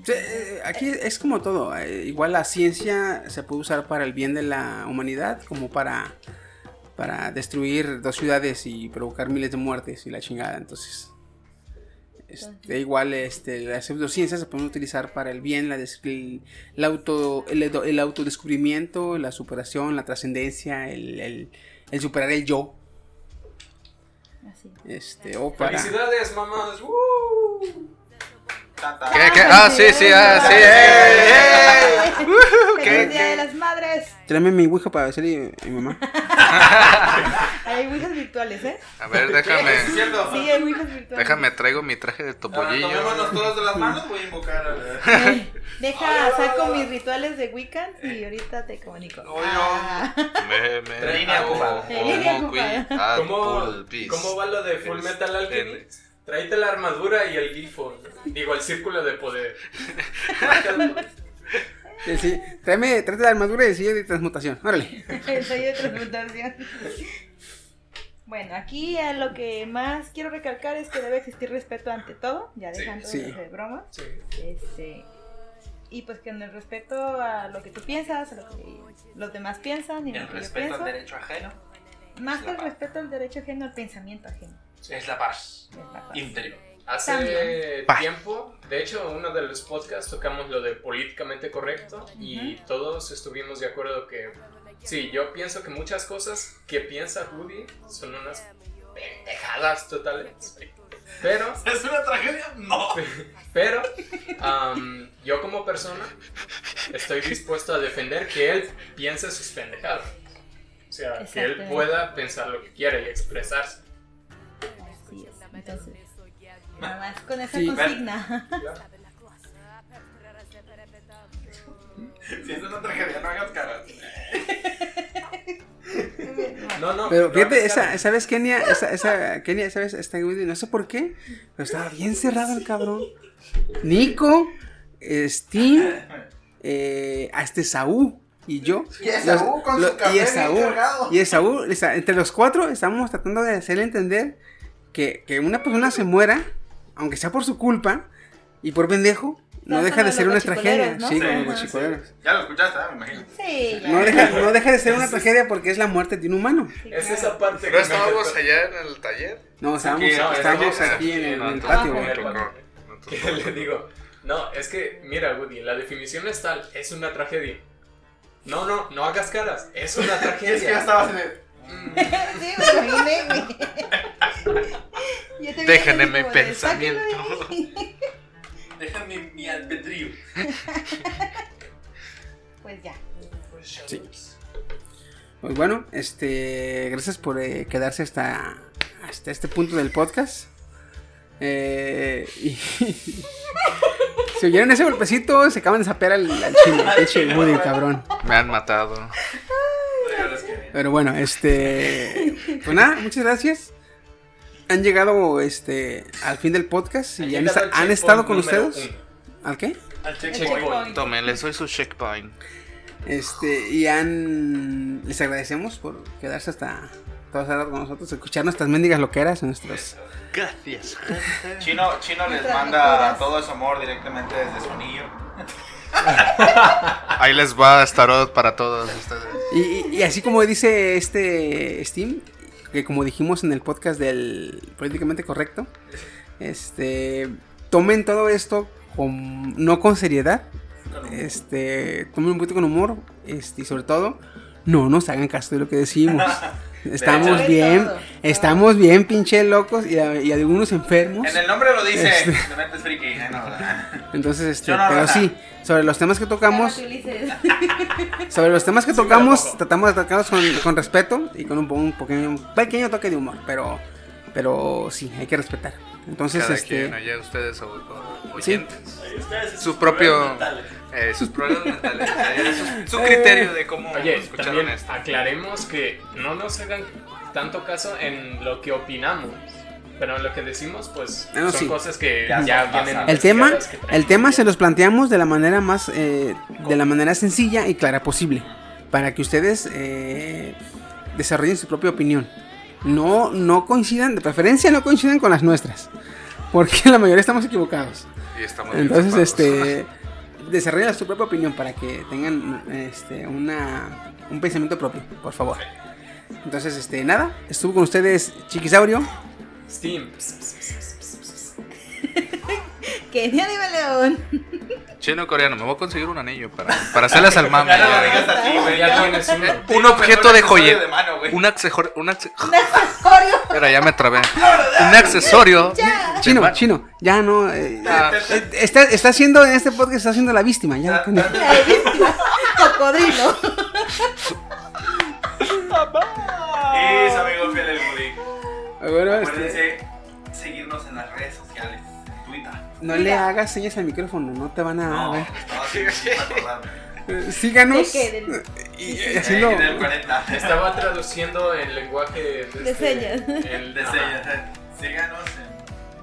Eh, aquí es como todo. eh, igual la ciencia se puede usar para el bien de la humanidad, como para, para destruir dos ciudades y provocar miles de muertes y la chingada. Entonces, este, igual este, las pseudociencias se pueden utilizar para el bien, la, des- el, el auto, el, autodescubrimiento, la superación, la trascendencia, el, el- el superar el yo. Así. Este, o para... Felicidades, mamás. ¡Woo! ¿Qué, qué? Ah, sí, sí, ah, sí. ¡eh, eh! Ujú, ¡Feliz ¿Qué, Día de las Madres! Tráeme mi ouija para decirle a mi mamá. Hay ouijas virtuales, ¿eh? A ver, déjame. ¿Es cierto? Sí, hay ouijas virtuales. Déjame, traigo mi traje de topollillo. tomémonos todos de las manos, voy a invocar a Eh, Deja, saco mis rituales de Wiccan y ahorita te comunico. Ah. Me, me, Línea ocupada. Eh, línea ocupada. ¿Cómo. ¿Cómo va lo de Full Metal Alchemist? Tráete la armadura y el grifo. Digo, el círculo de poder. Sí, sí. Tráeme, tráete la armadura y el sello de transmutación. Órale. El sello de transmutación. Bueno, aquí a lo que más quiero recalcar es que debe existir respeto ante todo, ya Sí, dejando sí. de broma. Sí. Este, y pues que en el respeto a lo que tú piensas, a lo que los demás piensan y El lo que yo respeto pienso. al derecho ajeno Más que el respeto al derecho ajeno, al pensamiento ajeno. Es la paz Es la paz. interior. Hace También. Tiempo, de hecho, uno de los podcasts tocamos lo de políticamente correcto y todos estuvimos de acuerdo que sí, yo pienso que muchas cosas que piensa Rudy son unas pendejadas totales. Pero, ¿Es una tragedia? No. pero, am, yo como persona estoy dispuesto a defender que él piense sus pendejadas. O sea, que él pueda pensar lo que quiera y expresarse. Entonces, nada más con esa Sí. consigna. Si es una tragedia, no hagas caras. No, no. Pero no fíjate, esa, vez Kenia, esa, esa Kenia, esa vez, esta güey, no sé por qué, pero estaba bien cerrado el cabrón. Nico, Steam, eh, hasta Esaú y yo. Y Esaú con su café y Esaú, y Esaú, entre los cuatro estamos tratando de hacerle entender que, que una persona se muera, aunque sea por su culpa y por pendejo, no Son deja como de ser una tragedia. ¿no? Sí, como Ajá. los guachicoleros. Ya lo escuchaste, ¿eh? me imagino. Sí, ya. No deja, no deja de ser una tragedia porque es la muerte de un humano. Sí, Es esa parte ¿No que me estábamos tocó. allá en el taller? No, estábamos, Sí, no, estábamos aquí en el, no, en el no, patio. no, no, no, no, no, que le digo, no, es que, mira, Woody, la definición es tal, es una tragedia. No, no, no hagas caras, es una Es que ya tragedia. estabas en el. Sí, me imaginé, güey. Déjenme mi pensamiento. Déjame mi albedrío. Pues ya. Sí. Pues bueno, este, gracias por eh, quedarse hasta, hasta este punto del podcast. Eh, y si oyeron ese golpecito, se acaban de sapear al, al chino, al pinche Woody, cabrón. Me han matado. Pero bueno, este, pues nada, muchas gracias. han llegado este al fin del podcast y han, estado con ustedes. ¿Al qué? Al checkpoint. Tomen, les soy su checkpoint. Este, y han. Les agradecemos por quedarse hasta todas horas con nosotros, escuchar nuestras mendigas loqueras, nuestros. Gracias. Chino, Chino les manda todo su amor directamente desde su anillo. Ahí les va Starot para todos ustedes. Y, así como dice este Steam, que como dijimos en el podcast del políticamente correcto, este tomen todo esto con, no con seriedad, este tomen un poquito con humor, este y sobre todo no nos hagan caso de lo que decimos. Estamos bien, Todo. estamos bien pinche locos y, a- y algunos enfermos. En el nombre lo dice. Este. Friki. eh. Entonces, este, no, pero sí, sobre los temas que tocamos, sobre los temas que Sí, tocamos, cojo. tratamos de tocarlos con, con respeto y con un, un pequeño, un pequeño toque de humor, pero, pero sí, hay que respetar. Entonces, Cada este, quien, allá ustedes o- o- Sí. oyentes. Su propio. eh, sus problemas mentales. su, su criterio de cómo Oye, escucharon también esto. aclaremos que no nos hagan tanto caso en lo que opinamos. Pero lo que decimos, pues no, son sí. cosas que Ya ya, vienen. el tema, el tema se los planteamos de la manera más, eh, de la manera sencilla y clara posible, para que ustedes eh, desarrollen su propia opinión. No, no coincidan, de preferencia no coincidan con las nuestras, porque la mayoría estamos equivocados. Y estamos bien Entonces, este, desarrollen su propia opinión para que tengan este, una, un pensamiento propio, por favor. Entonces, este, nada, estuvo con ustedes Chiquisaurio. Steam. Kenia Dime León. Chino coreano, me voy a conseguir un anillo para, para hacerles al mame. Ya no lo digas así, güey. Ya tienes uno. Un objeto de joye. De mano, güey. Un accesorio. Un acce- Un accesorio. Espera, ya me trabé. Un accesorio. Chino, mano. chino, ya no. eh, eh, está, está haciendo en este podcast, está haciendo la víctima. Ya, La víctima. Cocodrilo. Las redes sociales. Twitter. no le hagas señas al micrófono, no te van a No, ver. así, para acordarme. Eh, Síganos. ¿De? Del- y- sí, sí. Eh, del 40. Estaba traduciendo el lenguaje de, De señas. el- De señas. Síganos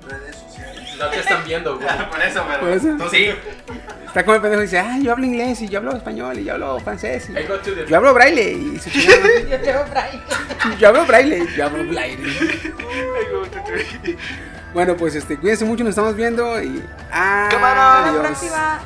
en redes sociales. No te están viendo, güey. Por eso, pero. Por eso. Tú sí. Está como el pendejo y dice, ah, yo hablo inglés y yo hablo español y yo hablo francés. y the- yo hablo braille y chingada. Yo tengo Brian. Yo hablo braille yo hablo braille. Bueno, pues este, cuídense mucho, nos estamos viendo y Hasta la adiós. próxima.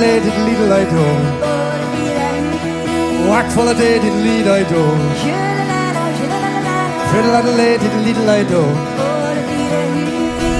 Lay did lead I do? Of did lead I do? Fiddle at lay did lead I do?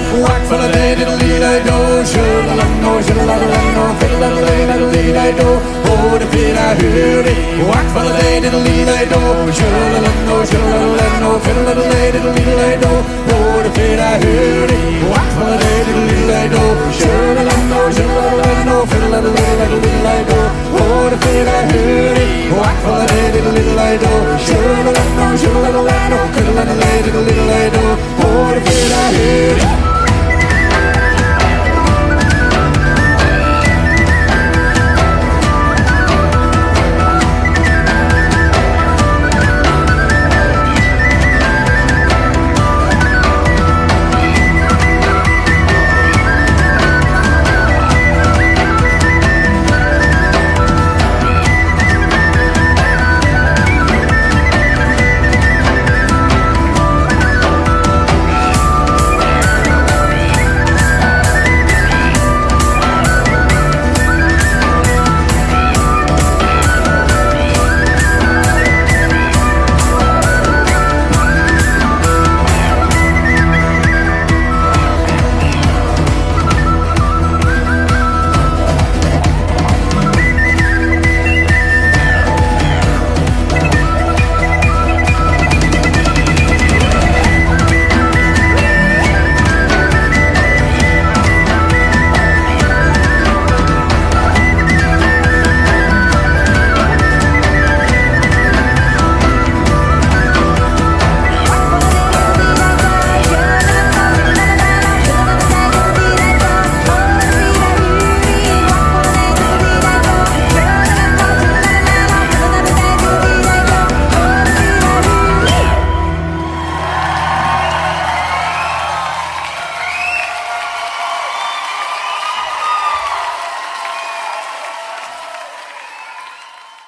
What full of did lead I do? Should I know, should I know, fiddle at lay did lead I do? Oh, the feet I heard it. What full of did lead I do? Should I know, should I know, fiddle at lay did lead I do? Oh, the feet I heard it. What full of did lead I do? Should I know, should I know, fiddle at lay did I do? Oh, the feet I heard it. What full of did lead I do? Should I know, should I know, fiddle at lay did I do? Oh, the feet I heard it.